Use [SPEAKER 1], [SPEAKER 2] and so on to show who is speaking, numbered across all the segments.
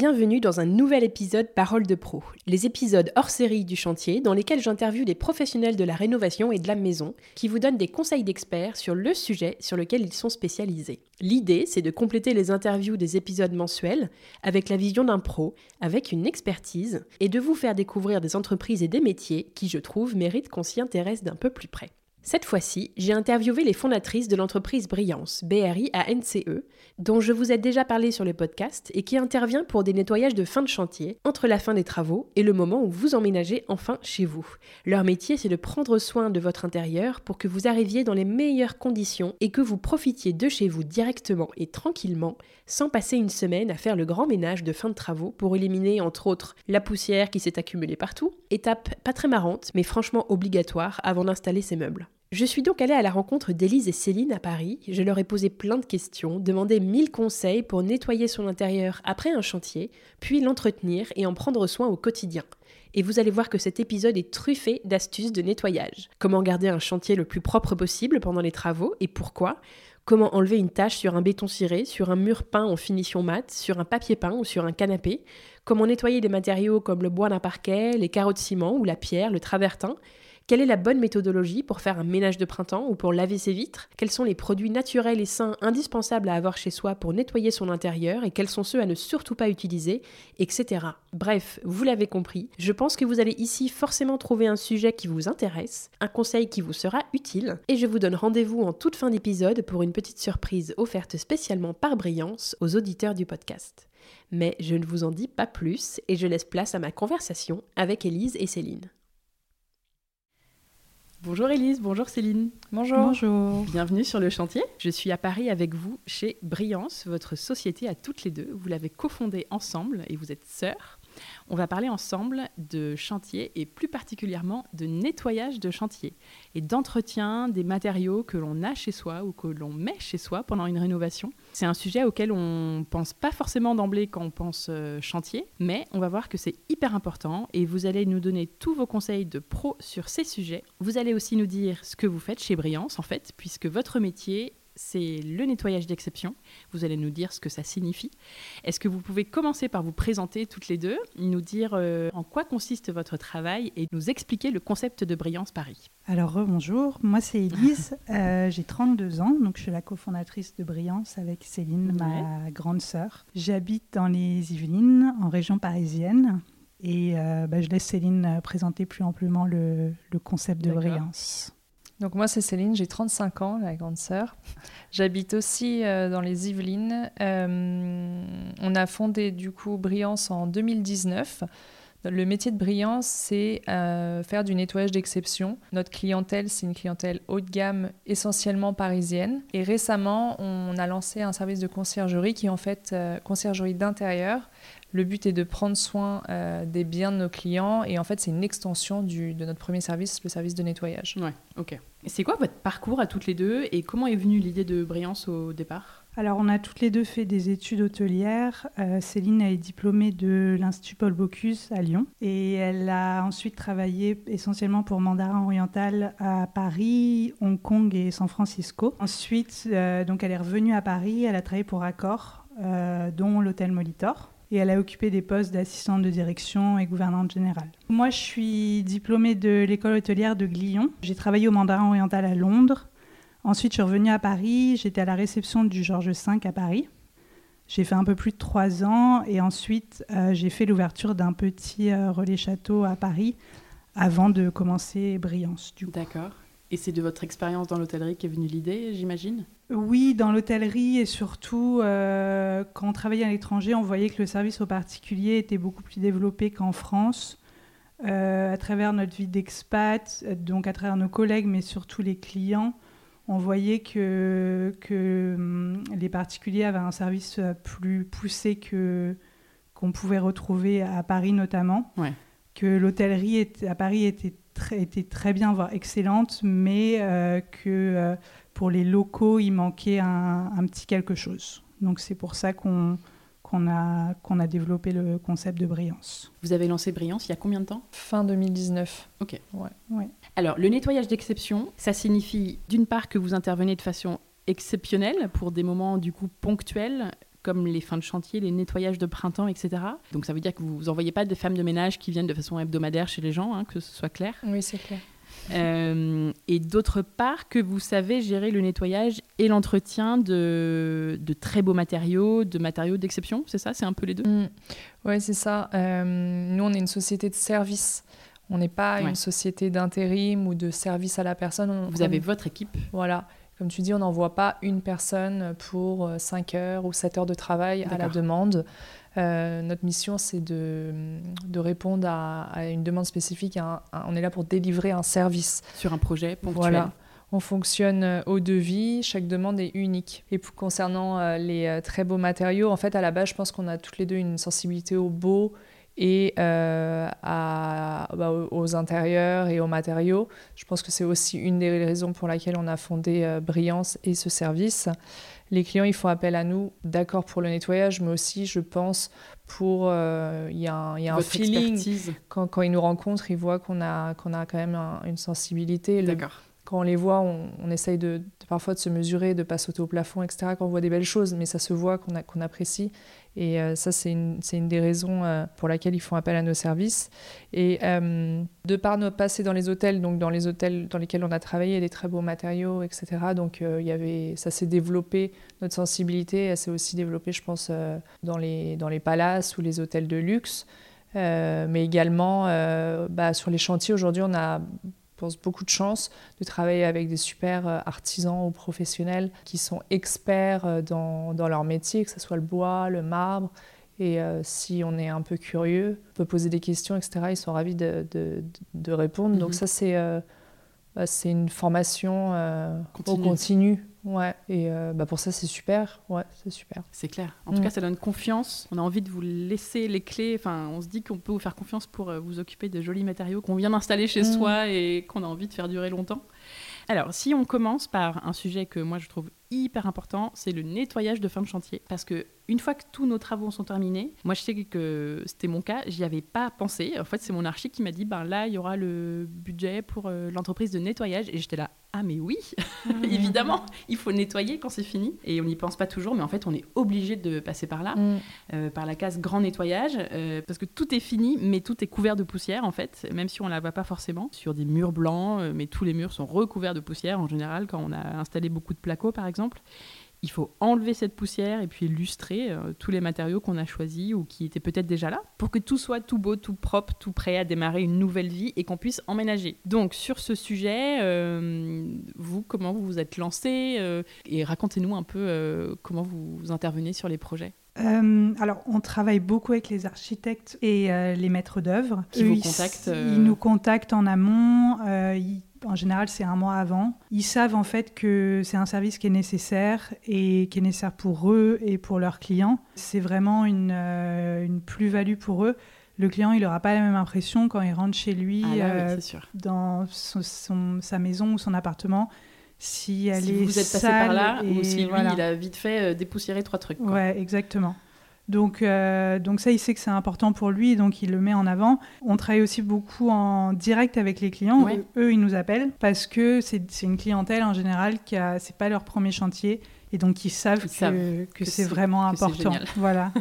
[SPEAKER 1] Bienvenue dans un nouvel épisode Parole de Pro, les épisodes hors série du chantier dans lesquels j'interviewe des professionnels de la rénovation et de la maison qui vous donnent des conseils d'experts sur le sujet sur lequel ils sont spécialisés. L'idée, c'est de compléter les interviews des épisodes mensuels avec la vision d'un pro, avec une expertise, et de vous faire découvrir des entreprises et des métiers qui, je trouve, méritent qu'on s'y intéresse d'un peu plus près. Cette fois-ci, j'ai interviewé les fondatrices de l'entreprise Brillance, BRI à NCE, dont je vous ai déjà parlé sur le podcast et qui intervient pour des nettoyages de fin de chantier entre la fin des travaux et le moment où vous emménagez enfin chez vous. Leur métier, c'est de prendre soin de votre intérieur pour que vous arriviez dans les meilleures conditions et que vous profitiez de chez vous directement et tranquillement, sans passer une semaine à faire le grand ménage de fin de travaux pour éliminer entre autres la poussière qui s'est accumulée partout, étape pas très marrante mais franchement obligatoire avant d'installer ses meubles. Je suis donc allée à la rencontre d'Élise et Céline à Paris. Je leur ai posé plein de questions, demandé mille conseils pour nettoyer son intérieur après un chantier, puis l'entretenir et en prendre soin au quotidien. Et vous allez voir que cet épisode est truffé d'astuces de nettoyage. Comment garder un chantier le plus propre possible pendant les travaux et pourquoi? Comment enlever une tache sur un béton ciré, sur un mur peint en finition mat, sur un papier peint ou sur un canapé? Comment nettoyer des matériaux comme le bois d'un parquet, les carreaux de ciment ou la pierre, le travertin? Quelle est la bonne méthodologie pour faire un ménage de printemps ou pour laver ses vitres? Quels sont les produits naturels et sains indispensables à avoir chez soi pour nettoyer son intérieur et quels sont ceux à ne surtout pas utiliser, etc. Bref, vous l'avez compris, je pense que vous allez ici forcément trouver un sujet qui vous intéresse, un conseil qui vous sera utile, et je vous donne rendez-vous en toute fin d'épisode pour une petite surprise offerte spécialement par Brillance aux auditeurs du podcast. Mais je ne vous en dis pas plus et je laisse place à ma conversation avec Élise et Céline. Bonjour Elise, bonjour Céline.
[SPEAKER 2] Bonjour.
[SPEAKER 1] Bonjour. Bienvenue sur le chantier. Je suis à Paris avec vous chez Brillance, votre société à toutes les deux. Vous l'avez cofondée ensemble et vous êtes sœurs. On va parler ensemble de chantier et plus particulièrement de nettoyage de chantier et d'entretien des matériaux que l'on a chez soi ou que l'on met chez soi pendant une rénovation. C'est un sujet auquel on pense pas forcément d'emblée quand on pense euh, chantier, mais on va voir que c'est hyper important et vous allez nous donner tous vos conseils de pro sur ces sujets. Vous allez aussi nous dire ce que vous faites chez Brillance en fait, puisque votre métier c'est le nettoyage d'exception. Vous allez nous dire ce que ça signifie. Est-ce que vous pouvez commencer par vous présenter toutes les deux, nous dire euh, en quoi consiste votre travail et nous expliquer le concept de Brillance Paris?
[SPEAKER 2] Alors, bonjour, moi c'est Elise, euh, j'ai 32 ans, donc je suis la cofondatrice de Brillance avec Céline, ma grande sœur. J'habite dans les Yvelines, en région parisienne. Et euh, bah, je laisse Céline présenter plus amplement le, le concept de Brillance.
[SPEAKER 3] Donc moi c'est Céline, j'ai 35 ans, la grande sœur. J'habite aussi euh, dans les Yvelines. Euh, on a fondé du coup Brillance en 2019. Le métier de Brillance, c'est euh, faire du nettoyage d'exception. Notre clientèle, c'est une clientèle haut de gamme, essentiellement parisienne. Et récemment, on a lancé un service de conciergerie qui est en fait conciergerie d'intérieur le but est de prendre soin euh, des biens de nos clients et en fait c'est une extension du, de notre premier service, le service de nettoyage.
[SPEAKER 1] Ouais, ok. C'est quoi votre parcours à toutes les deux et comment est venue l'idée de Brillance au départ?
[SPEAKER 2] Alors on a toutes les deux fait des études hôtelières. Euh, Céline est diplômée de l'Institut Paul Bocuse à Lyon et elle a ensuite travaillé essentiellement pour Mandarin Oriental à Paris, Hong Kong et San Francisco. Ensuite, euh, donc elle est revenue à Paris, elle a travaillé pour Accor, dont l'hôtel Molitor et elle a occupé des postes d'assistante de direction et gouvernante générale. Moi, je suis diplômée de l'école hôtelière de Glion. J'ai travaillé au Mandarin Oriental à Londres. Ensuite, je suis revenue à Paris. J'étais à la réception du Georges V à Paris. J'ai fait un peu plus de trois ans et ensuite, euh, j'ai fait l'ouverture d'un petit euh, relais château à Paris avant de commencer Brillance.
[SPEAKER 1] D'accord.
[SPEAKER 4] Et c'est de votre expérience dans l'hôtellerie qu'est venue l'idée, j'imagine?
[SPEAKER 2] Oui, dans l'hôtellerie et surtout euh, quand on travaillait à l'étranger, on voyait que le service aux particuliers était beaucoup plus développé qu'en France. Euh, à travers notre vie d'expat, donc à travers nos collègues, mais surtout les clients, on voyait que, que hum, les particuliers avaient un service plus poussé que qu'on pouvait retrouver à Paris notamment. Que l'hôtellerie à Paris était très, était très bien, voire excellente, mais euh, que euh, pour les locaux, il manquait un, un petit quelque chose. Donc c'est pour ça qu'on qu'on a, qu'on a développé le concept de Brillance.
[SPEAKER 4] Vous avez lancé Brillance il y a combien de temps?
[SPEAKER 3] Fin 2019.
[SPEAKER 4] Ok.
[SPEAKER 2] Ouais. ouais.
[SPEAKER 4] Alors, le nettoyage d'exception, ça signifie d'une part que vous intervenez de façon exceptionnelle pour des moments du coup ponctuels comme les fins de chantier, les nettoyages de printemps, etc. Donc ça veut dire que vous n'envoyez pas des femmes de ménage qui viennent de façon hebdomadaire chez les gens, hein, que ce soit clair.
[SPEAKER 3] Oui, c'est clair.
[SPEAKER 4] Euh, et d'autre part, que vous savez gérer le nettoyage et l'entretien de, de, très beaux matériaux, de matériaux d'exception, c'est ça C'est un peu les deux
[SPEAKER 3] mmh. Oui, c'est ça. Euh, nous, on est une société de service. On n'est pas une société d'intérim ou de service à la personne.
[SPEAKER 4] vous avez votre équipe.
[SPEAKER 3] Voilà. Comme tu dis, on n'envoie pas une personne pour 5 euh, heures ou 7 heures de travail à la demande. Euh, notre mission, c'est de, de, répondre à, une demande spécifique. on est là pour délivrer un service.
[SPEAKER 4] Sur un projet ponctuel.
[SPEAKER 3] Voilà. On fonctionne euh, au devis, chaque demande est unique. Et concernant euh, les très beaux matériaux, en fait, à la base, je pense qu'on a toutes les deux une sensibilité au beau et à, bah, aux intérieurs et aux matériaux. Je pense que c'est aussi une des raisons pour laquelle on a fondé Brillance et ce service les clients, ils font appel à nous, d'accord pour le nettoyage, mais aussi, je pense, pour... Euh, il y a un, y a un feeling. Quand, quand, ils nous rencontrent, ils voient qu'on a, qu'on a quand même une sensibilité.
[SPEAKER 4] D'accord.
[SPEAKER 3] Quand on les voit, on, essaye de, parfois de se mesurer, de pas sauter au plafond, etc. Quand on voit des belles choses, mais ça se voit qu'on apprécie. Et euh, ça, c'est une, des raisons euh, pour laquelle ils font appel à nos services. Et euh, de par nos passés dans les hôtels, donc dans les hôtels dans lesquels on a travaillé, des très beaux matériaux, etc. Donc il y avait, ça s'est développé, notre sensibilité, elle s'est aussi développée, je pense, dans, les, dans les palaces ou les hôtels de luxe. mais également bah, sur les chantiers, aujourd'hui, on a pense, beaucoup de chance de travailler avec des super euh, artisans ou professionnels qui sont experts euh, dans, dans leur métier, que ce soit le bois, le marbre. Et euh, si on est un peu curieux, on peut poser des questions, etc. Ils sont ravis de, de, de répondre. Donc mhm. ça, c'est bah, c'est une formation continue. au continu Ouais, et euh, bah pour ça, c'est super. Ouais, c'est super.
[SPEAKER 4] C'est clair. En tout mm. cas, ça donne confiance. On a envie de vous laisser les clés. Enfin, on se dit qu'on peut vous faire confiance pour euh, vous occuper de jolis matériaux qu'on vient d'installer chez mm. soi et qu'on a envie de faire durer longtemps. Alors, si on commence par un sujet que moi je trouve hyper important, c'est le nettoyage de fin de chantier. Parce que une fois que tous nos travaux sont terminés, moi je sais que c'était mon cas, j'y avais pas pensé. En fait, c'est mon archi qui m'a dit, ben là, il y aura le budget pour euh, l'entreprise de nettoyage. Et j'étais là, ah mais oui, mmh. évidemment, il faut nettoyer quand c'est fini. Et on n'y pense pas toujours, mais en fait, on est obligé de passer par là, mmh. euh, par la case grand nettoyage, euh, parce que tout est fini, mais tout est couvert de poussière, en fait, même si on la voit pas forcément, sur des murs blancs, mais tous les murs sont recouverts de poussière en général quand on a installé beaucoup de placo, par exemple il faut enlever cette poussière et puis lustrer euh, tous les matériaux qu'on a choisis ou qui étaient peut-être déjà là pour que tout soit tout beau, tout propre, tout prêt à démarrer une nouvelle vie et qu'on puisse emménager. Donc sur ce sujet, euh, vous, comment vous vous êtes lancé euh, et racontez-nous un peu comment vous intervenez sur les projets.
[SPEAKER 2] Alors, on travaille beaucoup avec les architectes et les maîtres d'œuvre.
[SPEAKER 4] Qui vous contactent
[SPEAKER 2] Ils nous contactent en amont. Ils en général, c'est un mois avant. Ils savent en fait que c'est un service qui est nécessaire et qui est nécessaire pour eux et pour leurs clients. C'est vraiment une, euh, une plus-value pour eux. Le client, il n'aura pas la même impression quand il rentre chez lui,
[SPEAKER 4] ah
[SPEAKER 2] euh, dans sa maison ou son appartement. Si, elle
[SPEAKER 4] si
[SPEAKER 2] est
[SPEAKER 4] vous êtes passé par là ou si lui, il a vite fait euh, dépoussiérer trois trucs. Quoi.
[SPEAKER 2] Ouais, exactement. Donc, euh, donc ça, il sait que c'est important pour lui, donc il le met en avant. On travaille aussi beaucoup en direct avec les clients. Eux, ils nous appellent parce que c'est une clientèle en général qui a, c'est pas leur premier chantier et donc ils savent que, que, c'est vraiment important. Voilà.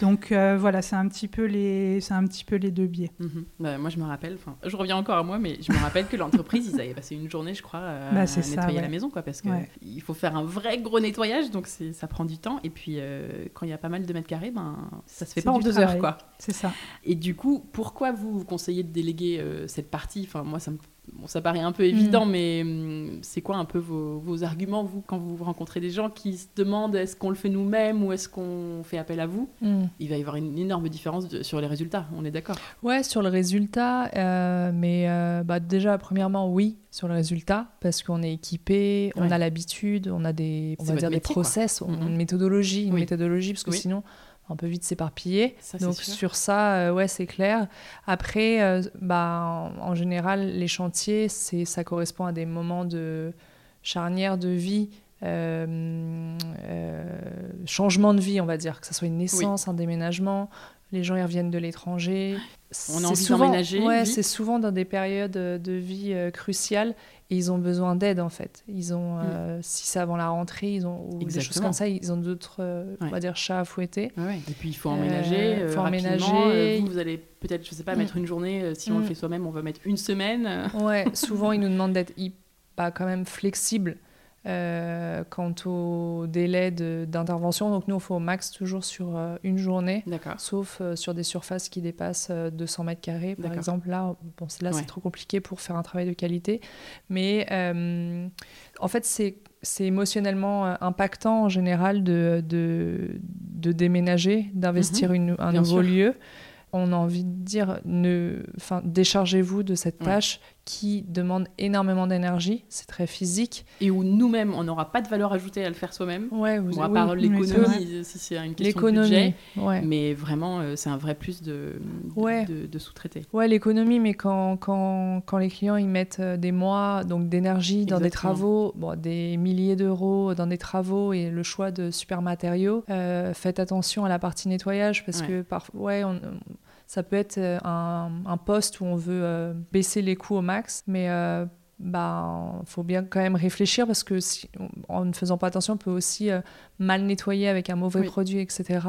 [SPEAKER 2] donc euh, voilà, c'est un petit peu les, c'est un petit peu les deux biais.
[SPEAKER 4] Mhm. Bah, moi je me rappelle, je reviens encore à moi, mais je me rappelle que l'entreprise ils avaient passé une journée, je crois, bah, à nettoyer la maison, quoi, parce que il faut faire un vrai gros nettoyage, donc ça prend du temps. Et puis euh, quand il y a pas mal de mètres carrés, ben ça se fait pas en deux heures, quoi.
[SPEAKER 2] C'est ça.
[SPEAKER 4] Et du coup, pourquoi vous, vous conseillez de déléguer euh, cette partie? Enfin, moi ça me Bon, ça paraît un peu évident, mais hum, c'est quoi un peu vos, vos arguments, vous, quand vous rencontrez des gens qui se demandent est-ce qu'on le fait nous-mêmes ou est-ce qu'on fait appel à vous?
[SPEAKER 3] Mm.
[SPEAKER 4] Il va y avoir une énorme différence de- sur les résultats, on est d'accord?
[SPEAKER 3] Ouais, sur le résultat, euh, mais euh, bah, déjà, premièrement, oui, sur le résultat, parce qu'on est équipé, on a l'habitude, on a des, on va dire des
[SPEAKER 4] métier,
[SPEAKER 3] process, on a
[SPEAKER 4] Mhm.
[SPEAKER 3] une méthodologie, une
[SPEAKER 4] Oui.
[SPEAKER 3] méthodologie, parce que
[SPEAKER 4] Oui.
[SPEAKER 3] sinon, on peut vite s'éparpiller. Donc sur ça, euh, ouais, c'est clair. Après, euh, bah, en, en général, les chantiers, c'est, ça correspond à des moments de charnière de vie. euh, euh, changement de vie, on va dire, que ce soit une naissance, un déménagement, les gens ils reviennent de l'étranger.
[SPEAKER 4] On a envie
[SPEAKER 3] souvent, Ouais, c'est souvent dans des périodes de vie euh, cruciales et ils ont besoin d'aide en fait. Ils ont, euh, si c'est avant la rentrée, ils ont ou des choses
[SPEAKER 4] Mm.
[SPEAKER 3] Comme ça, ils ont d'autres, euh, on va dire, chats à fouetter.
[SPEAKER 4] Ouais, ouais. Et puis il faut emménager.
[SPEAKER 3] faut emménager.
[SPEAKER 4] Vous, vous allez peut-être, je sais pas,
[SPEAKER 3] Mm.
[SPEAKER 4] mettre une journée. Si on le
[SPEAKER 3] Mm.
[SPEAKER 4] fait soi-même, on va mettre une semaine.
[SPEAKER 3] Ouais, souvent ils nous demandent d'être bah, quand même flexibles euh, quant au délai d'intervention. Donc nous, on fait au max toujours sur euh, une journée. Sauf euh, sur des surfaces qui dépassent euh, 200 mètres carrés, par exemple. Là, bon, c'est- là
[SPEAKER 4] Ouais.
[SPEAKER 3] c'est trop compliqué pour faire un travail de qualité. Mais en fait, c'est c'est émotionnellement impactant en général de, de, de déménager, d'investir un
[SPEAKER 4] Mhm. Bien
[SPEAKER 3] nouveau
[SPEAKER 4] sûr.
[SPEAKER 3] lieu. On a envie de dire, ne, déchargez-vous de cette
[SPEAKER 4] Ouais.
[SPEAKER 3] Qui demande énormément d'énergie. C'est très physique.
[SPEAKER 4] Et où nous-mêmes, on n'aura pas de valeur ajoutée à le faire soi-même.
[SPEAKER 3] Ouais, vous
[SPEAKER 4] Bon, à
[SPEAKER 3] oui,
[SPEAKER 4] part l'économie, si c'est une question de budget.
[SPEAKER 3] Ouais.
[SPEAKER 4] Mais vraiment, euh, c'est un vrai plus de, de,
[SPEAKER 3] Ouais.
[SPEAKER 4] de- de sous-traiter.
[SPEAKER 3] Ouais, l'économie, mais quand, quand, quand les clients ils mettent euh, des mois donc d'énergie dans des travaux, bon, des milliers d'euros dans des travaux et le choix de super matériaux, euh, faites attention à la partie nettoyage parce
[SPEAKER 4] Ouais.
[SPEAKER 3] que parfois, ouais, on- ça peut être euh, un, un poste où on veut euh, baisser les coûts au max, mais euh, bah, faut bien quand même réfléchir parce que si, en ne faisant pas attention, on peut aussi euh, mal nettoyer avec un mauvais
[SPEAKER 4] Oui.
[SPEAKER 3] produit, etc.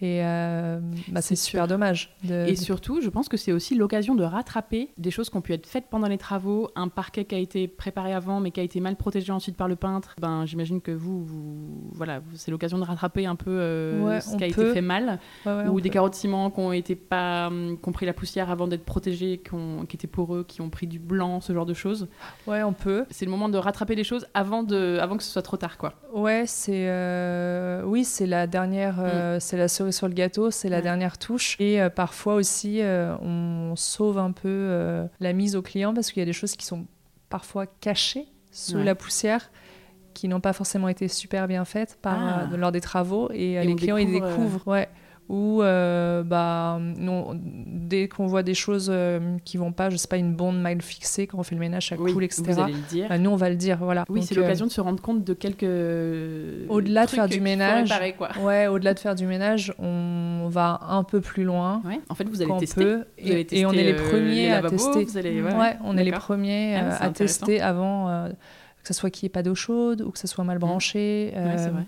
[SPEAKER 3] Et euh, bah, c'est super
[SPEAKER 4] sûr.
[SPEAKER 3] dommage. De,
[SPEAKER 4] Et surtout, je pense que c'est aussi l'occasion de rattraper des choses qui ont pu être faites pendant les travaux, un parquet qui a été préparé avant mais qui a été mal protégé ensuite par le peintre. Ben, j'imagine que vous, vous- voilà, c'est l'occasion de rattraper un peu euh,
[SPEAKER 3] Ouais,
[SPEAKER 4] ce qui a
[SPEAKER 3] peut.
[SPEAKER 4] été fait mal,
[SPEAKER 3] Ouais, ouais,
[SPEAKER 4] ou des
[SPEAKER 3] peut-
[SPEAKER 4] carreaux de ciment qui ont été pas, hum, qui ont pris la poussière avant d'être protégés, qui, ont- qui étaient poreux, qui ont pris du blanc, ce genre de choses.
[SPEAKER 3] Ouais, on peut.
[SPEAKER 4] C'est le moment de rattraper les choses avant de, avant que ce soit trop tard, quoi.
[SPEAKER 3] Ouais, c'est euh, oui, c'est la dernière, euh, c'est la cerise sur le gâteau, c'est la.
[SPEAKER 4] Ouais.
[SPEAKER 3] dernière touche. Et euh, parfois aussi, euh, on sauve un peu euh, la mise au client parce qu'il y a des choses qui sont parfois cachées sous
[SPEAKER 4] Ouais.
[SPEAKER 3] la poussière qui n'ont pas forcément été super bien faites par,
[SPEAKER 4] Ah.
[SPEAKER 3] lors des travaux et,
[SPEAKER 4] Et
[SPEAKER 3] les clients ils
[SPEAKER 4] découvre,
[SPEAKER 3] découvrent ouais ou euh, bah non, dès qu'on voit des choses euh, qui vont pas je sais pas une bonde mal fixée quand on fait le ménage ça
[SPEAKER 4] Oui,
[SPEAKER 3] coule etc
[SPEAKER 4] vous allez le dire.
[SPEAKER 3] bah, nous on va le dire voilà
[SPEAKER 4] Oui, c'est
[SPEAKER 3] euh,
[SPEAKER 4] l'occasion de se rendre compte de quelques.
[SPEAKER 3] Au-delà de faire du ménage,
[SPEAKER 4] réparer, quoi.
[SPEAKER 3] Ouais, au-delà de faire du ménage, on va un peu plus loin
[SPEAKER 4] Ouais. En fait, vous allez tester.
[SPEAKER 3] peut.
[SPEAKER 4] Vous allez
[SPEAKER 3] Et, et on est les
[SPEAKER 4] euh,
[SPEAKER 3] premiers
[SPEAKER 4] les
[SPEAKER 3] à tester.
[SPEAKER 4] allez-
[SPEAKER 3] ouais,
[SPEAKER 4] ouais,
[SPEAKER 3] on est les premiers
[SPEAKER 4] Ah,
[SPEAKER 3] euh, à tester avant euh, que ce soit qu'il n'y ait pas d'eau chaude ou que ce soit mal branché.
[SPEAKER 4] Mmh.
[SPEAKER 3] Euh,
[SPEAKER 4] vrai.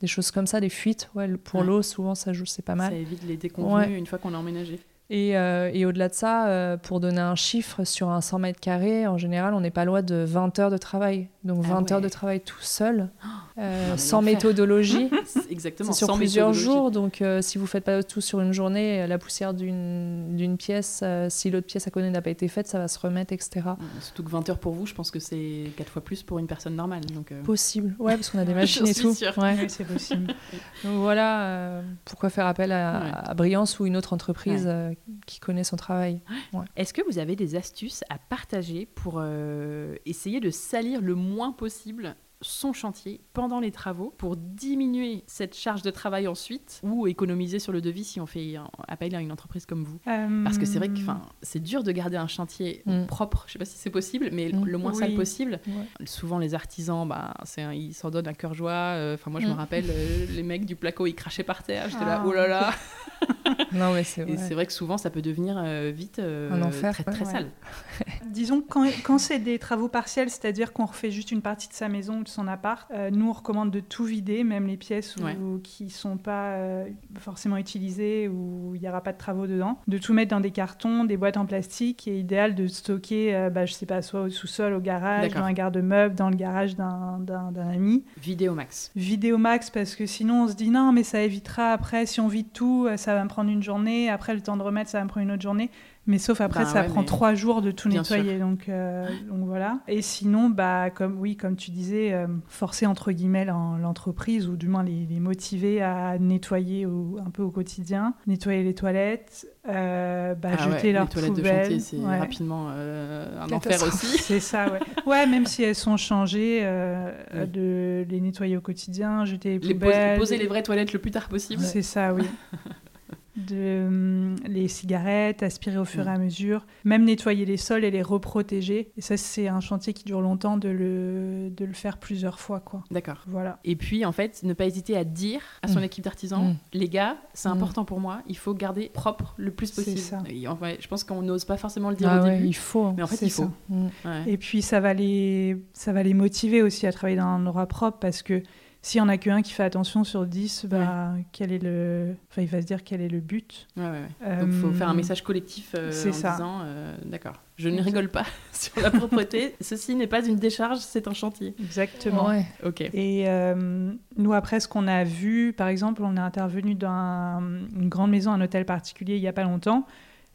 [SPEAKER 3] Des choses comme ça, des fuites. Ouais, pour
[SPEAKER 4] Ouais.
[SPEAKER 3] l'eau, souvent, ça joue, c'est pas mal.
[SPEAKER 4] Ça évite les déconvenus
[SPEAKER 3] Ouais.
[SPEAKER 4] une fois qu'on a emménagé.
[SPEAKER 3] Et, euh, et au-delà de ça, euh, pour donner un chiffre sur un 100 mètres carrés, en général, on n'est pas loin de 20 heures de travail. Donc
[SPEAKER 4] Ah
[SPEAKER 3] 20 heures
[SPEAKER 4] ouais.
[SPEAKER 3] de travail tout seul, euh,
[SPEAKER 4] mais
[SPEAKER 3] sans méthodologie.
[SPEAKER 4] Exactement.
[SPEAKER 3] Sur
[SPEAKER 4] sans
[SPEAKER 3] plusieurs jours, donc euh, si vous faites pas tout sur une journée, euh, la poussière d'une d'une pièce, euh, si l'autre pièce à côté n'a pas été faite, ça va se remettre, etc.
[SPEAKER 4] Surtout que 20 heures pour vous, je pense que c'est 4 fois plus pour une personne normale. Donc, euh,
[SPEAKER 3] Possible, ouais, parce qu'on a des machines et tout. Ouais.
[SPEAKER 2] Oui, c'est possible.
[SPEAKER 3] Donc voilà, euh, pourquoi faire appel à,
[SPEAKER 4] Ouais.
[SPEAKER 3] à Briance ou une autre entreprise
[SPEAKER 4] Ouais.
[SPEAKER 3] euh, qui connaît son travail.
[SPEAKER 4] Est-ce que vous avez des astuces à partager pour euh, essayer de salir le moins possible son chantier pendant les travaux pour diminuer cette charge de travail ensuite ou économiser sur le devis si on fait appel à une entreprise comme vous Parce que c'est vrai que c'est dur de garder un chantier
[SPEAKER 3] Mm.
[SPEAKER 4] propre, je sais pas si c'est possible, mais
[SPEAKER 3] Mm.
[SPEAKER 4] le moins sale possible.
[SPEAKER 3] Ouais.
[SPEAKER 4] Souvent les artisans, bah, un- ils s'en donnent à cœur joie. Euh, Enfin moi je me
[SPEAKER 3] Mm.
[SPEAKER 4] rappelle euh, les mecs du placo, ils crachaient par terre. J'étais là,
[SPEAKER 2] Ah.
[SPEAKER 4] oh là là.
[SPEAKER 3] Non, mais c'est
[SPEAKER 4] Et
[SPEAKER 3] vrai.
[SPEAKER 4] c'est vrai que souvent ça peut devenir euh, vite euh,
[SPEAKER 3] Un enfer,
[SPEAKER 4] très très
[SPEAKER 2] ouais.
[SPEAKER 4] sale.
[SPEAKER 2] Disons que quand, quand c'est des travaux partiels, c'est-à-dire qu'on refait juste une partie de sa maison son appart, euh, nous on recommande de tout vider, même les pièces où-
[SPEAKER 4] Ouais.
[SPEAKER 2] qui sont pas euh, forcément utilisées ou il n'y aura pas de travaux dedans, de tout mettre dans des cartons, des boîtes en plastique et idéal de stocker, euh, bah, je sais pas, soit au sous-sol, au garage, dans un garde-meuble, dans le garage d'un ami.
[SPEAKER 4] Vidéo max.
[SPEAKER 2] Vidéo max parce que sinon on se dit non mais ça évitera après si on vide tout euh, ça va me prendre une journée après le temps de remettre ça va me prendre une autre journée Mais sauf après,
[SPEAKER 4] Bah
[SPEAKER 2] ça
[SPEAKER 4] ouais,
[SPEAKER 2] prend
[SPEAKER 4] mais-
[SPEAKER 2] trois jours de tout
[SPEAKER 4] Bien
[SPEAKER 2] nettoyer. Donc, euh, donc voilà. Et sinon, bah, comme, oui, comme tu disais, euh, forcer entre guillemets l'en- l'entreprise ou du moins les, les motiver à nettoyer au- un peu au quotidien, nettoyer les toilettes, euh, bah,
[SPEAKER 4] Ah ouais,
[SPEAKER 2] jeter leurs
[SPEAKER 4] les toilettes
[SPEAKER 2] poubelles.
[SPEAKER 4] de chantier, c'est
[SPEAKER 2] Ouais.
[SPEAKER 4] rapidement un enfer aussi.
[SPEAKER 2] C'est ça, ouais. Ouais, même si elles sont changées,
[SPEAKER 4] Oui.
[SPEAKER 2] de les nettoyer au quotidien, jeter les
[SPEAKER 4] Les
[SPEAKER 2] poubelles.
[SPEAKER 4] poser les vraies toilettes le plus tard possible.
[SPEAKER 2] C'est ça, oui. de, hum, les cigarettes, aspirer au fur et
[SPEAKER 4] Mm.
[SPEAKER 2] à mesure, même nettoyer les sols et les reprotéger. Et ça, c'est un chantier qui dure longtemps de le, de le faire plusieurs fois, quoi.
[SPEAKER 4] D'accord.
[SPEAKER 2] Voilà.
[SPEAKER 4] Et puis, en fait, ne pas hésiter à dire à son
[SPEAKER 3] Mm.
[SPEAKER 4] équipe d'artisans,
[SPEAKER 3] Mm.
[SPEAKER 4] les gars, c'est important pour moi, il faut garder propre le plus
[SPEAKER 2] C'est
[SPEAKER 4] possible.
[SPEAKER 2] ça.
[SPEAKER 4] Et en fait, je pense qu'on n'ose pas forcément le dire
[SPEAKER 3] Ah
[SPEAKER 4] au
[SPEAKER 3] ouais,
[SPEAKER 4] début,
[SPEAKER 3] il faut.
[SPEAKER 4] mais en fait,
[SPEAKER 2] c'est
[SPEAKER 4] il faut.
[SPEAKER 2] ça.
[SPEAKER 4] Ouais.
[SPEAKER 2] Et puis, ça va, les, ça va les motiver aussi à travailler dans un endroit propre parce que s'il n'y en a qu'un qui fait attention sur 10, bah, quel est le... enfin, il va se dire quel est le but.
[SPEAKER 4] Ouais, ouais, ouais. Donc, il faut
[SPEAKER 2] Euh,
[SPEAKER 4] faire un message collectif euh,
[SPEAKER 2] c'est
[SPEAKER 4] en
[SPEAKER 2] ça.
[SPEAKER 4] disant euh, D'accord, je ne rigole pas sur la propreté, ceci n'est pas une décharge, c'est un chantier.
[SPEAKER 2] Exactement.
[SPEAKER 3] Ouais.
[SPEAKER 4] Ok.
[SPEAKER 2] Et euh, nous, après, ce qu'on a vu, par exemple, on est intervenu dans un- une grande maison, un hôtel particulier, il n'y a pas longtemps.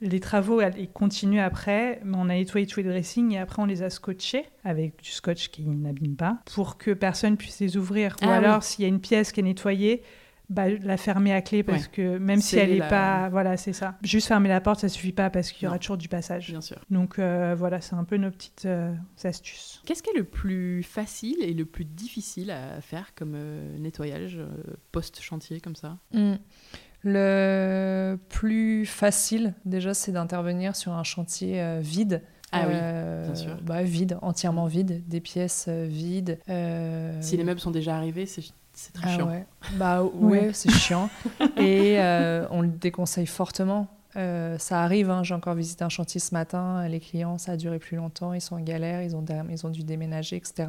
[SPEAKER 2] Les travaux ils continuent après, mais on a nettoyé tous les dressings et après on les a scotchés avec du scotch qui n'abîme pas pour que personne puisse les ouvrir. Ou
[SPEAKER 4] Ah oui.
[SPEAKER 2] alors, s'il y a une pièce qui est nettoyée, bah, la fermer à clé parce
[SPEAKER 4] Ouais.
[SPEAKER 2] que même si elle n'est
[SPEAKER 4] la-
[SPEAKER 2] pas. Voilà, c'est ça. Juste fermer la porte, ça suffit pas parce qu'il y aura
[SPEAKER 4] Non.
[SPEAKER 2] toujours du passage.
[SPEAKER 4] Bien sûr.
[SPEAKER 2] Donc euh, voilà, c'est un peu nos petites euh, astuces.
[SPEAKER 4] Qu'est-ce qui est le plus facile et le plus difficile à faire comme euh, nettoyage euh, post-chantier comme ça?
[SPEAKER 3] Mm. Le plus facile, déjà, c'est d'intervenir sur un chantier euh, vide.
[SPEAKER 4] Ah oui,
[SPEAKER 3] Euh,
[SPEAKER 4] bien sûr.
[SPEAKER 3] bah, vide, entièrement vide, des pièces euh, vides.
[SPEAKER 4] Si les meubles sont déjà arrivés, c'est très
[SPEAKER 3] ah
[SPEAKER 4] chiant.
[SPEAKER 3] ouais. Bah ouais,
[SPEAKER 2] Ouais.
[SPEAKER 3] c'est chiant. Et on le déconseille fortement. Euh, ça arrive, hein, j'ai encore visité un chantier ce matin, les clients, ça a duré plus longtemps, ils sont en galère, ils ont, dé- ils ont dû déménager, etc.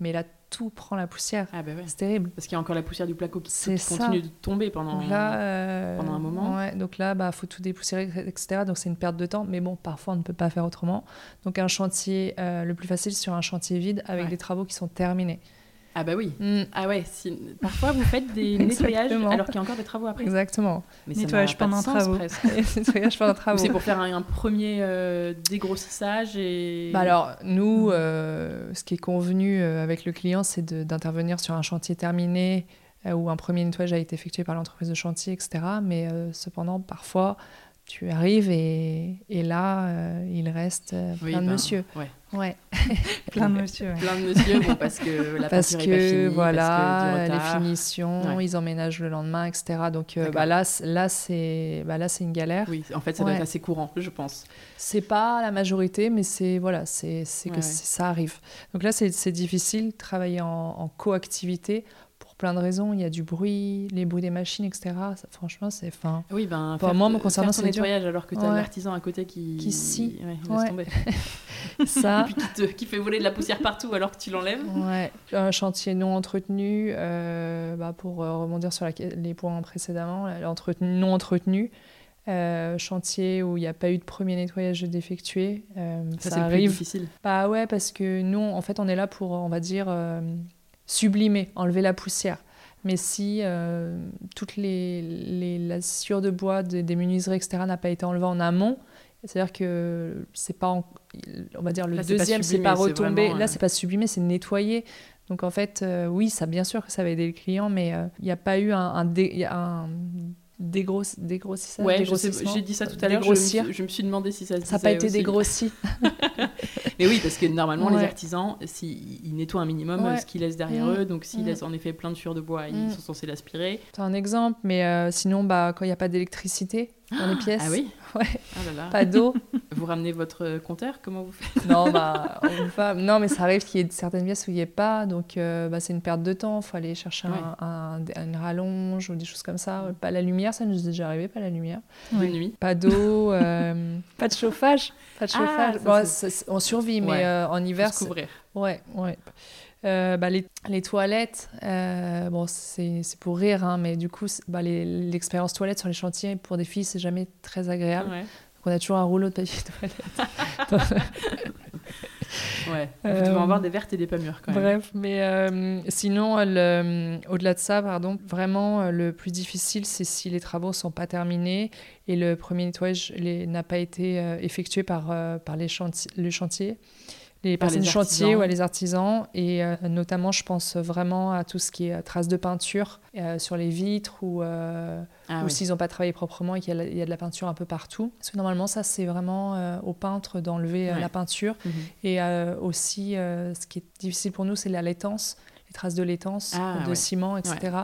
[SPEAKER 3] Mais là, tout prend la poussière.
[SPEAKER 4] Ah bah ouais.
[SPEAKER 3] C'est terrible.
[SPEAKER 4] Parce qu'il y a encore la poussière du placo qui, continue de tomber pendant.
[SPEAKER 3] Là, euh,
[SPEAKER 4] pendant un moment.
[SPEAKER 3] Ouais, donc là, bah, faut tout dépoussiérer, etc. Donc c'est une perte de temps, mais bon, parfois on ne peut pas faire autrement. Donc un chantier, euh, le plus facile sur un chantier vide avec
[SPEAKER 4] Ouais.
[SPEAKER 3] des travaux qui sont terminés.
[SPEAKER 4] Ah bah oui.
[SPEAKER 3] Mm,
[SPEAKER 4] Ah ouais, si- parfois vous faites des nettoyages alors qu'il y a encore des travaux après.
[SPEAKER 3] Exactement.
[SPEAKER 4] Mais
[SPEAKER 2] Nettoyage pendant travaux.
[SPEAKER 3] nettoyage pendant travaux.
[SPEAKER 4] c'est pour faire un, un premier euh, dégrossissage et.
[SPEAKER 3] Bah alors, nous, euh, ce qui est convenu euh, avec le client, c'est d'intervenir sur un chantier terminé euh, où un premier nettoyage a été effectué par l'entreprise de chantier, etc. Mais euh, cependant, parfois, tu arrives et, et là, euh, il reste euh,
[SPEAKER 4] Oui,
[SPEAKER 3] plein de
[SPEAKER 4] ben,
[SPEAKER 3] monsieur.
[SPEAKER 4] Ouais.
[SPEAKER 3] Ouais.
[SPEAKER 2] Plein de monsieur. ouais.
[SPEAKER 4] Plein de monsieur, bon, parce que la
[SPEAKER 3] parce
[SPEAKER 4] peinture est pas
[SPEAKER 3] que
[SPEAKER 4] finie,
[SPEAKER 3] voilà,
[SPEAKER 4] parce que
[SPEAKER 3] les finitions,
[SPEAKER 4] Ouais.
[SPEAKER 3] ils emménagent le lendemain, etc. Donc euh, bah, là, là c'est bah, là, c'est une galère.
[SPEAKER 4] Oui, en fait, ça doit être assez courant, je pense.
[SPEAKER 3] C'est pas la majorité, mais c'est voilà, c'est que ça arrive. Donc là, c'est difficile de travailler en, en coactivité plein de raisons. Il y a du bruit, les bruits des machines, etc. Ça, franchement, c'est fin.
[SPEAKER 4] Oui, ben,
[SPEAKER 3] Enfin,
[SPEAKER 4] faire,
[SPEAKER 3] moi, me concernant, c'est dur.
[SPEAKER 4] nettoyage alors que tu as
[SPEAKER 3] Ouais.
[SPEAKER 4] l'artisan à côté qui.
[SPEAKER 3] Qui scie.
[SPEAKER 4] Ouais,
[SPEAKER 3] Ouais.
[SPEAKER 4] tomber.
[SPEAKER 3] Ça,
[SPEAKER 4] Et puis qui, te- qui fait voler de la poussière partout alors que tu l'enlèves.
[SPEAKER 3] ouais. Un chantier non entretenu, euh, bah, pour euh, rebondir sur la- les points précédemment, l'entretenu, non entretenu. euh, chantier où il n'y a pas eu de premier nettoyage d'effectué. euh,
[SPEAKER 4] Ça,
[SPEAKER 3] ça,
[SPEAKER 4] c'est le plus
[SPEAKER 3] arrive.
[SPEAKER 4] difficile.
[SPEAKER 3] Bah ouais, parce que nous, en fait, on est là pour, on va dire, euh, sublimer, enlever la poussière. Mais si euh, toute les, les, la sciure de bois des, des menuiseries, etc., n'a pas été enlevée en amont, c'est-à-dire que c'est pas, en- on va dire, le
[SPEAKER 4] Là, pas
[SPEAKER 3] deuxième, c'est pas
[SPEAKER 4] c'est
[SPEAKER 3] retombé.
[SPEAKER 4] vraiment, euh,
[SPEAKER 3] Là, c'est pas sublimé, c'est nettoyé. Donc en fait, euh, oui, ça, bien sûr que ça va aider le client, mais euh, il n'y a pas eu un, un, dé- un dégros, dégrossissage,
[SPEAKER 4] Ouais, j'ai dit ça tout à l'heure. Je, me suis- je me suis demandé si ça se
[SPEAKER 3] Ça n'a pas été dégrossi.
[SPEAKER 4] Mais oui, parce que normalement, les artisans, s'ils ils nettoient un minimum
[SPEAKER 3] Ouais.
[SPEAKER 4] euh, ce qu'ils laissent derrière
[SPEAKER 3] Mm.
[SPEAKER 4] eux, donc s'ils
[SPEAKER 3] Mm.
[SPEAKER 4] laissent en effet plein de sueur de bois, ils
[SPEAKER 3] Mm.
[SPEAKER 4] sont censés l'aspirer.
[SPEAKER 3] C'est un exemple, mais euh, sinon, bah, quand il n'y a pas d'électricité dans les pièces,
[SPEAKER 4] Ah oui
[SPEAKER 3] Ouais.
[SPEAKER 4] Ah là là.
[SPEAKER 3] pas d'eau,
[SPEAKER 4] Vous ramenez votre euh, compteur Comment vous faites?
[SPEAKER 3] Non, bah, on peut pas- non, mais ça arrive qu'il y ait certaines pièces où il n'y ait pas, donc euh, bah, c'est une perte de temps. Il faut aller chercher un- un- une rallonge ou des choses comme ça. Pas la lumière, ça nous est déjà arrivé, pas la lumière.
[SPEAKER 2] Oui.
[SPEAKER 4] nuit
[SPEAKER 3] Pas d'eau, euh, pas de chauffage. Pas de
[SPEAKER 4] Ah,
[SPEAKER 3] chauffage.
[SPEAKER 4] ça,
[SPEAKER 3] Bon,
[SPEAKER 4] c'est-
[SPEAKER 3] c'est- on survit,
[SPEAKER 4] Ouais.
[SPEAKER 3] mais euh, en hiver,
[SPEAKER 4] Faut se
[SPEAKER 3] c'est-
[SPEAKER 4] couvrir.
[SPEAKER 3] Ouais, ouais. Euh, bah, les, les toilettes, euh, bon, c'est pour rire, hein, mais du coup, bah, l'expérience toilette sur les chantiers, pour des filles, c'est jamais très agréable.
[SPEAKER 4] Ouais.
[SPEAKER 3] Donc, on a toujours un rouleau de papier toilette.
[SPEAKER 4] Ouais. Vous devez
[SPEAKER 3] Euh,
[SPEAKER 4] avoir des vertes et des pas mûres quand même.
[SPEAKER 3] Bref, mais euh, sinon, au-delà de ça, pardon, vraiment, euh, le plus difficile, c'est si les travaux sont pas terminés et le premier nettoyage n'a pas été euh, effectué par, euh, par les chanti- le chantier, les personnes du chantier ou les artisans. Et euh, notamment, je pense vraiment à tout ce qui est euh, traces de peinture euh, sur les vitres ou, euh,
[SPEAKER 4] Ah,
[SPEAKER 3] ou
[SPEAKER 4] oui.
[SPEAKER 3] s'ils n'ont pas travaillé proprement et qu'il y, y a de la peinture un peu partout. Parce que normalement, ça, c'est vraiment euh, au peintre d'enlever
[SPEAKER 4] Ouais.
[SPEAKER 3] la peinture.
[SPEAKER 4] Mhm.
[SPEAKER 3] Et aussi, ce qui est difficile pour nous, c'est la laitance, les traces de laitance,
[SPEAKER 4] Ah,
[SPEAKER 3] de
[SPEAKER 4] ouais.
[SPEAKER 3] ciment, etc.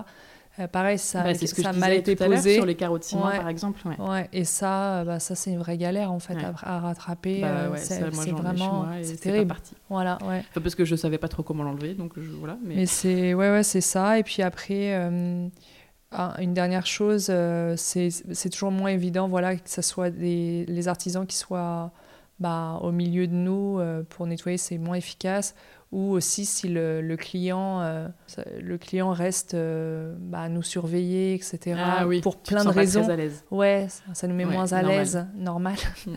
[SPEAKER 3] Euh, pareil, ça,
[SPEAKER 4] Bah, c'est ce que
[SPEAKER 3] ça a mal été posé.
[SPEAKER 4] sur les carreaux de ciment
[SPEAKER 3] Ouais.
[SPEAKER 4] par exemple. Ouais.
[SPEAKER 3] Ouais, et ça, euh, bah, ça c'est une vraie galère en fait
[SPEAKER 4] Ouais.
[SPEAKER 3] à, à rattraper.
[SPEAKER 4] Bah
[SPEAKER 3] euh, c'est vraiment, c'est terrible.
[SPEAKER 4] parti.
[SPEAKER 3] Voilà, ouais.
[SPEAKER 4] Enfin, parce que je savais pas trop comment l'enlever, donc je, voilà. Mais,
[SPEAKER 3] Mais c'est ouais, ouais, c'est ça. Et puis après, euh, une dernière chose, euh, c'est c'est toujours moins évident, voilà, que ce soit des, les artisans qui soient bah, au milieu de nous pour nettoyer, c'est moins efficace. Ou aussi si le, le client, euh, le client reste euh, bah, à nous surveiller, etc.
[SPEAKER 4] Ah oui,
[SPEAKER 3] pour
[SPEAKER 4] tu te
[SPEAKER 3] plein de
[SPEAKER 4] sens pas
[SPEAKER 3] raisons.
[SPEAKER 4] Très à l'aise.
[SPEAKER 3] Ouais, ça, ça nous met
[SPEAKER 4] Ouais,
[SPEAKER 3] moins à
[SPEAKER 4] normal.
[SPEAKER 3] l'aise, normal.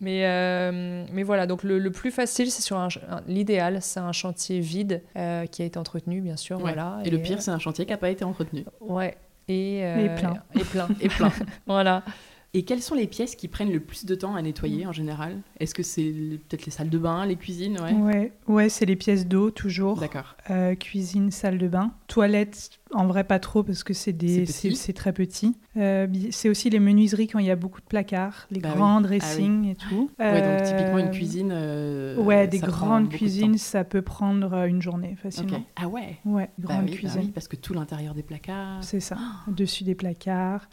[SPEAKER 3] Mais, euh, mais voilà, donc le, le plus facile, c'est sur un, l'idéal, c'est un chantier vide euh, qui a été entretenu, bien sûr.
[SPEAKER 4] Ouais.
[SPEAKER 3] Voilà,
[SPEAKER 4] Et le pire, c'est un chantier qui n'a pas été entretenu.
[SPEAKER 3] Ouais. Et, euh,
[SPEAKER 2] Et plein.
[SPEAKER 3] Et plein.
[SPEAKER 4] Et plein.
[SPEAKER 3] voilà.
[SPEAKER 4] Et quelles sont les pièces qui prennent le plus de temps à nettoyer en général? Est-ce que c'est peut-être les salles de bain, les cuisines? Ouais.
[SPEAKER 2] Ouais, ouais c'est les pièces d'eau toujours.
[SPEAKER 4] D'accord.
[SPEAKER 2] Euh, cuisine, salle de bain. Toilette, en vrai pas trop parce que c'est des, très petit. Euh, c'est aussi les menuiseries quand il y a beaucoup de placards, les
[SPEAKER 4] Bah oui.
[SPEAKER 2] grands
[SPEAKER 4] Ah
[SPEAKER 2] dressings et tout.
[SPEAKER 4] Ouais, donc
[SPEAKER 2] Euh,
[SPEAKER 4] typiquement une cuisine. euh,
[SPEAKER 2] ouais, des grandes
[SPEAKER 4] de
[SPEAKER 2] cuisines, ça peut prendre euh, une journée facilement.
[SPEAKER 4] Ah ouais.
[SPEAKER 2] Ouais,
[SPEAKER 4] Bah
[SPEAKER 2] grande
[SPEAKER 4] oui, bah
[SPEAKER 2] cuisine.
[SPEAKER 4] oui, parce que tout l'intérieur des placards.
[SPEAKER 2] C'est ça, dessus des placards.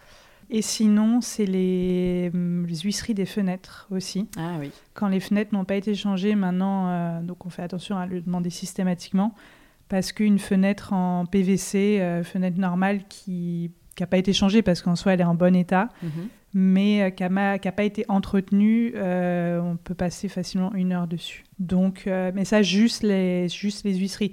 [SPEAKER 2] Et sinon, c'est les, hum, les huisseries des fenêtres aussi.
[SPEAKER 4] Ah oui.
[SPEAKER 2] Quand les fenêtres n'ont pas été changées, maintenant, euh, donc on fait attention à le demander systématiquement, parce qu'une fenêtre en PVC, euh, fenêtre normale qui n'a pas été changée parce qu'en soi elle est en bon état,
[SPEAKER 4] Mhm.
[SPEAKER 2] mais euh, qui n'a pas été entretenue, euh, on peut passer facilement une heure dessus. Donc, euh, mais ça juste les, juste les huisseries.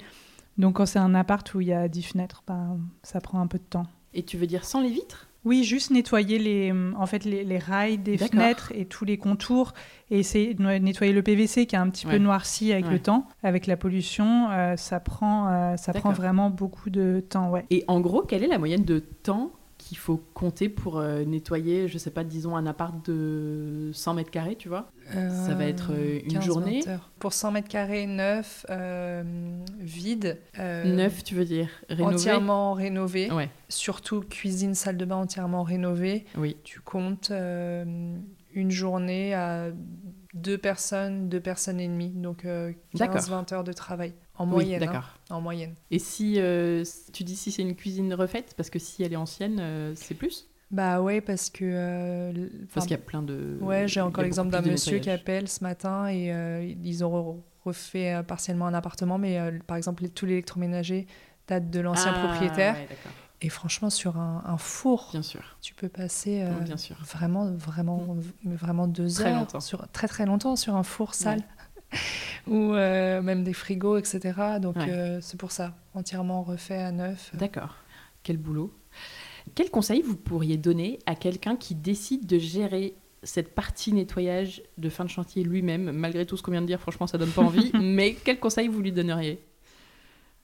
[SPEAKER 2] Donc quand c'est un appart où il y a 10 fenêtres, ben, ça prend un peu de temps.
[SPEAKER 4] Et tu veux dire sans les vitres?
[SPEAKER 2] Oui, juste nettoyer les, en fait, les, les rails des fenêtres et tous les contours et essayer de nettoyer le PVC qui est un petit
[SPEAKER 4] Ouais.
[SPEAKER 2] peu noirci avec
[SPEAKER 4] Ouais.
[SPEAKER 2] le temps, avec la pollution. euh, ça prend, euh, ça prend vraiment beaucoup de temps. Ouais.
[SPEAKER 4] Et en gros, quelle est la moyenne de temps qu'il faut compter pour euh, nettoyer, je sais pas, disons un appart de 100 mètres carrés, tu vois? Ça va être, euh, une
[SPEAKER 3] 15,
[SPEAKER 4] journée
[SPEAKER 3] 20 heures. Pour 100 mètres carrés neuf, euh, vide. euh,
[SPEAKER 4] Neuf, tu veux dire Rénové?
[SPEAKER 3] Entièrement rénové.
[SPEAKER 4] Ouais,
[SPEAKER 3] Surtout cuisine, salle de bain entièrement rénovée.
[SPEAKER 4] oui.
[SPEAKER 3] Tu comptes euh, une journée à deux personnes, deux personnes et demie. Donc euh,
[SPEAKER 4] D'accord.
[SPEAKER 3] 15-20 heures de travail. En
[SPEAKER 4] Oui,
[SPEAKER 3] moyenne. hein,
[SPEAKER 4] d'accord.
[SPEAKER 3] en moyenne.
[SPEAKER 4] Et si euh, tu dis si c'est une cuisine refaite, parce que si elle est ancienne, euh, c'est plus?
[SPEAKER 3] Bah ouais, parce que. euh,
[SPEAKER 4] Parce qu'il y a plein de.
[SPEAKER 3] Ouais, j'ai encore l'exemple d'un monsieur qui appelle ce matin et ils ont re- refait partiellement un appartement, mais par exemple, tout l'électroménager date de l'ancien
[SPEAKER 4] Ah,
[SPEAKER 3] propriétaire.
[SPEAKER 4] ouais, d'accord.
[SPEAKER 3] Et franchement, sur un, un four,
[SPEAKER 4] Bien sûr.
[SPEAKER 3] tu peux passer euh,
[SPEAKER 4] Oui, bien sûr.
[SPEAKER 3] vraiment, vraiment, v- vraiment deux
[SPEAKER 4] Très
[SPEAKER 3] heures,
[SPEAKER 4] longtemps.
[SPEAKER 3] sur, très très longtemps sur un four sale. Ou euh, même des frigos, etc. Donc
[SPEAKER 4] Ouais.
[SPEAKER 3] euh, c'est pour ça, entièrement refait à neuf.
[SPEAKER 4] D'accord. Quel boulot. Quel conseil vous pourriez donner à quelqu'un qui décide de gérer cette partie nettoyage de fin de chantier lui-même, malgré tout ce qu'on vient de dire, franchement, ça donne pas envie, mais quel conseil vous lui donneriez?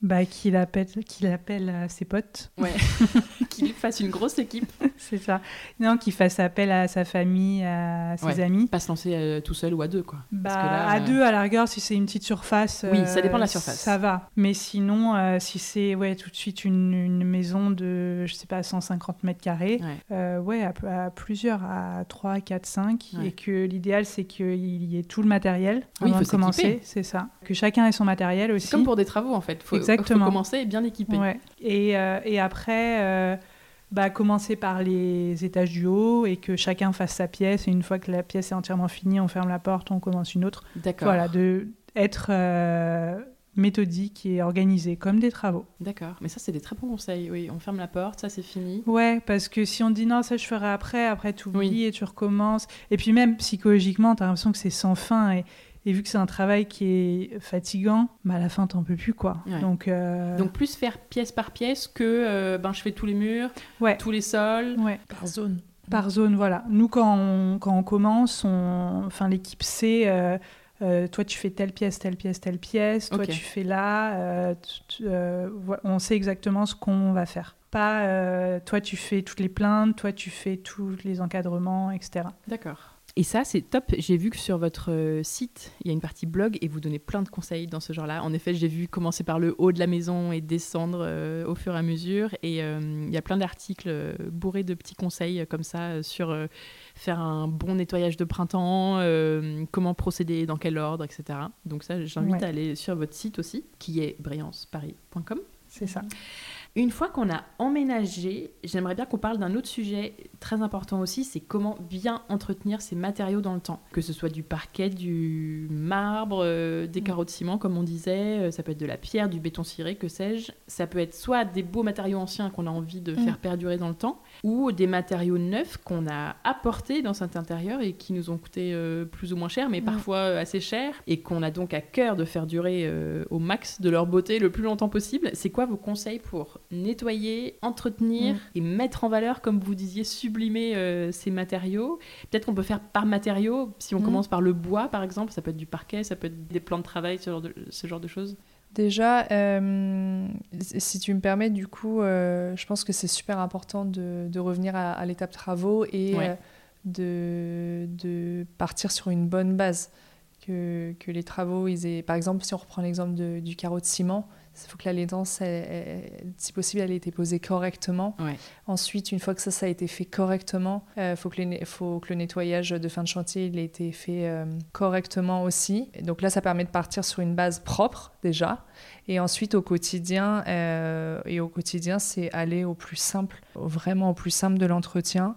[SPEAKER 2] Bah, qu'il appelle, qu'il appelle euh, ses potes,
[SPEAKER 4] Ouais. Qu'il fasse une grosse équipe,
[SPEAKER 2] c'est ça. Non, qu'il fasse appel à sa famille, à ses
[SPEAKER 4] Ouais.
[SPEAKER 2] amis.
[SPEAKER 4] pas se lancer euh, tout seul ou à deux, quoi.
[SPEAKER 2] Bah,
[SPEAKER 4] Parce que là,
[SPEAKER 2] à
[SPEAKER 4] euh,
[SPEAKER 2] deux, à la rigueur, si c'est une petite surface.
[SPEAKER 4] Oui, ça dépend de la surface.
[SPEAKER 2] Ça va. Mais sinon, si c'est ouais, tout de suite une, une maison de, je sais pas, 150 mètres carrés,
[SPEAKER 4] Ouais.
[SPEAKER 2] ouais, à, à plusieurs, à 3, 4, 5.
[SPEAKER 4] Ouais.
[SPEAKER 2] Et que l'idéal, c'est qu'il y ait tout le matériel
[SPEAKER 4] Oui, il
[SPEAKER 2] avant
[SPEAKER 4] faut
[SPEAKER 2] de commencer. C'est ça. Que chacun ait son matériel aussi.
[SPEAKER 4] Comme pour des travaux, en fait. Faut,
[SPEAKER 2] Exactement.
[SPEAKER 4] faut commencer bien équipé.
[SPEAKER 2] Ouais. Et, euh, et après, euh, bah, commencer par les étages du haut et que chacun fasse sa pièce. Et une fois que la pièce est entièrement finie, on ferme la porte, on commence une autre.
[SPEAKER 4] D'accord.
[SPEAKER 2] Voilà, de être euh, méthodique et organisé, comme des travaux.
[SPEAKER 4] D'accord. Mais ça, c'est des très bons conseils. Oui, on ferme la porte, ça, c'est fini.
[SPEAKER 2] Ouais, parce que si on dit non, ça je ferai après, après tu oublies
[SPEAKER 4] Oui.
[SPEAKER 2] et tu recommences. Et puis même psychologiquement, tu as l'impression que c'est sans fin. Et, et vu que c'est un travail qui est fatigant, bah à la fin, t'en peux plus, quoi.
[SPEAKER 4] Ouais.
[SPEAKER 2] Donc, euh,
[SPEAKER 4] Donc, plus faire pièce par pièce que euh, ben, je fais tous les murs,
[SPEAKER 2] ouais,
[SPEAKER 4] tous les sols.
[SPEAKER 2] ouais.
[SPEAKER 3] Par zone.
[SPEAKER 2] Par zone, voilà. Nous, quand on, quand on commence, on, enfin, l'équipe sait euh, euh, toi tu fais telle pièce, telle pièce, telle pièce, toi tu fais là, euh, tu- tu- euh, vo- on sait exactement ce qu'on va faire. Pas euh, toi tu fais toutes les plaintes, toi tu fais tous les encadrements, etc.
[SPEAKER 4] D'accord. Et ça, c'est top. J'ai vu que sur votre euh, site, il y a une partie blog et vous donnez plein de conseils dans ce genre-là. En effet, j'ai vu commencer par le haut de la maison et descendre euh, au fur et à mesure. Et euh, il y a plein d'articles bourrés de petits conseils comme ça sur euh, faire un bon nettoyage de printemps, comment procéder, dans quel ordre, etc. Donc ça, j'invite
[SPEAKER 2] Ouais.
[SPEAKER 4] à aller sur votre site aussi, qui est brillanceparis.com.
[SPEAKER 2] C'est ça.
[SPEAKER 4] Une fois qu'on a emménagé, j'aimerais bien qu'on parle d'un autre sujet très important aussi, c'est comment bien entretenir ces matériaux dans le temps. Que ce soit du parquet, du marbre, euh, des carreaux de ciment comme on disait, euh, ça peut être de la pierre, du béton ciré, que sais-je. Ça peut être soit des beaux matériaux anciens qu'on a envie de
[SPEAKER 3] Mm.
[SPEAKER 4] faire perdurer dans le temps, ou des matériaux neufs qu'on a apportés dans cet intérieur et qui nous ont coûté euh, plus ou moins cher, mais
[SPEAKER 3] Mm.
[SPEAKER 4] parfois assez cher, et qu'on a donc à cœur de faire durer au max de leur beauté le plus longtemps possible. C'est quoi vos conseils pour nettoyer, entretenir
[SPEAKER 3] Mm.
[SPEAKER 4] et mettre en valeur, comme vous disiez, sublimer euh, ces matériaux Peut-être qu'on peut faire par matériaux, si on
[SPEAKER 3] Mm.
[SPEAKER 4] commence par le bois par exemple, ça peut être du parquet, ça peut être des plans de travail, ce genre de, ce genre de choses.
[SPEAKER 3] Déjà, euh, si tu me permets, du coup, euh, je pense que c'est super important de, de revenir à, à l'étape travaux et
[SPEAKER 4] Ouais.
[SPEAKER 3] de, de partir sur une bonne base. Que, que les travaux, ils aient... par exemple, si on reprend l'exemple du carreau de ciment, il faut que la laitance, elle- elle- si possible, elle ait été posée correctement.
[SPEAKER 4] Ouais.
[SPEAKER 3] Ensuite, une fois que ça, ça a été fait correctement, il faut, que les ne- faut que le nettoyage de fin de chantier il ait été fait euh, correctement aussi. Et donc là, ça permet de partir sur une base propre déjà. Et ensuite, au quotidien, euh, et au quotidien, c'est aller au plus simple, vraiment au plus simple de l'entretien.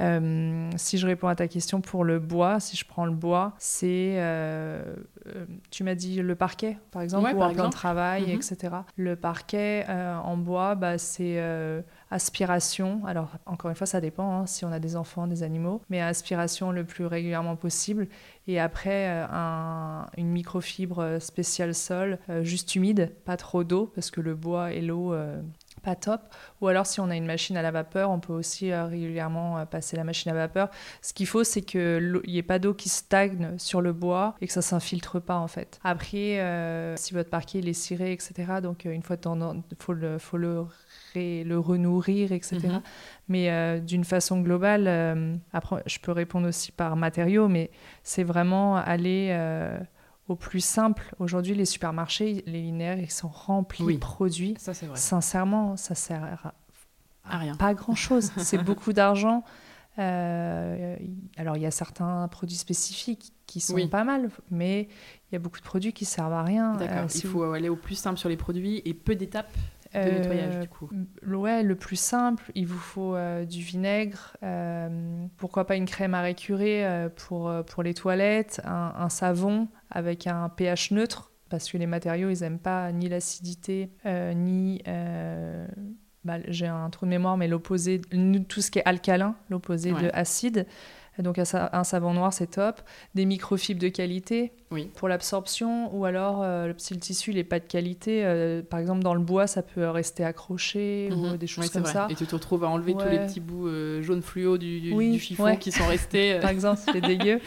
[SPEAKER 3] Euh, si je réponds à ta question pour le bois, si je prends le bois, c'est, euh, euh, tu m'as dit le parquet, par exemple,
[SPEAKER 4] Ouais,
[SPEAKER 3] ou
[SPEAKER 4] par
[SPEAKER 3] un plan de travail,
[SPEAKER 4] Mhm.
[SPEAKER 3] etc. Le parquet euh, en bois, bah, c'est aspiration. Alors, encore une fois, ça dépend hein, si on a des enfants, des animaux, mais aspiration le plus régulièrement possible. Et après, un- une microfibre spéciale sol, juste humide, pas trop d'eau, parce que le bois et l'eau, pas top. Ou alors, si on a une machine à la vapeur, on peut aussi euh, régulièrement euh, passer la machine à vapeur. Ce qu'il faut, c'est qu'il n'y ait pas d'eau qui stagne sur le bois et que ça s'infiltre pas, en fait. Après, euh, si votre parquet il est ciré, etc., donc une fois de temps il faut le, faut le, ré- le renourrir, etc.
[SPEAKER 4] Mhm.
[SPEAKER 3] Mais d'une façon globale, après, je peux répondre aussi par matériaux, mais c'est vraiment aller au plus simple. Aujourd'hui, les supermarchés, les linéaires, ils sont remplis
[SPEAKER 4] Oui.
[SPEAKER 3] de produits.
[SPEAKER 4] Ça c'est vrai.
[SPEAKER 3] Sincèrement, ça sert à
[SPEAKER 4] À rien.
[SPEAKER 3] pas grand-chose. c'est beaucoup d'argent. Euh, alors, il y a certains produits spécifiques qui sont
[SPEAKER 4] Oui.
[SPEAKER 3] pas mal, mais il y a beaucoup de produits qui servent à rien.
[SPEAKER 4] D'accord.
[SPEAKER 3] Euh,
[SPEAKER 4] Il faut aller au plus simple sur les produits et peu d'étapes de
[SPEAKER 3] Euh,
[SPEAKER 4] nettoyage du coup.
[SPEAKER 3] le- Ouais, le plus simple, il vous faut euh, du vinaigre, euh, pourquoi pas une crème à récurer pour, pour les toilettes, un, un savon avec un pH neutre, parce que les matériaux, ils n'aiment pas ni l'acidité, ni... bah, J'ai un trou de mémoire, mais l'opposé, tout ce qui est alcalin, l'opposé
[SPEAKER 4] Ouais.
[SPEAKER 3] de acide. Donc un, sa- un savon noir, c'est top. Des microfibres de qualité
[SPEAKER 4] Oui.
[SPEAKER 3] pour l'absorption, ou alors euh, le- si le tissu n'est pas de qualité, euh, par exemple dans le bois, ça peut rester accroché ou
[SPEAKER 4] Mhm.
[SPEAKER 3] des choses comme
[SPEAKER 4] vrai.
[SPEAKER 3] ça.
[SPEAKER 4] Et tu te retrouves à enlever tous les petits bouts euh, jaunes fluo du, du-
[SPEAKER 3] Oui,
[SPEAKER 4] du chiffon
[SPEAKER 3] ouais.
[SPEAKER 4] qui sont restés. euh.
[SPEAKER 3] Par exemple, c'est dégueu.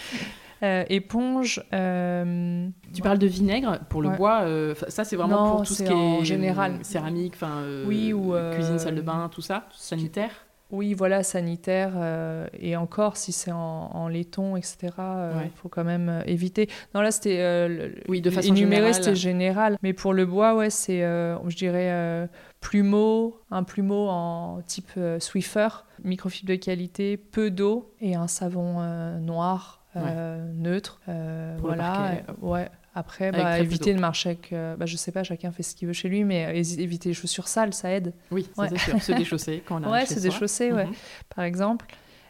[SPEAKER 3] Euh, éponge. euh,
[SPEAKER 4] Tu parles de vinaigre pour le
[SPEAKER 3] Ouais.
[SPEAKER 4] bois, euh, ça c'est vraiment
[SPEAKER 3] Non,
[SPEAKER 4] pour tout ce qui
[SPEAKER 3] en
[SPEAKER 4] est
[SPEAKER 3] général.
[SPEAKER 4] céramique, enfin
[SPEAKER 3] Oui, ou,
[SPEAKER 4] cuisine, salle de bain, tout ça, sanitaire.
[SPEAKER 3] Oui, voilà, sanitaire. euh, et encore, si c'est en, en laiton, etc., il
[SPEAKER 4] Ouais.
[SPEAKER 3] faut quand même euh, éviter. Non, là, c'était. euh, le-
[SPEAKER 4] Oui, de façon
[SPEAKER 3] énuméré, c'était général. Mais pour le bois, ouais, c'est, euh, je dirais, euh, plumeau, un plumeau en type euh, Swiffer, microfibre de qualité, peu d'eau et un savon euh, noir, euh, neutre. euh,
[SPEAKER 4] le
[SPEAKER 3] voilà.
[SPEAKER 4] parquet.
[SPEAKER 3] euh, ouais. Après, bah, éviter de marcher avec. euh, bah, je sais pas, chacun fait ce qu'il veut chez lui, mais euh, éviter les chaussures sales, ça aide.
[SPEAKER 4] Oui,
[SPEAKER 3] Ouais.
[SPEAKER 4] c'est sûr. Se déchausser quand on arrive
[SPEAKER 3] Ouais, se déchausser, ouais
[SPEAKER 4] Mhm.
[SPEAKER 3] par exemple.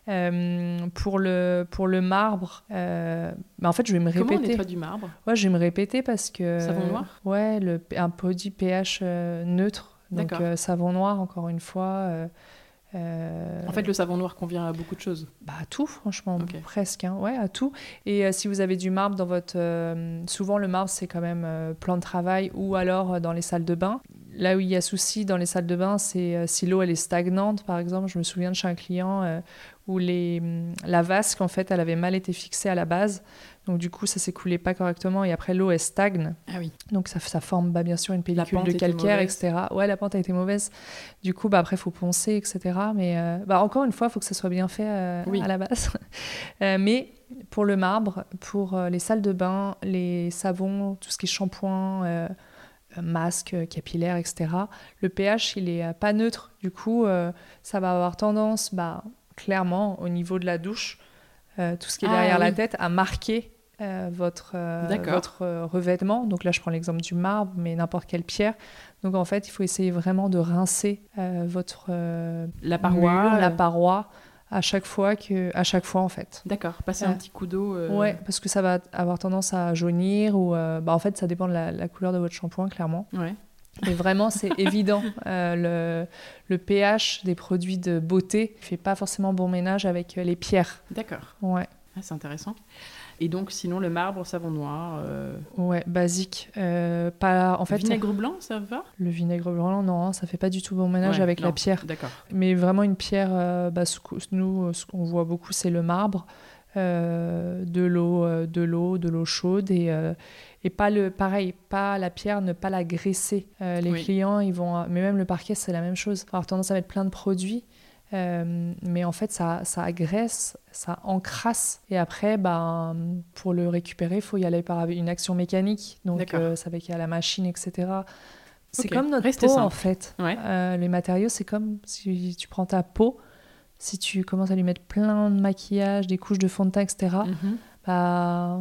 [SPEAKER 3] Euh, pour, le, pour le marbre, euh, bah, en fait, je vais me
[SPEAKER 4] Comment on
[SPEAKER 3] répéter.
[SPEAKER 4] nettoie du marbre?
[SPEAKER 3] Ouais, je vais me répéter parce que.
[SPEAKER 4] Savon noir?
[SPEAKER 3] Ouais, le, un produit pH neutre. Donc, savon noir, encore une fois. Euh,
[SPEAKER 4] En fait, le savon noir convient à beaucoup de choses.
[SPEAKER 3] bah, à tout, franchement, presque. hein. Ouais, à tout. Et euh, si vous avez du marbre dans votre. euh, souvent, le marbre, c'est quand même plan de travail ou alors dans les salles de bain. Là où il y a souci dans les salles de bain, c'est si l'eau elle est stagnante, par exemple. Je me souviens de chez un client où les, la vasque, en fait, elle avait mal été fixée à la base. Donc du coup, ça s'écoulait pas correctement et après l'eau elle stagne.
[SPEAKER 4] Ah oui.
[SPEAKER 3] Donc ça, ça forme bah, bien sûr une pellicule de calcaire, etc. Ouais, la pente a été mauvaise. Du coup, bah, après il faut poncer, etc. Mais euh, bah, encore une fois, il faut que ça soit bien fait euh,
[SPEAKER 4] Oui.
[SPEAKER 3] à la base. Euh, mais pour le marbre, pour les salles de bain, les savons, tout ce qui est shampoing, masque capillaire, etc. Le pH il est pas neutre. Du coup, ça va avoir tendance, bah, clairement, au niveau de la douche, euh, tout ce qui est
[SPEAKER 4] Ah,
[SPEAKER 3] derrière la tête, à marquer euh, votre, euh, votre revêtement. Donc là, je prends l'exemple du marbre, mais n'importe quelle pierre. Donc en fait, il faut essayer vraiment de rincer votre
[SPEAKER 4] La paroi.
[SPEAKER 3] mur, la paroi à chaque fois que, à chaque fois en fait.
[SPEAKER 4] D'accord. Passer un petit coup d'eau.
[SPEAKER 3] Ouais, parce que ça va avoir tendance à jaunir ou, bah, en fait, ça dépend de la, la couleur de votre shampoing, clairement.
[SPEAKER 4] Ouais.
[SPEAKER 3] Et vraiment, c'est évident. Euh, le, le pH des produits de beauté fait pas forcément bon ménage avec euh, les pierres.
[SPEAKER 4] D'accord.
[SPEAKER 3] Ouais.
[SPEAKER 4] Ah, c'est intéressant. Et donc, sinon, le marbre, savon noir. euh,
[SPEAKER 3] Ouais, basique. Euh, pas, en fait,
[SPEAKER 4] vinaigre blanc, ça va?
[SPEAKER 3] Le vinaigre blanc, non, hein, ça fait pas du tout bon ménage
[SPEAKER 4] Ouais,
[SPEAKER 3] avec la pierre.
[SPEAKER 4] D'accord.
[SPEAKER 3] Mais vraiment une pierre, euh, bah, nous, ce qu'on voit beaucoup, c'est le marbre, de l'eau, de l'eau, de l'eau chaude et, et pas le, pareil, pas la pierre, ne pas la graisser. Euh, les
[SPEAKER 4] Oui.
[SPEAKER 3] clients, ils vont, mais même le parquet, c'est la même chose. Avoir tendance à mettre plein de produits. euh, mais en fait, ça, ça agresse, ça encrasse. Et après, bah, pour le récupérer, il faut y aller par une action mécanique. Donc, euh, ça va qu'il y a la machine, etc. C'est comme notre
[SPEAKER 4] Restez
[SPEAKER 3] peau,
[SPEAKER 4] simple.
[SPEAKER 3] en fait.
[SPEAKER 4] Ouais.
[SPEAKER 3] Euh, les matériaux, c'est comme si tu prends ta peau, si tu commences à lui mettre plein de maquillage, des couches de fond de teint, etc., bah,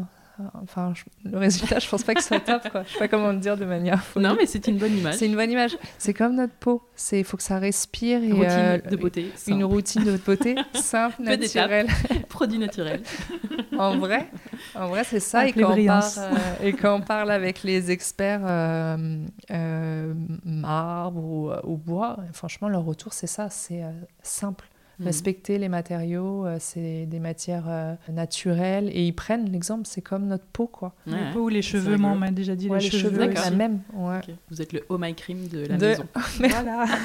[SPEAKER 3] enfin, je- le résultat, je pense pas que ce soit top, quoi. Je sais pas comment te dire de manière.
[SPEAKER 4] Non, mais c'est une bonne image.
[SPEAKER 3] c'est une bonne image. C'est comme notre peau. C'est, faut que ça respire et
[SPEAKER 4] routine
[SPEAKER 3] euh,
[SPEAKER 4] de beauté.
[SPEAKER 3] Une routine de beauté simple, naturelle.
[SPEAKER 4] Produit naturel.
[SPEAKER 3] en vrai, en vrai, c'est ça. Et
[SPEAKER 2] Avec les
[SPEAKER 3] quand, on
[SPEAKER 2] brillances.
[SPEAKER 3] parle, euh, et quand on parle avec les experts euh, marbre ou, ou bois, franchement, leur retour, c'est ça. C'est simple.
[SPEAKER 4] Mhm.
[SPEAKER 3] Respecter les matériaux, euh, c'est des matières euh, naturelles. Et ils prennent l'exemple, c'est comme notre peau, quoi.
[SPEAKER 4] Ouais, ouais.
[SPEAKER 2] peaux ou les cheveux, moi, on m'a déjà dit
[SPEAKER 3] Ouais,
[SPEAKER 2] les,
[SPEAKER 3] les cheveux,
[SPEAKER 2] cheveux.
[SPEAKER 4] d'accord.
[SPEAKER 3] la même. Ouais.
[SPEAKER 4] Vous êtes le Oh My Cream de la
[SPEAKER 3] De-
[SPEAKER 4] maison.
[SPEAKER 2] Voilà.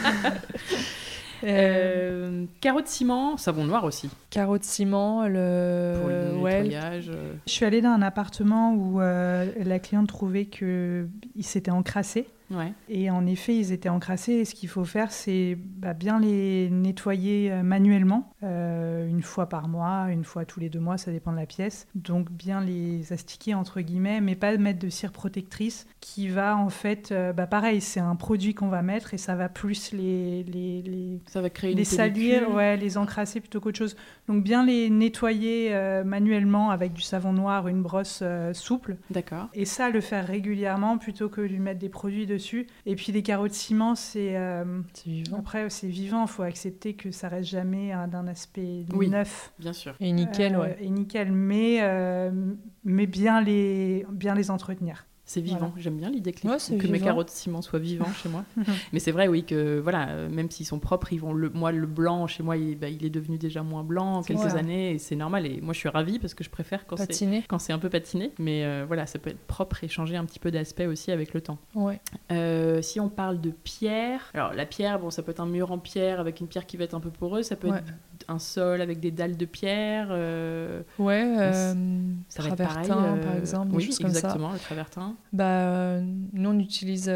[SPEAKER 4] Euh, carreau de ciment, savon noir aussi.
[SPEAKER 3] Carreau de ciment, le,
[SPEAKER 4] Pour le
[SPEAKER 3] Euh, ouais,
[SPEAKER 4] nettoyage.
[SPEAKER 2] Je suis allée dans un appartement où euh, la cliente trouvait qu'il s'était encrassé.
[SPEAKER 4] Ouais.
[SPEAKER 2] Et en effet, ils étaient encrassés. Et ce qu'il faut faire, c'est bah, bien les nettoyer euh, manuellement, euh, une fois par mois, une fois tous les deux mois, ça dépend de la pièce. Donc bien les astiquer entre guillemets, mais pas mettre de cire protectrice qui va en fait, euh, bah, pareil, c'est un produit qu'on va mettre et ça va plus les, les, les,
[SPEAKER 4] Ça va créer une
[SPEAKER 2] les salir, ouais, les encrasser plutôt qu'autre chose. Donc bien les nettoyer euh, manuellement avec du savon noir, une brosse souple.
[SPEAKER 4] D'accord.
[SPEAKER 2] Et ça, le faire régulièrement plutôt que de lui mettre des produits dessus. Et puis les carreaux de ciment, c'est euh,
[SPEAKER 3] c'est vivant.
[SPEAKER 2] après c'est vivant. Il faut accepter que ça reste jamais hein, d'un aspect
[SPEAKER 4] Oui.
[SPEAKER 2] neuf
[SPEAKER 4] Bien sûr.
[SPEAKER 3] Et nickel,
[SPEAKER 2] euh,
[SPEAKER 3] ouais.
[SPEAKER 2] et nickel. Mais euh, mais bien les bien les entretenir.
[SPEAKER 4] C'est vivant.
[SPEAKER 2] Voilà.
[SPEAKER 4] J'aime bien l'idée que,
[SPEAKER 3] Ouais,
[SPEAKER 4] mes carreaux de ciment soient vivants chez moi. Mais c'est vrai, oui, que voilà, même s'ils sont propres, ils vont le, moi, le blanc chez moi, il, bah, il est devenu déjà moins blanc en quelques
[SPEAKER 3] Ouais.
[SPEAKER 4] années et c'est normal. Et moi, je suis ravie parce que je préfère quand c'est
[SPEAKER 3] Patiner.
[SPEAKER 4] quand c'est un peu patiné. Mais euh, voilà, ça peut être propre et changer un petit peu d'aspect aussi avec le temps.
[SPEAKER 3] Ouais.
[SPEAKER 4] Euh, si on parle de pierre, alors la pierre, bon, ça peut être un mur en pierre avec une pierre qui va être un peu poreuse, ça peut être un sol avec des dalles de pierre. euh,
[SPEAKER 3] Ouais, euh,
[SPEAKER 4] ça
[SPEAKER 3] travertin,
[SPEAKER 4] pareil, euh,
[SPEAKER 3] par exemple, des
[SPEAKER 4] oui,
[SPEAKER 3] choses comme ça.
[SPEAKER 4] exactement, le travertin.
[SPEAKER 3] Bah, euh, nous, on utilise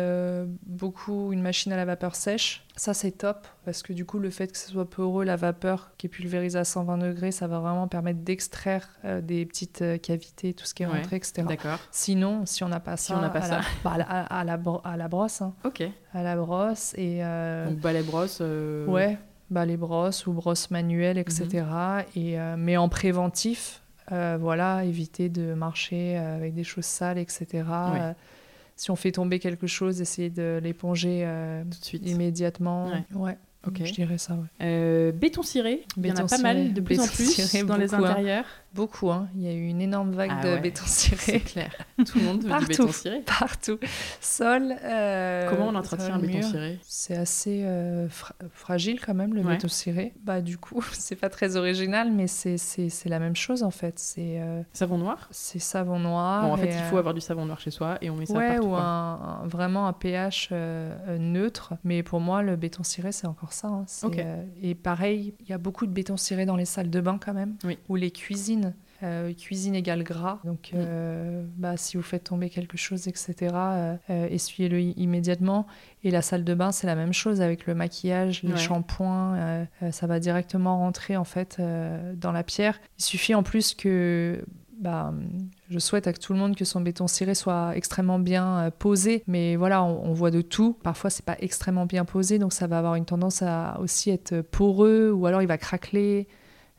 [SPEAKER 3] beaucoup une machine à la vapeur sèche. Ça, c'est top parce que du coup, le fait que ce soit poreux, la vapeur qui est pulvérisée à 120 degrés, ça va vraiment permettre d'extraire des petites cavités, tout ce qui est
[SPEAKER 4] Ouais,
[SPEAKER 3] rentré, etc.
[SPEAKER 4] D'accord.
[SPEAKER 3] Sinon, si on n'a pas
[SPEAKER 4] Si
[SPEAKER 3] ça,
[SPEAKER 4] on n'a pas
[SPEAKER 3] à,
[SPEAKER 4] ça.
[SPEAKER 3] La, bah, à, la, à la bro- à la brosse, hein.
[SPEAKER 4] Ok.
[SPEAKER 3] à la brosse et
[SPEAKER 4] Donc balai brosse. euh,
[SPEAKER 3] ouais, bah, les brosses ou brosses manuelles, etc.
[SPEAKER 4] Mhm.
[SPEAKER 3] Et euh, mais en préventif, euh, voilà, éviter de marcher euh, avec des choses sales, etc. Si on fait tomber quelque chose, essayer de l'éponger
[SPEAKER 4] Tout de suite.
[SPEAKER 3] immédiatement.
[SPEAKER 4] Ouais.
[SPEAKER 3] Je dirais ça. Ouais.
[SPEAKER 4] Béton ciré, il y en a pas
[SPEAKER 3] ciré,
[SPEAKER 4] mal de plus en
[SPEAKER 3] béton
[SPEAKER 4] plus
[SPEAKER 3] ciré,
[SPEAKER 4] dans les
[SPEAKER 3] hein. Beaucoup, hein. il y a eu une énorme vague
[SPEAKER 4] Ah
[SPEAKER 3] de
[SPEAKER 4] ouais.
[SPEAKER 3] béton
[SPEAKER 4] C'est
[SPEAKER 3] ciré
[SPEAKER 4] clair. Tout le monde veut du
[SPEAKER 3] Partout.
[SPEAKER 4] béton ciré.
[SPEAKER 3] partout. Sol. euh,
[SPEAKER 4] Comment on entretient un béton ciré?
[SPEAKER 3] C'est assez euh, fra- fragile quand même, le
[SPEAKER 4] Ouais.
[SPEAKER 3] béton ciré. Bah, du coup, c'est pas très original, mais c'est c'est- c'est la même chose en fait. C'est euh,
[SPEAKER 4] Savon noir?
[SPEAKER 3] c'est savon noir.
[SPEAKER 4] Bon, en fait, il faut avoir du savon noir chez soi et on met ça
[SPEAKER 3] Ouais,
[SPEAKER 4] partout.
[SPEAKER 3] ou
[SPEAKER 4] quoi.
[SPEAKER 3] un, un- vraiment un pH neutre. Mais pour moi, le béton ciré, c'est encore ça. hein. C'est, et pareil, il y a beaucoup de béton ciré dans les salles de bain quand même,
[SPEAKER 4] Oui.
[SPEAKER 3] ou les cuisines. Euh, cuisine égale gras. Donc,
[SPEAKER 4] Mm.
[SPEAKER 3] euh, bah, si vous faites tomber quelque chose, etc., euh, essuyez-le immédiatement. Et la salle de bain, c'est la même chose avec le maquillage, les
[SPEAKER 4] Ouais.
[SPEAKER 3] shampoings. ça va directement rentrer en fait dans la pierre. Il suffit en plus que bah, je souhaite à tout le monde que son béton ciré soit extrêmement bien posé, mais voilà, on, on voit de tout. Parfois, c'est pas extrêmement bien posé, donc ça va avoir une tendance à aussi être poreux, ou alors il va craqueler.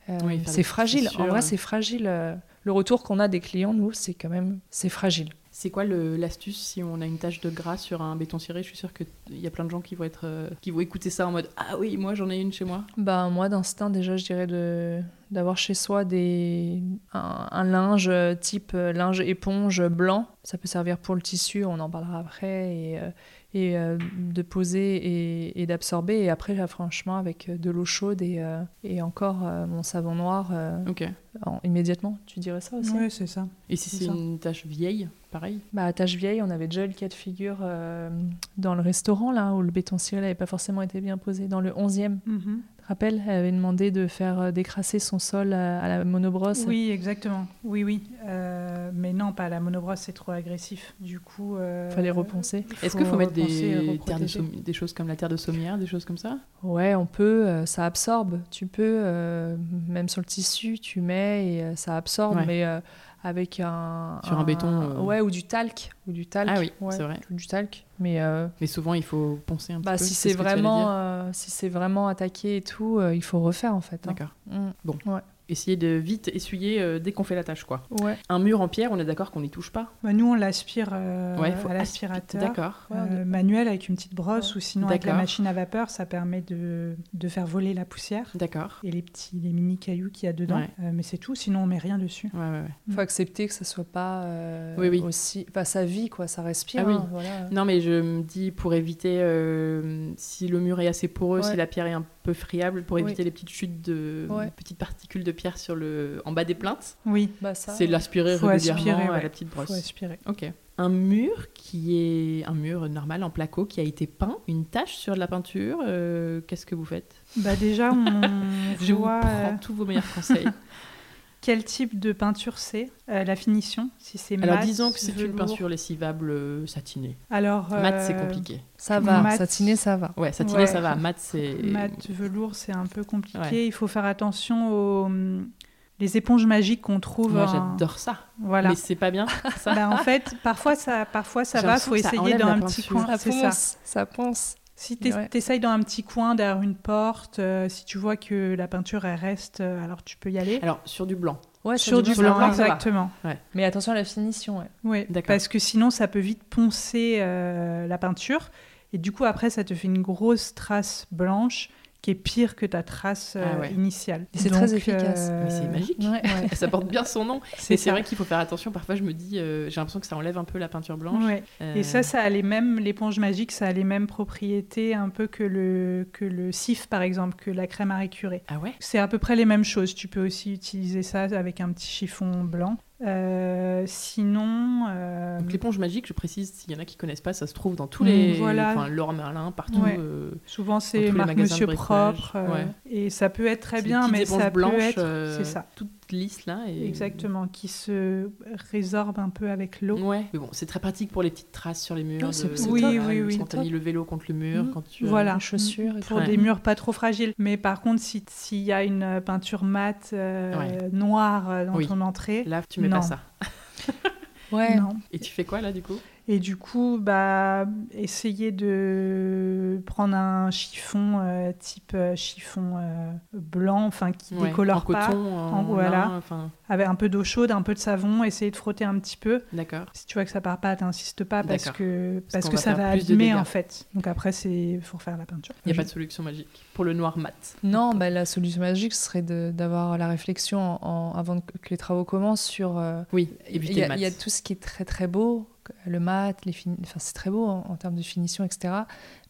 [SPEAKER 3] Euh,
[SPEAKER 4] Oui,
[SPEAKER 3] c'est fragile. En vrai, c'est fragile. euh, Le retour qu'on a des clients, nous, c'est quand même, c'est fragile.
[SPEAKER 4] C'est quoi le- l'astuce si on a une tache de gras sur un béton ciré? Je suis sûre qu'il y a plein de gens qui vont, être, euh, qui vont écouter ça en mode Ah oui, moi j'en ai une chez moi.
[SPEAKER 3] Bah, moi, d'instinct, déjà, je dirais de d'avoir chez soi des, un, un linge type linge éponge blanc. Ça peut servir pour le tissu, on en parlera après, et, euh, et euh, de poser et, et d'absorber. Et après, là, franchement, avec euh, de l'eau chaude et, euh, et encore euh, mon savon noir euh, en- immédiatement, tu dirais ça aussi?
[SPEAKER 2] Oui, c'est ça.
[SPEAKER 4] Et si
[SPEAKER 2] C'est
[SPEAKER 4] une tache vieille, pareil?
[SPEAKER 3] Bah, à Tâche Vieille, on avait déjà eu le cas de figure euh, dans le restaurant, là, où le béton ciré n'avait pas forcément été bien posé. Dans le 11e,
[SPEAKER 2] Mhm.
[SPEAKER 3] tu te rappelles Elle avait demandé de faire euh, décrasser son sol à, à la monobrosse.
[SPEAKER 2] Oui, exactement. Oui, oui. Euh, mais non, pas la monobrosse, c'est trop agressif. Du coup. euh,
[SPEAKER 3] Fallait reponcer.
[SPEAKER 4] Est-ce qu'il faut mettre
[SPEAKER 2] repenser et
[SPEAKER 4] des, terres de
[SPEAKER 2] reprotéger.
[SPEAKER 4] somm- des choses comme la terre de sommière, des choses comme ça?
[SPEAKER 3] Ouais, on peut, ça absorbe. Tu peux, euh, même sur le tissu, tu mets et ça absorbe,
[SPEAKER 4] Ouais.
[SPEAKER 3] mais euh, avec un.
[SPEAKER 4] Sur un béton, euh.
[SPEAKER 3] Ouais, ou du talc. Ou du talc.
[SPEAKER 4] Ah oui,
[SPEAKER 3] ouais,
[SPEAKER 4] c'est vrai.
[SPEAKER 3] Du talc. Mais euh,
[SPEAKER 4] Mais souvent, il faut poncer un petit
[SPEAKER 3] bah,
[SPEAKER 4] peu.
[SPEAKER 3] si
[SPEAKER 4] c'est ce
[SPEAKER 3] vraiment, euh, si c'est vraiment attaqué et tout, euh, il faut refaire en fait. hein.
[SPEAKER 4] D'accord.
[SPEAKER 3] Mm. Ouais.
[SPEAKER 4] Essayer de vite essuyer euh, dès qu'on fait la tâche, quoi.
[SPEAKER 3] Ouais.
[SPEAKER 4] Un mur en pierre, on est d'accord qu'on n'y touche pas
[SPEAKER 2] Bah, nous, on l'aspire euh,
[SPEAKER 4] Ouais,
[SPEAKER 2] à l'aspirateur.
[SPEAKER 4] D'accord.
[SPEAKER 3] Ouais,
[SPEAKER 2] euh, manuel avec une petite brosse
[SPEAKER 3] Ouais.
[SPEAKER 2] ou sinon avec la machine à vapeur, ça permet de, de faire voler la poussière
[SPEAKER 4] D'accord.
[SPEAKER 2] et les petits, les mini cailloux qu'il y a dedans.
[SPEAKER 4] Ouais.
[SPEAKER 2] Euh, mais c'est tout, sinon on met rien dessus.
[SPEAKER 4] Ouais, ouais, ouais.
[SPEAKER 3] Faut accepter que ça soit pas euh,
[SPEAKER 4] Oui, oui.
[SPEAKER 3] aussi. Enfin, sa vie, quoi, ça respire.
[SPEAKER 4] Ah oui.
[SPEAKER 3] hein, voilà.
[SPEAKER 4] Non, mais je me dis pour éviter, euh, si le mur est assez poreux,
[SPEAKER 3] Ouais.
[SPEAKER 4] si la pierre est un peu friable, pour
[SPEAKER 3] Oui.
[SPEAKER 4] éviter les petites chutes de
[SPEAKER 3] Ouais.
[SPEAKER 4] petites particules de pierre sur le, en bas des plaintes,
[SPEAKER 2] Oui,
[SPEAKER 3] Bah, ça,
[SPEAKER 4] c'est l'aspirer régulièrement
[SPEAKER 2] aspirer,
[SPEAKER 4] à la petite brosse.
[SPEAKER 2] faut aspirer.
[SPEAKER 4] Ok. Un mur qui est un mur normal en placo qui a été peint, une tache sur de la peinture, euh, qu'est-ce que vous faites?
[SPEAKER 2] Bah déjà, on
[SPEAKER 4] Je vous
[SPEAKER 2] voit
[SPEAKER 4] prends
[SPEAKER 2] euh,
[SPEAKER 4] tous vos meilleurs conseils.
[SPEAKER 2] quel type de peinture c'est, euh, la finition, si c'est
[SPEAKER 4] Alors
[SPEAKER 2] mat,
[SPEAKER 4] disons que c'est une
[SPEAKER 2] velours.
[SPEAKER 4] peinture lessivable euh, satinée.
[SPEAKER 2] Alors,
[SPEAKER 4] Mat c'est
[SPEAKER 2] euh,
[SPEAKER 4] compliqué.
[SPEAKER 3] Ça va,
[SPEAKER 2] Mat.
[SPEAKER 3] satiner, ça va.
[SPEAKER 4] Ouais, satiné
[SPEAKER 2] ouais.
[SPEAKER 4] ça va, mat c'est
[SPEAKER 2] Mat, velours, c'est un peu compliqué.
[SPEAKER 4] Ouais.
[SPEAKER 2] Il faut faire attention aux hum, les éponges magiques qu'on trouve.
[SPEAKER 4] Moi j'adore ça.
[SPEAKER 2] Voilà.
[SPEAKER 4] Mais c'est pas bien ça.
[SPEAKER 2] Bah, en fait, parfois ça, parfois ça va. Faut
[SPEAKER 4] ça
[SPEAKER 2] essayer dans un petit coin.
[SPEAKER 3] Ça. ponce, ça ponce.
[SPEAKER 2] Si tu
[SPEAKER 3] Ouais.
[SPEAKER 2] essayes dans un petit coin derrière une porte, euh, si tu vois que la peinture elle reste, euh, alors tu peux y aller.
[SPEAKER 4] Alors sur du blanc.
[SPEAKER 3] Ouais,
[SPEAKER 2] Sur du blanc, exactement.
[SPEAKER 3] Mais attention à la finition, ouais.
[SPEAKER 2] Oui, parce que sinon ça peut vite poncer euh, la peinture. Et du coup, après, ça te fait une grosse trace blanche qui est pire que ta trace euh,
[SPEAKER 4] Ah ouais.
[SPEAKER 2] initiale.
[SPEAKER 3] Et c'est très efficace.
[SPEAKER 2] euh,
[SPEAKER 4] Mais c'est magique.
[SPEAKER 3] Ouais.
[SPEAKER 2] ouais.
[SPEAKER 4] Ça porte bien son nom.
[SPEAKER 2] C'est
[SPEAKER 4] Mais c'est
[SPEAKER 2] ça.
[SPEAKER 4] vrai qu'il faut faire attention. Parfois, je me dis, euh, j'ai l'impression que ça enlève un peu la peinture blanche.
[SPEAKER 2] Ouais.
[SPEAKER 4] Euh,
[SPEAKER 2] Et ça, ça a les mêmes, l'éponge magique, ça a les mêmes propriétés un peu que le, que le cif, par exemple, que la crème à récurer.
[SPEAKER 4] Ah ouais?
[SPEAKER 2] C'est à peu près les mêmes choses. Tu peux aussi utiliser ça avec un petit chiffon blanc. Euh, sinon, euh,
[SPEAKER 4] Donc l'éponge magique, je précise, s'il y en a qui connaissent pas, ça se trouve dans tous
[SPEAKER 2] Mm,
[SPEAKER 4] les...
[SPEAKER 2] voilà.
[SPEAKER 4] Enfin, Laure Merlin, partout.
[SPEAKER 2] Ouais.
[SPEAKER 4] euh,
[SPEAKER 2] souvent c'est marque Monsieur. Propre.
[SPEAKER 4] Ouais.
[SPEAKER 2] Et ça peut être très bien, mais ça peut être... c'est ça.
[SPEAKER 4] toutes lisses là. Et...
[SPEAKER 2] Exactement, qui se résorbe un peu avec l'eau.
[SPEAKER 4] Ouais, mais bon, c'est très pratique pour les petites traces sur les murs. De-
[SPEAKER 3] c'est
[SPEAKER 2] Oui,
[SPEAKER 3] top.
[SPEAKER 2] oui, oui,
[SPEAKER 4] Quand t'as mis le vélo contre le mur,
[SPEAKER 3] Mhm.
[SPEAKER 4] quand tu...
[SPEAKER 2] Voilà.
[SPEAKER 3] Les chaussures et
[SPEAKER 2] Pour
[SPEAKER 4] Ouais.
[SPEAKER 2] des murs pas trop fragiles. Mais par contre, si- s'il y a une euh, peinture mate euh,
[SPEAKER 4] Ouais.
[SPEAKER 2] noire euh, dans
[SPEAKER 4] Oui.
[SPEAKER 2] ton entrée,
[SPEAKER 4] Là, tu mets
[SPEAKER 2] Non.
[SPEAKER 4] pas ça.
[SPEAKER 3] Ouais.
[SPEAKER 2] non.
[SPEAKER 4] Et tu fais quoi là, du coup?
[SPEAKER 2] Et du coup, bah, essayer de prendre un chiffon euh, type euh, chiffon euh, blanc, enfin qui
[SPEAKER 4] Ouais,
[SPEAKER 2] décolore
[SPEAKER 4] en
[SPEAKER 2] pas,
[SPEAKER 4] coton, en,
[SPEAKER 2] en- voilà. avec un peu d'eau chaude, un peu de savon, essayer de frotter un petit peu.
[SPEAKER 4] d'accord.
[SPEAKER 2] Si tu vois que ça part pas, t'insistes pas parce que
[SPEAKER 4] Parce
[SPEAKER 2] que
[SPEAKER 4] va
[SPEAKER 2] ça va abîmer en fait. Donc après, c'est faut refaire la peinture.
[SPEAKER 4] Il n'y a
[SPEAKER 2] Je-
[SPEAKER 4] pas de solution magique pour le noir mat.
[SPEAKER 3] Non, bah, la solution magique ce serait de- d'avoir la réflexion en- avant que les travaux commencent sur. euh,
[SPEAKER 4] Oui,
[SPEAKER 3] il
[SPEAKER 4] éviter
[SPEAKER 3] y,
[SPEAKER 4] le mat.
[SPEAKER 3] il y a tout ce qui est très très beau, le mat, les fini- enfin, c'est très beau en, en termes de finition, etc.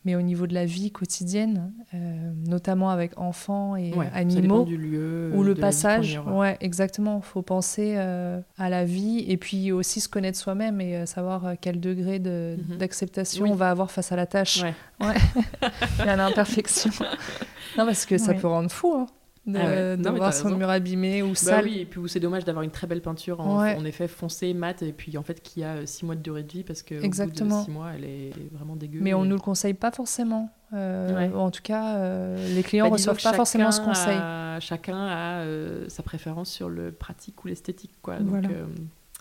[SPEAKER 3] Mais au niveau de la vie quotidienne, euh, notamment avec enfants et
[SPEAKER 4] Ouais,
[SPEAKER 3] euh, animaux,
[SPEAKER 4] du lieu,
[SPEAKER 3] ou
[SPEAKER 4] de
[SPEAKER 3] le passage,
[SPEAKER 4] y
[SPEAKER 3] ouais, exactement. Faut penser euh, à la vie et puis aussi se connaître soi-même et euh, savoir euh, quel degré de-
[SPEAKER 4] Mhm.
[SPEAKER 3] d'acceptation
[SPEAKER 4] Oui.
[SPEAKER 3] on va avoir face à la tâche
[SPEAKER 4] Ouais.
[SPEAKER 3] et à l'imperfection. non, parce que ça peut rendre fou hein, de,
[SPEAKER 4] Ah ouais.
[SPEAKER 3] de
[SPEAKER 4] Non,
[SPEAKER 3] voir son mur abîmé ou
[SPEAKER 4] Bah
[SPEAKER 3] sale.
[SPEAKER 4] oui, et puis c'est dommage d'avoir une très belle peinture en,
[SPEAKER 3] Ouais.
[SPEAKER 4] en effet foncée, mat, et puis en fait qui a 6 mois de durée de vie parce que
[SPEAKER 3] Exactement.
[SPEAKER 4] 6 mois elle est vraiment dégueu.
[SPEAKER 3] Mais on
[SPEAKER 4] et-
[SPEAKER 3] nous le conseille pas forcément. Euh,
[SPEAKER 4] Ouais.
[SPEAKER 3] En tout cas, euh, les clients
[SPEAKER 4] Bah, disons
[SPEAKER 3] reçoivent pas forcément ce
[SPEAKER 4] chacun
[SPEAKER 3] conseil.
[SPEAKER 4] a- chacun a euh, sa préférence sur le pratique ou l'esthétique quoi. Donc,
[SPEAKER 2] Voilà.
[SPEAKER 4] euh,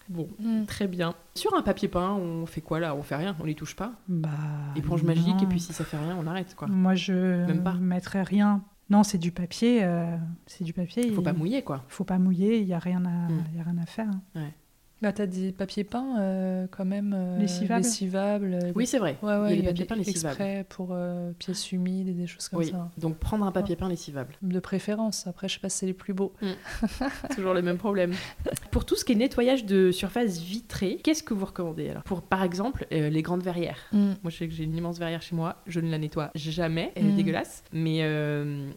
[SPEAKER 4] bon,
[SPEAKER 3] Mm.
[SPEAKER 4] très bien. Sur un papier peint, on fait quoi là? On fait rien, on n'y touche pas?
[SPEAKER 2] Bah,
[SPEAKER 4] Éponge
[SPEAKER 2] non.
[SPEAKER 4] magique et puis si ça fait rien, on arrête quoi.
[SPEAKER 2] Moi, je
[SPEAKER 4] Même pas.
[SPEAKER 2] mettrais rien. Non, c'est du papier. euh, c'est du papier.
[SPEAKER 4] Il faut
[SPEAKER 2] il-
[SPEAKER 4] pas mouiller quoi.
[SPEAKER 2] faut pas mouiller. Il y a rien à,
[SPEAKER 4] Mm.
[SPEAKER 2] il y a rien à faire. hein.
[SPEAKER 3] Bah, t'as des papiers peints euh, quand même. euh,
[SPEAKER 2] Lessivables.
[SPEAKER 3] lessivables,
[SPEAKER 4] Oui, c'est vrai.
[SPEAKER 3] Ouais, ouais,
[SPEAKER 4] il y a
[SPEAKER 3] a
[SPEAKER 4] papiers
[SPEAKER 3] des
[SPEAKER 4] peints lessivables.
[SPEAKER 3] pour euh, pièces humides et des choses comme
[SPEAKER 4] Oui,
[SPEAKER 3] ça.
[SPEAKER 4] donc prendre un papier peint lessivable.
[SPEAKER 3] De préférence. Après, je sais pas si c'est les plus beaux.
[SPEAKER 4] Toujours le même problème. Pour tout ce qui est nettoyage de surface vitrée, qu'est-ce que vous recommandez alors? Pour par exemple euh, les grandes verrières. Moi, je sais que j'ai une immense verrière chez moi, je ne la nettoie jamais, elle est
[SPEAKER 3] Mm.
[SPEAKER 4] dégueulasse. Mais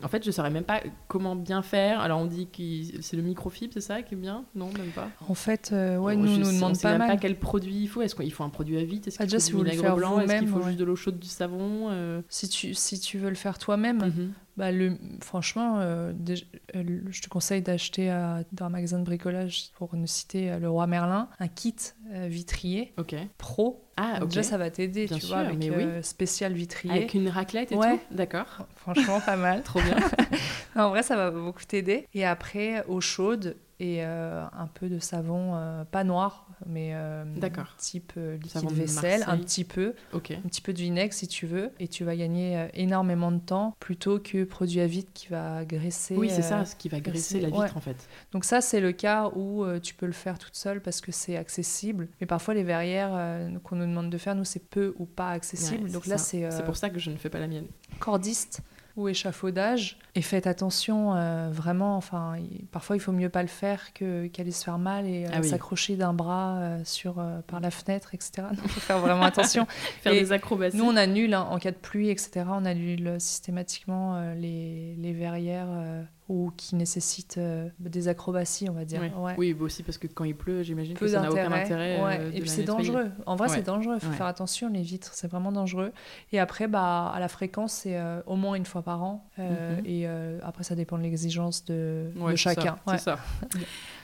[SPEAKER 4] en fait, je saurais même pas comment bien faire. Alors, on dit que c'est le microfibre, c'est ça qui est bien? Non, même pas?
[SPEAKER 3] En fait, euh, ouais,
[SPEAKER 4] Bon,
[SPEAKER 3] nous,
[SPEAKER 4] je
[SPEAKER 3] nous
[SPEAKER 4] on
[SPEAKER 3] demande
[SPEAKER 4] sait
[SPEAKER 3] pas
[SPEAKER 4] même
[SPEAKER 3] mal.
[SPEAKER 4] pas quel produit il faut. Est-ce qu'il faut un produit à vide? Est-ce
[SPEAKER 3] Ah,
[SPEAKER 4] qu'il
[SPEAKER 3] déjà,
[SPEAKER 4] faut
[SPEAKER 3] si
[SPEAKER 4] du vinaigre blanc? Est-ce qu'il faut
[SPEAKER 3] ouais.
[SPEAKER 4] juste de l'eau chaude, du savon euh,
[SPEAKER 3] Si tu, si tu veux le faire toi-même,
[SPEAKER 4] mhm.
[SPEAKER 3] bah, le, franchement, euh, déjà, euh, je te conseille d'acheter dans un magasin de bricolage, pour ne citer le Roi Merlin, un kit vitrier pro.
[SPEAKER 4] Ah,
[SPEAKER 3] Donc
[SPEAKER 4] ok.
[SPEAKER 3] Déjà, ça va t'aider, tu
[SPEAKER 4] sûr,
[SPEAKER 3] vois, avec
[SPEAKER 4] mais oui.
[SPEAKER 3] spécial vitrier.
[SPEAKER 4] Avec une raclette et
[SPEAKER 3] Ouais.
[SPEAKER 4] tout? D'accord.
[SPEAKER 3] Franchement, pas mal.
[SPEAKER 4] Trop bien.
[SPEAKER 3] En vrai, ça va beaucoup t'aider. Et après, eau chaude et euh, un peu de savon, euh, pas noir, mais type liquide
[SPEAKER 4] Savon
[SPEAKER 3] vaisselle, un petit peu, un petit peu de vinaigre si tu veux, et tu vas gagner euh, énormément de temps plutôt que produit à vide qui va graisser.
[SPEAKER 4] Oui, c'est ça, ce qui va graisser la vitre
[SPEAKER 3] ouais.
[SPEAKER 4] en fait.
[SPEAKER 3] Donc ça, c'est le cas où tu peux le faire toute seule parce que c'est accessible. Mais parfois, les verrières qu'on nous demande de faire, nous, c'est peu ou pas accessible.
[SPEAKER 4] Ouais,
[SPEAKER 3] Donc là, c'est
[SPEAKER 4] C'est pour ça que je ne fais pas la mienne.
[SPEAKER 3] cordiste ou échafaudage. Et faites attention, euh, vraiment, enfin, il- parfois il faut mieux pas le faire que- qu'aller se faire mal et euh,
[SPEAKER 4] Ah oui.
[SPEAKER 3] s'accrocher d'un bras euh, sur, euh, par la fenêtre, etc. Il faut faire vraiment attention.
[SPEAKER 4] Faire
[SPEAKER 3] Et
[SPEAKER 4] des acrobaties.
[SPEAKER 3] Nous, on annule, hein, en cas de pluie, etc., on annule systématiquement les, les verrières ou qui nécessitent euh, des acrobaties, on va dire.
[SPEAKER 4] Ouais. Oui, bah aussi parce que quand il pleut, j'imagine que ça n'a aucun intérêt.
[SPEAKER 3] Ouais.
[SPEAKER 4] euh,
[SPEAKER 3] et puis c'est dangereux. En vrai,
[SPEAKER 4] Ouais.
[SPEAKER 3] c'est dangereux. Il faut faire attention. Les vitres, c'est vraiment dangereux. Et après, bah, à la fréquence, c'est euh, au moins une fois par an.
[SPEAKER 4] Mhm.
[SPEAKER 3] Et après, ça dépend de l'exigence de, chacun.
[SPEAKER 4] c'est ça.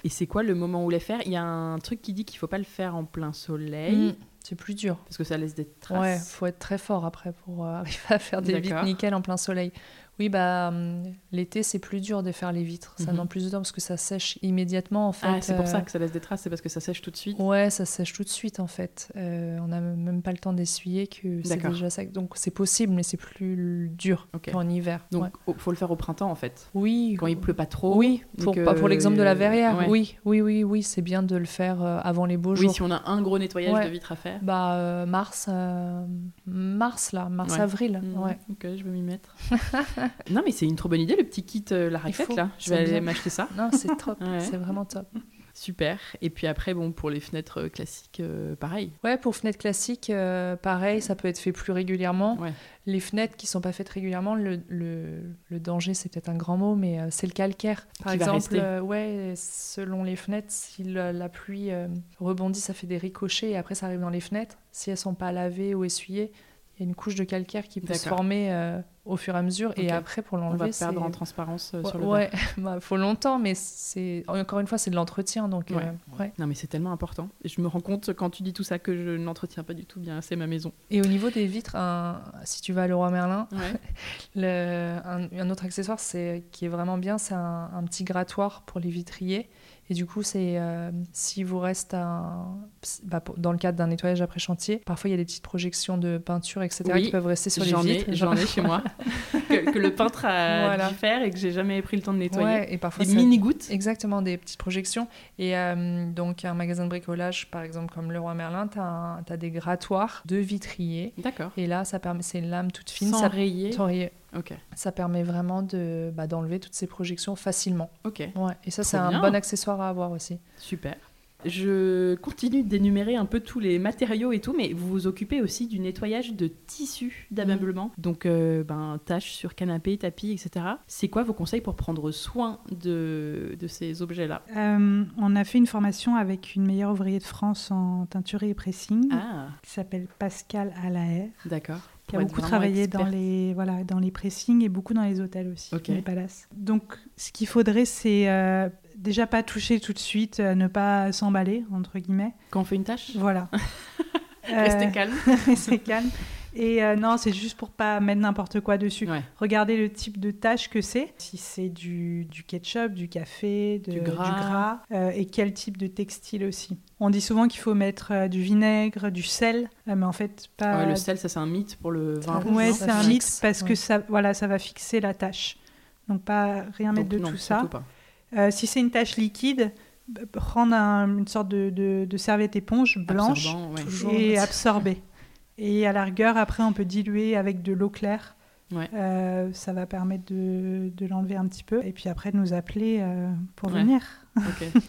[SPEAKER 4] Et c'est quoi le moment où les faire? Il y a un truc qui dit qu'il faut pas le faire en plein soleil
[SPEAKER 3] Mm, c'est plus dur.
[SPEAKER 4] parce que ça laisse des traces.
[SPEAKER 3] Ouais, faut être très fort après pour euh, arriver à faire des vitres nickel en plein soleil. Oui, bah hum, l'été c'est plus dur de faire les vitres. Ça
[SPEAKER 4] Mhm.
[SPEAKER 3] demande plus de temps parce que ça sèche immédiatement en fait.
[SPEAKER 4] Ah, c'est pour
[SPEAKER 3] euh,
[SPEAKER 4] ça que ça laisse des traces, c'est parce que ça sèche tout de suite.
[SPEAKER 3] Ouais, ça sèche tout de suite en fait. Euh, on n'a même pas le temps d'essuyer que c'est déjà sec. Donc c'est possible, mais c'est plus dur
[SPEAKER 4] Ok.
[SPEAKER 3] qu'en hiver.
[SPEAKER 4] Donc,
[SPEAKER 3] Ouais.
[SPEAKER 4] il faut le faire au printemps en fait.
[SPEAKER 3] oui,
[SPEAKER 4] Quand il pleut pas trop.
[SPEAKER 3] oui, pour, pas pour l'exemple de la verrière.
[SPEAKER 4] Ouais.
[SPEAKER 3] Oui, oui, oui, oui, c'est bien de le faire euh, avant les beaux
[SPEAKER 4] Oui,
[SPEAKER 3] jours.
[SPEAKER 4] si on a un gros nettoyage
[SPEAKER 3] Ouais.
[SPEAKER 4] de vitres à faire.
[SPEAKER 3] Bah euh, mars, euh, mars là, mars
[SPEAKER 4] Ouais.
[SPEAKER 3] avril.
[SPEAKER 4] Mhm,
[SPEAKER 3] Ouais.
[SPEAKER 4] Ok, je vais m'y mettre. non, mais c'est une trop bonne idée, le petit kit, euh, la raclette
[SPEAKER 3] faut,
[SPEAKER 4] là. Je vais aller m'acheter ça.
[SPEAKER 3] Non, c'est top,
[SPEAKER 4] Ouais.
[SPEAKER 3] c'est vraiment top.
[SPEAKER 4] Super. Et puis après, bon, pour les fenêtres euh, classiques, euh, pareil.
[SPEAKER 3] Ouais, pour fenêtres classiques, euh, pareil, ça peut être fait plus régulièrement.
[SPEAKER 4] Ouais.
[SPEAKER 3] Les fenêtres qui sont pas faites régulièrement, le, le, le danger, c'est peut-être un grand mot, mais euh, c'est le calcaire. Par
[SPEAKER 4] Qui
[SPEAKER 3] exemple, ouais, selon les fenêtres, si la, la pluie rebondit, ça fait des ricochets et après ça arrive dans les fenêtres. Si elles sont pas lavées ou essuyées, il y a une couche de calcaire qui peut se former euh, au fur et à mesure. Et après, pour
[SPEAKER 4] On va
[SPEAKER 3] l'enlever,
[SPEAKER 4] perdre en transparence euh,
[SPEAKER 3] Ouais,
[SPEAKER 4] sur le
[SPEAKER 3] ouais, bah, faut longtemps, mais c'est encore une fois, c'est de l'entretien, donc
[SPEAKER 4] Ouais.
[SPEAKER 3] euh, ouais.
[SPEAKER 4] Non, mais c'est tellement important. Et je me rends compte quand tu dis tout ça que je n'entretiens pas du tout bien assez ma maison.
[SPEAKER 3] Et au niveau des vitres, un- si tu vas à Leroy Merlin, le- un, un autre accessoire c'est qui est vraiment bien, c'est un, un petit grattoir pour les vitriers. Et du coup, c'est euh, si vous reste un, bah, dans le cadre d'un nettoyage après chantier, parfois il y a des petites projections de peinture, etc.,
[SPEAKER 4] Oui,
[SPEAKER 3] qui peuvent rester sur les vitres.
[SPEAKER 4] j'en ai chez moi. que, que le peintre a
[SPEAKER 3] Voilà.
[SPEAKER 4] dû faire et que j'ai jamais pris le temps de nettoyer.
[SPEAKER 3] Ouais, et parfois
[SPEAKER 4] Des mini-gouttes.
[SPEAKER 3] Exactement, des petites projections. Et euh, donc, un magasin de bricolage, par exemple, comme Leroy Merlin, tu as, des grattoirs de vitriers.
[SPEAKER 4] D'accord.
[SPEAKER 3] Et là, ça permet, c'est une lame toute fine.
[SPEAKER 4] Sans
[SPEAKER 3] ça,
[SPEAKER 4] rayer.
[SPEAKER 3] sans rayer.
[SPEAKER 4] Ok.
[SPEAKER 3] ça permet vraiment de, bah, d'enlever toutes ces projections facilement.
[SPEAKER 4] Ok.
[SPEAKER 3] Ouais. Et ça, c'est un bon accessoire à avoir aussi.
[SPEAKER 4] Super. Je continue d'énumérer un peu tous les matériaux et tout, mais vous vous occupez aussi du nettoyage de tissus d'ameublement. Donc, euh, ben, tâches sur canapé, tapis, etc. C'est quoi vos conseils pour prendre soin de, de ces objets-là?
[SPEAKER 2] Euh, on a fait une formation avec une meilleure ouvrier de France en teinturerie et pressing
[SPEAKER 4] Ah,
[SPEAKER 2] qui s'appelle Pascal Allaire,
[SPEAKER 4] d'accord.
[SPEAKER 2] Qui a beaucoup travaillé dans les, voilà, dans les pressings et beaucoup dans les hôtels aussi,
[SPEAKER 4] Ok.
[SPEAKER 2] les palaces. Donc, ce qu'il faudrait, c'est euh, déjà pas toucher tout de suite, euh, ne pas s'emballer, entre guillemets.
[SPEAKER 4] Quand on fait une tâche
[SPEAKER 2] Voilà.
[SPEAKER 4] Restez
[SPEAKER 2] Euh,
[SPEAKER 4] calme.
[SPEAKER 2] restez calme. Et euh, non, c'est juste pour pas mettre n'importe quoi dessus.
[SPEAKER 4] Ouais.
[SPEAKER 2] Regardez le type de tâche que c'est. Si c'est du, du ketchup, du café, de-
[SPEAKER 4] Du gras.
[SPEAKER 2] euh, et quel type de textile aussi. On dit souvent qu'il faut mettre euh, du vinaigre, du sel, euh, mais en fait pas.
[SPEAKER 4] Ouais, le sel, ça c'est un mythe pour le vin
[SPEAKER 3] Ah,
[SPEAKER 4] rouge.
[SPEAKER 2] Ouais, c'est un
[SPEAKER 3] fixe,
[SPEAKER 2] mythe parce que ça, voilà, ça va fixer la tâche. Donc pas rien mettre
[SPEAKER 4] Donc
[SPEAKER 2] de
[SPEAKER 4] non,
[SPEAKER 2] tout ça.
[SPEAKER 4] pas.
[SPEAKER 2] Euh, si c'est une tâche liquide, prendre un- une sorte de, de- de serviette éponge blanche
[SPEAKER 4] Absorbant, ouais.
[SPEAKER 3] toujours.
[SPEAKER 2] et absorber. Et à la rigueur, après, on peut diluer avec de l'eau claire.
[SPEAKER 4] Ouais.
[SPEAKER 2] Euh, ça va permettre de, de l'enlever un petit peu. Et puis après, de nous appeler euh, pour
[SPEAKER 4] Ouais.
[SPEAKER 2] venir.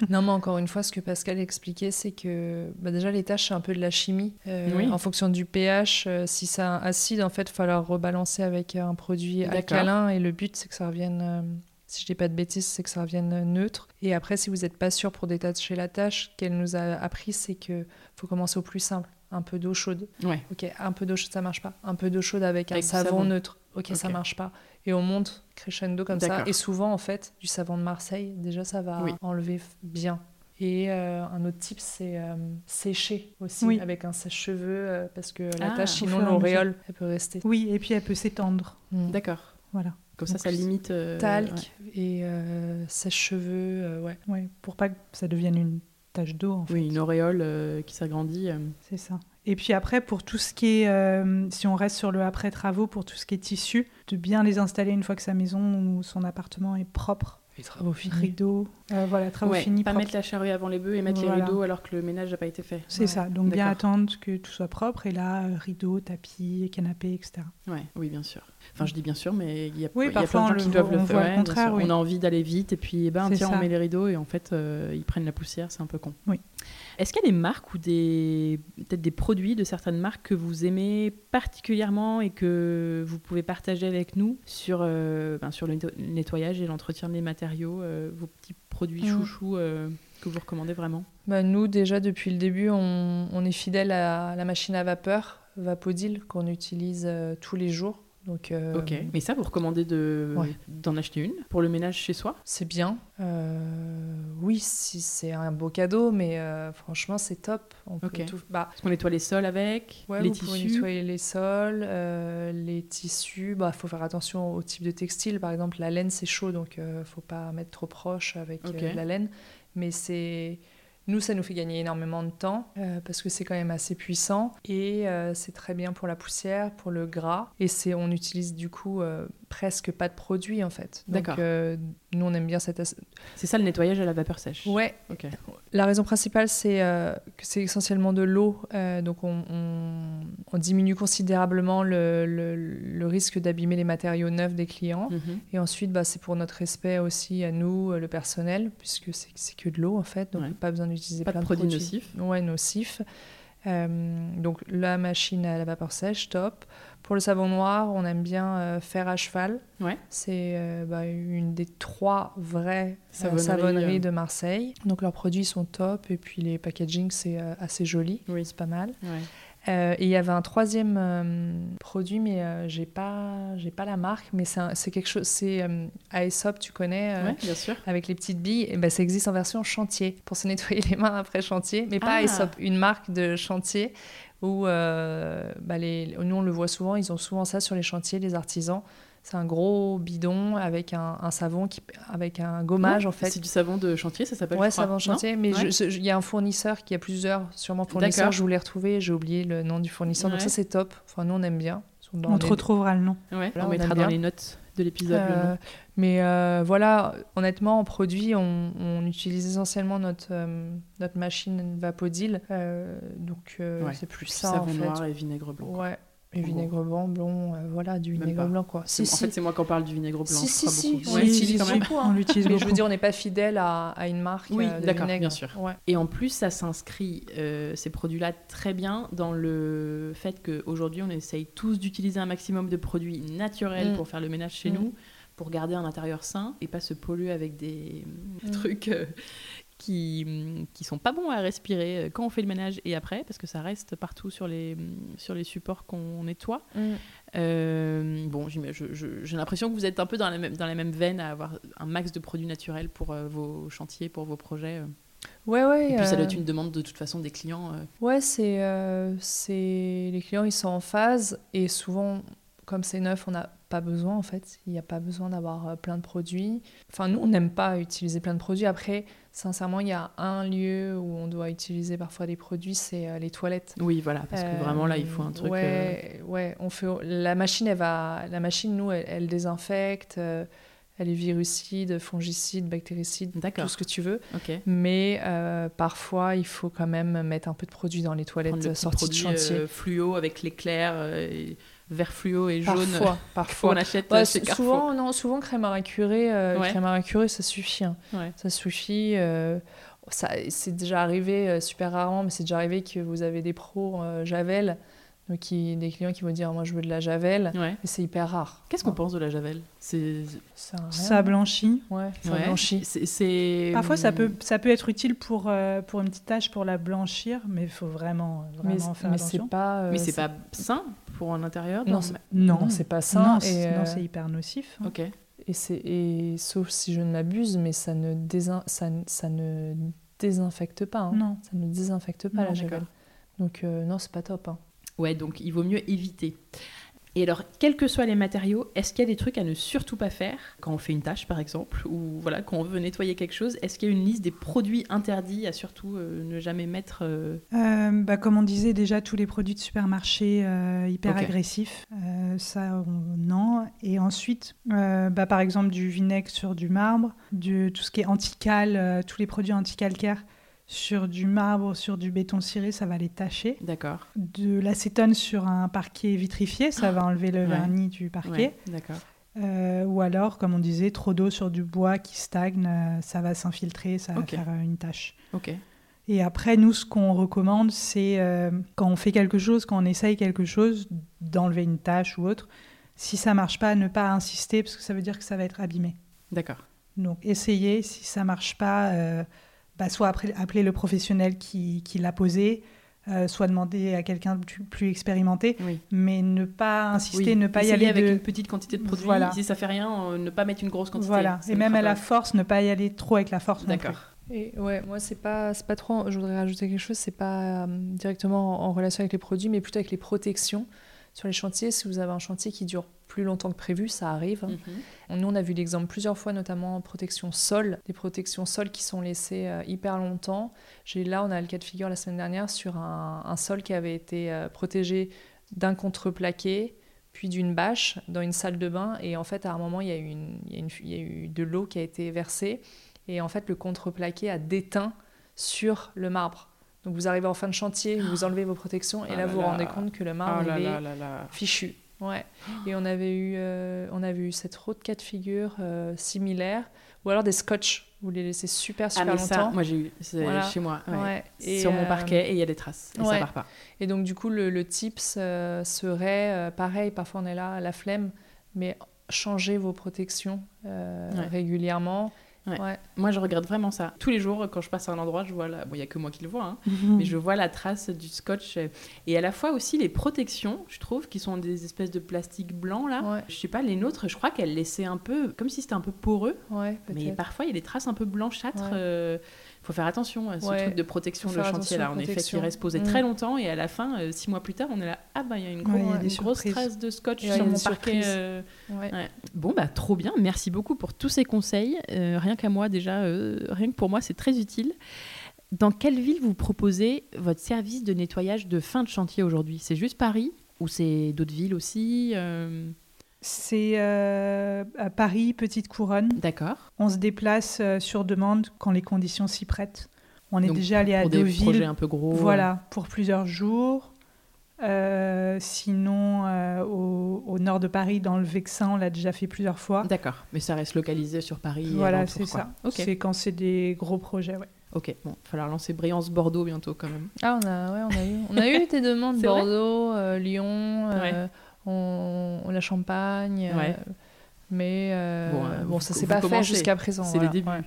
[SPEAKER 3] Non, mais encore une fois, ce que Pascal expliquait, c'est que bah, déjà, les tâches, c'est un peu de la chimie. Euh,
[SPEAKER 4] Oui.
[SPEAKER 3] En fonction du pH, euh, si c'est un acide, en fait, il va falloir rebalancer avec un produit alcalin. Et le but, c'est que ça revienne, euh, si je dis pas de bêtises, c'est que ça revienne neutre. Et après, si vous n'êtes pas sûr pour détacher la tâche, qu'elle nous a appris, c'est que faut commencer au plus simple. Un peu d'eau chaude.
[SPEAKER 4] Ouais.
[SPEAKER 3] Ok, un peu d'eau chaude, ça marche pas. Un peu d'eau chaude avec,
[SPEAKER 4] Avec
[SPEAKER 3] un savon,
[SPEAKER 4] savon.
[SPEAKER 3] neutre. Ok, ça marche pas. Et on monte crescendo comme ça. Et souvent, en fait, du savon de Marseille, déjà, ça va
[SPEAKER 4] Oui.
[SPEAKER 3] enlever bien. Et euh, un autre type, c'est euh, sécher aussi
[SPEAKER 2] Oui.
[SPEAKER 3] avec un sèche-cheveux euh, parce que la
[SPEAKER 4] Ah,
[SPEAKER 3] tâche,
[SPEAKER 2] au
[SPEAKER 3] sinon l'auréole, elle peut rester.
[SPEAKER 2] Oui, et puis elle peut s'étendre.
[SPEAKER 3] Mm.
[SPEAKER 4] D'accord.
[SPEAKER 2] Voilà.
[SPEAKER 4] Comme ça,
[SPEAKER 3] Donc,
[SPEAKER 4] ça limite. euh,
[SPEAKER 3] Talc
[SPEAKER 4] ouais.
[SPEAKER 3] et euh, sèche-cheveux, euh, ouais.
[SPEAKER 2] Ouais, pour pas que ça devienne une tache d'eau, en fait.
[SPEAKER 4] Oui, une auréole euh, qui s'agrandit. euh.
[SPEAKER 2] C'est ça. Et puis après, pour tout ce qui est, euh, si on reste sur le après travaux, pour tout ce qui est tissu, de bien les installer une fois que sa maison ou son appartement est propre.
[SPEAKER 3] Les travaux finis.
[SPEAKER 2] Rideaux, euh, voilà, travaux
[SPEAKER 4] Ouais,
[SPEAKER 2] finis.
[SPEAKER 4] pas mettre la charrue avant les bœufs et mettre
[SPEAKER 2] Voilà.
[SPEAKER 4] les rideaux alors que le ménage n'a pas été fait.
[SPEAKER 2] C'est
[SPEAKER 3] Ouais.
[SPEAKER 2] ça. Donc bien attendre que tout soit propre. Et là, rideaux, tapis, canapé, etc.
[SPEAKER 4] Ouais, oui, bien sûr. Enfin, je dis bien sûr, mais il y a,
[SPEAKER 2] Oui,
[SPEAKER 4] y a
[SPEAKER 2] parfois,
[SPEAKER 4] plein de
[SPEAKER 2] on
[SPEAKER 4] gens qui
[SPEAKER 2] le
[SPEAKER 4] doivent le
[SPEAKER 2] on
[SPEAKER 4] faire. ouais,
[SPEAKER 2] contraire, oui.
[SPEAKER 4] On a envie d'aller vite et puis, eh ben, tiens,
[SPEAKER 2] ça.
[SPEAKER 4] on met les rideaux et en fait, euh, ils prennent la poussière. C'est un peu con.
[SPEAKER 2] Oui.
[SPEAKER 4] Est-ce qu'il y a des marques ou des peut-être des produits de certaines marques que vous aimez particulièrement et que vous pouvez partager avec nous sur, euh, ben, sur le netto- nettoyage et l'entretien des matériaux, euh, vos petits produits
[SPEAKER 3] Mm.
[SPEAKER 4] chouchous euh, que vous recommandez vraiment?
[SPEAKER 3] Bah, nous, déjà, depuis le début, on, on est fidèle à la machine à vapeur, Vapodil, qu'on utilise euh, tous les jours. Donc, euh,
[SPEAKER 4] Ok. Mais ça, vous recommandez de
[SPEAKER 3] Ouais.
[SPEAKER 4] d'en acheter une pour le ménage chez soi?
[SPEAKER 3] C'est bien. Euh, oui, si c'est un beau cadeau, mais euh, franchement, c'est top. On peut tout... bah,
[SPEAKER 4] Parce qu'on nettoie les sols avec,
[SPEAKER 3] ouais,
[SPEAKER 4] les
[SPEAKER 3] vous pouvez nettoyer les sols, les tissus. Il faut faire attention au type de textile. Par exemple, la laine, c'est chaud, donc il ne faut pas mettre trop proche avec euh,
[SPEAKER 4] Ok.
[SPEAKER 3] la laine. Mais c'est... Nous, ça nous fait gagner énormément de temps euh, parce que c'est quand même assez puissant et euh, c'est très bien pour la poussière, pour le gras. Et c'est, on utilise du coup euh, presque pas de produit en fait. Donc,
[SPEAKER 4] D'accord.
[SPEAKER 3] euh, nous, on aime bien cette. as-
[SPEAKER 4] C'est ça le nettoyage à la vapeur sèche.
[SPEAKER 3] Ouais,
[SPEAKER 4] Ok.
[SPEAKER 3] la raison principale, c'est euh, que c'est essentiellement de l'eau. euh, donc, on, on- on diminue considérablement le, le- le risque d'abîmer les matériaux neufs des clients.
[SPEAKER 4] Mhm.
[SPEAKER 3] Et ensuite, bah, c'est pour notre respect aussi à nous, le personnel, puisque c'est que de l'eau en fait. Donc,
[SPEAKER 4] Ouais.
[SPEAKER 3] pas besoin d'utiliser plein de
[SPEAKER 4] produits
[SPEAKER 3] produits
[SPEAKER 4] nocifs.
[SPEAKER 3] Ouais, nocifs. Donc, la machine à la vapeur sèche, top. Pour le savon noir, on aime bien euh, faire à cheval.
[SPEAKER 4] Ouais.
[SPEAKER 3] C'est euh, bah, une des trois vraies euh,
[SPEAKER 4] Savonneries,
[SPEAKER 3] savonneries, de Marseille. Donc leurs produits sont top et puis les packaging c'est assez joli,
[SPEAKER 4] Oui.
[SPEAKER 3] c'est pas mal.
[SPEAKER 4] Ouais.
[SPEAKER 3] Euh, et il y avait un troisième euh, produit, mais euh, j'ai pas, j'ai pas la marque, mais c'est, quelque chose, c'est Aesop, tu connais,
[SPEAKER 4] Ouais, bien sûr.
[SPEAKER 3] avec les petites billes. Et ben, ça existe en version chantier pour se nettoyer les mains après chantier, mais pas
[SPEAKER 4] Ah.
[SPEAKER 3] Aesop, une marque de chantier où euh, bah, les, nous on le voit souvent, ils ont souvent ça sur les chantiers, les artisans. C'est un gros bidon avec un, un savon qui, avec un gommage en fait.
[SPEAKER 4] C'est du savon de chantier, ça s'appelle
[SPEAKER 3] Ouais, savon
[SPEAKER 4] non
[SPEAKER 3] chantier, mais
[SPEAKER 4] Ouais.
[SPEAKER 3] il y a un fournisseur qui a plusieurs, sûrement fournisseurs. Je voulais retrouver, j'ai oublié le nom du fournisseur, donc ça c'est top. Enfin, nous on aime bien. Dans
[SPEAKER 2] On te
[SPEAKER 3] les-
[SPEAKER 2] retrouvera le nom.
[SPEAKER 4] Ouais, on
[SPEAKER 3] on
[SPEAKER 4] mettra dans les notes de l'épisode.
[SPEAKER 3] Euh, mais euh, voilà, honnêtement, en produit, on, on utilise essentiellement notre, euh, notre machine Vapodil. euh, donc euh,
[SPEAKER 4] Ouais.
[SPEAKER 3] c'est plus ça
[SPEAKER 4] savon
[SPEAKER 3] en fait.
[SPEAKER 4] noir et vinaigre blanc.
[SPEAKER 3] Ouais.
[SPEAKER 4] Gros.
[SPEAKER 3] vinaigre blanc, blond, euh, voilà, du vinaigre blanc quoi. Si,
[SPEAKER 4] en
[SPEAKER 3] si.
[SPEAKER 4] fait, c'est moi qui en parle du vinaigre blanc.
[SPEAKER 3] Si, si, si,
[SPEAKER 4] beaucoup.
[SPEAKER 3] on l'utilise
[SPEAKER 4] quand même.
[SPEAKER 3] beaucoup, hein.
[SPEAKER 2] On l'utilise
[SPEAKER 3] Mais
[SPEAKER 2] beaucoup.
[SPEAKER 3] je veux dire, on n'est pas fidèle à, à une marque
[SPEAKER 4] Oui,
[SPEAKER 3] euh, de
[SPEAKER 4] d'accord, bien sûr.
[SPEAKER 3] Ouais.
[SPEAKER 4] Et en plus, ça s'inscrit, euh, ces produits-là, très bien dans le fait qu'aujourd'hui, on essaye tous d'utiliser un maximum de produits naturels
[SPEAKER 3] Mm.
[SPEAKER 4] pour faire le ménage chez
[SPEAKER 3] Mm.
[SPEAKER 4] nous, pour garder un intérieur sain et pas se polluer avec des
[SPEAKER 3] Mm.
[SPEAKER 4] trucs euh, qui, qui sont pas bons à respirer euh, quand on fait le ménage et après, parce que ça reste partout sur les, sur les supports qu'on nettoie.
[SPEAKER 3] Mm.
[SPEAKER 4] Euh, bon, j'ai l'impression que vous êtes un peu dans la même, dans la même veine à avoir un max de produits naturels pour euh, vos chantiers, pour vos projets.
[SPEAKER 3] Ouais, ouais.
[SPEAKER 4] Et puis ça doit être une demande de toute façon des clients.
[SPEAKER 3] Ouais, c'est c'est- les clients ils sont en phase et souvent comme c'est neuf, on n'a pas besoin en fait. Il n'y a pas besoin d'avoir plein de produits. Enfin nous on n'aime pas utiliser plein de produits. Après sincèrement il y a un lieu où on doit utiliser parfois des produits, c'est euh, les toilettes.
[SPEAKER 4] Oui, voilà, parce que
[SPEAKER 3] Euh,
[SPEAKER 4] vraiment là, il faut un truc. euh,
[SPEAKER 3] Ouais, ouais, on fait la machine elle va la machine nous elle, elle désinfecte. euh, elle est virucide, fongicide, bactéricide, tout ce que tu veux.
[SPEAKER 4] Ok.
[SPEAKER 3] Mais euh, parfois, il faut quand même mettre un peu de produit dans les toilettes euh, sorties de chantier.
[SPEAKER 4] euh, fluo avec l'éclair, euh, et vert fluo et jaune.
[SPEAKER 3] parfois,
[SPEAKER 4] qu'on
[SPEAKER 3] parfois.
[SPEAKER 4] achète
[SPEAKER 3] Ouais,
[SPEAKER 4] euh, chez Carrefour.
[SPEAKER 3] souvent, non, souvent crème à récurer, euh,
[SPEAKER 4] Ouais.
[SPEAKER 3] crème à récurer, ça suffit. hein.
[SPEAKER 4] Ouais.
[SPEAKER 3] Ça suffit. euh, ça, c'est déjà arrivé, euh, super rarement, mais c'est déjà arrivé que vous avez des pros euh, Javel, donc qui, des clients qui vont dire moi je veux de la Javel,
[SPEAKER 4] Ouais.
[SPEAKER 3] mais c'est hyper rare.
[SPEAKER 4] Qu'est-ce qu'on
[SPEAKER 3] Ouais.
[SPEAKER 4] pense de la javel? C'est
[SPEAKER 3] Ça,
[SPEAKER 2] blanchit.
[SPEAKER 3] ouais, ça
[SPEAKER 4] ouais.
[SPEAKER 3] blanchit.
[SPEAKER 4] C'est- C'est
[SPEAKER 2] Parfois, ça peut, ça peut être utile pour, euh, pour une petite tâche pour la blanchir, mais il faut vraiment,
[SPEAKER 3] Mais,
[SPEAKER 2] vraiment faire
[SPEAKER 3] mais c'est
[SPEAKER 2] attention.
[SPEAKER 3] pas. euh,
[SPEAKER 4] Mais c'est pas sain pour un intérieur.
[SPEAKER 3] Non, c'est-
[SPEAKER 2] Non,
[SPEAKER 3] Non, c'est pas sain.
[SPEAKER 2] Non, c'est
[SPEAKER 3] euh,
[SPEAKER 2] c'est hyper nocif. hein.
[SPEAKER 4] Ok.
[SPEAKER 3] Et, c'est, et sauf si je ne m'abuse, mais ça ne, désin, ça, ça ne désinfecte pas. hein.
[SPEAKER 2] Non.
[SPEAKER 3] Ça ne désinfecte pas
[SPEAKER 4] Non,
[SPEAKER 3] la javel. Donc euh, non, c'est pas top. hein.
[SPEAKER 4] Ouais, donc il vaut mieux éviter. Et alors, quels que soient les matériaux, est-ce qu'il y a des trucs à ne surtout pas faire quand on fait une tâche, par exemple, ou voilà, quand on veut nettoyer quelque chose Est-ce qu'il y a une liste des produits interdits à surtout euh, ne jamais mettre euh,
[SPEAKER 2] Euh, bah, comme on disait déjà, tous les produits de supermarché hyper agressifs, ça, on- non. Et ensuite, bah, par exemple, du vinaigre sur du marbre, du, tout ce qui est antical, tous les produits anticalcaires sur du marbre, sur du béton ciré, ça va les tacher.
[SPEAKER 4] D'accord.
[SPEAKER 2] De l'acétone sur un parquet vitrifié, ça va enlever le
[SPEAKER 4] Ouais.
[SPEAKER 2] vernis du parquet.
[SPEAKER 4] Ouais, D'accord.
[SPEAKER 2] Euh, ou alors, comme on disait, trop d'eau sur du bois qui stagne, euh, ça va s'infiltrer, ça va faire euh, une tache.
[SPEAKER 4] Ok.
[SPEAKER 2] Et après, nous, ce qu'on recommande, c'est euh, quand on fait quelque chose, quand on essaye quelque chose, d'enlever une tâche ou autre. Si ça marche pas, ne pas insister parce que ça veut dire que ça va être abîmé.
[SPEAKER 4] D'accord.
[SPEAKER 2] Donc, essayez. Si ça marche pas, euh, bah, soit après, appeler le professionnel qui, qui l'a posé, euh, soit demander à quelqu'un de plus, plus expérimenté,
[SPEAKER 4] Oui.
[SPEAKER 2] mais ne pas insister,
[SPEAKER 4] Oui,
[SPEAKER 2] ne pas y aller
[SPEAKER 4] avec
[SPEAKER 2] de...
[SPEAKER 4] une petite quantité de produit.
[SPEAKER 2] Voilà.
[SPEAKER 4] Si ça fait rien, euh, ne pas mettre une grosse quantité.
[SPEAKER 2] Voilà.
[SPEAKER 4] Ça
[SPEAKER 2] Et même à la force, ne pas y aller trop avec la force.
[SPEAKER 4] D'accord.
[SPEAKER 3] Et ouais, moi c'est pas c'est pas trop. Je voudrais rajouter quelque chose. C'est pas euh, directement en, en relation avec les produits, mais plutôt avec les protections sur les chantiers. Si vous avez un chantier qui dure plus longtemps que prévu, ça arrive.
[SPEAKER 4] Mhm.
[SPEAKER 3] Nous, on a vu l'exemple plusieurs fois, notamment en protection sol, des protections sol qui sont laissées euh, hyper longtemps. J'ai là, on a le cas de figure la semaine dernière sur un, un sol qui avait été euh, protégé d'un contreplaqué, puis d'une bâche dans une salle de bain. Et en fait, à un moment, il y a eu, une- il y a une- il y a eu de l'eau qui a été versée. Et en fait, le contreplaqué a déteint sur le marbre. Donc vous arrivez en fin de chantier, vous enlevez vos protections, et
[SPEAKER 4] Ah
[SPEAKER 3] là,
[SPEAKER 4] là
[SPEAKER 3] vous vous rendez compte que le marbre,
[SPEAKER 4] là
[SPEAKER 3] il est fichu. Ouais. Et on avait eu, euh, on avait eu cette autre cas de figure euh, similaire, ou alors des scotch. Vous les laissez super
[SPEAKER 4] Ah,
[SPEAKER 3] super
[SPEAKER 4] mais ça,
[SPEAKER 3] longtemps.
[SPEAKER 4] moi j'ai eu c'est
[SPEAKER 3] Voilà.
[SPEAKER 4] chez moi. ouais.
[SPEAKER 3] Ouais. Et,
[SPEAKER 4] Sur mon
[SPEAKER 3] euh,
[SPEAKER 4] parquet et il y a des traces. Et ça
[SPEAKER 3] ouais.
[SPEAKER 4] part pas.
[SPEAKER 3] Et donc du coup, le, le tips euh, serait pareil. Parfois, on est là, la flemme, mais changez vos protections euh,
[SPEAKER 4] Ouais. Moi, je regarde vraiment ça. Tous les jours, quand je passe à un endroit, je vois la... Bon, il n'y a que moi qui le vois, hein, mais je vois la trace du scotch. Et à la fois aussi les protections, je trouve, qui sont des espèces de plastique blanc, là.
[SPEAKER 3] Ouais.
[SPEAKER 4] Je sais pas, les nôtres, je crois qu'elles laissaient un peu... Comme si c'était un peu poreux.
[SPEAKER 3] Ouais,
[SPEAKER 4] Mais parfois, il y a des traces un peu blanchâtres. Euh, faut faire attention à ce
[SPEAKER 3] Ouais.
[SPEAKER 4] truc de protection
[SPEAKER 3] faire
[SPEAKER 4] chantier là. En effet, qui reste posé
[SPEAKER 3] Mm.
[SPEAKER 4] très longtemps et à la fin, euh, six mois plus tard, on est là. Ah bah il y a une, gros-
[SPEAKER 2] Ouais, il y a
[SPEAKER 4] une
[SPEAKER 2] des
[SPEAKER 4] grosse trace de scotch sur mon parquet. euh,
[SPEAKER 3] Ouais.
[SPEAKER 4] Bon, bah trop bien. Merci beaucoup pour tous ces conseils. Euh, rien qu'à moi, déjà, rien que pour moi, c'est très utile. Dans quelle ville vous proposez votre service de nettoyage de fin de chantier aujourd'hui? C'est juste Paris ou c'est d'autres villes aussi
[SPEAKER 2] C'est euh, à Paris, Petite Couronne.
[SPEAKER 4] D'accord.
[SPEAKER 2] On se déplace euh, sur demande quand les conditions s'y prêtent. On est
[SPEAKER 4] Donc,
[SPEAKER 2] déjà allé à
[SPEAKER 4] Pour des projets
[SPEAKER 2] Deauville,
[SPEAKER 4] un peu gros. euh,
[SPEAKER 2] voilà, pour plusieurs jours. Euh, sinon, euh, au, au nord de Paris, dans le Vexin, on l'a déjà fait plusieurs fois.
[SPEAKER 4] D'accord. Mais ça reste localisé sur Paris.
[SPEAKER 2] Voilà, c'est ça. C'est quand c'est des gros projets. ouais.
[SPEAKER 4] Ok. Bon, il va falloir lancer Briance Bordeaux bientôt quand même.
[SPEAKER 3] Ah, on a, ouais, on a eu, on a eu des demandes Bordeaux, euh, Lyon, euh,
[SPEAKER 4] Ouais.
[SPEAKER 3] On, on- la Champagne. euh,
[SPEAKER 4] Ouais.
[SPEAKER 3] mais euh,
[SPEAKER 4] Bon,
[SPEAKER 3] bon,
[SPEAKER 4] euh, vous-
[SPEAKER 3] ça s'est pas fait jusqu'à présent.
[SPEAKER 4] C'est
[SPEAKER 3] voilà.
[SPEAKER 4] les débuts.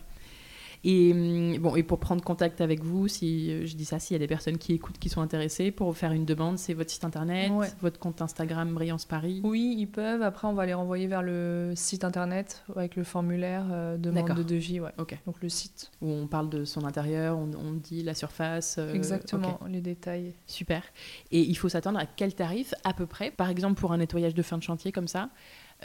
[SPEAKER 4] Et hum, bon, et pour prendre contact avec vous, si euh, je dis ça, s'il y a des personnes qui écoutent, qui sont intéressées, pour faire une demande, c'est votre site internet,
[SPEAKER 3] Ouais.
[SPEAKER 4] votre compte Instagram Brillance Paris.
[SPEAKER 3] Oui, ils peuvent. Après, on va les renvoyer vers le site internet avec le formulaire euh, demande de devis. Ouais.
[SPEAKER 4] Ok.
[SPEAKER 3] Donc le site.
[SPEAKER 4] Où on parle de son intérieur, on, on dit la surface. euh,
[SPEAKER 3] Exactement, les détails.
[SPEAKER 4] super. Et il faut s'attendre à quel tarif à peu près? Par exemple, pour un nettoyage de fin de chantier comme ça,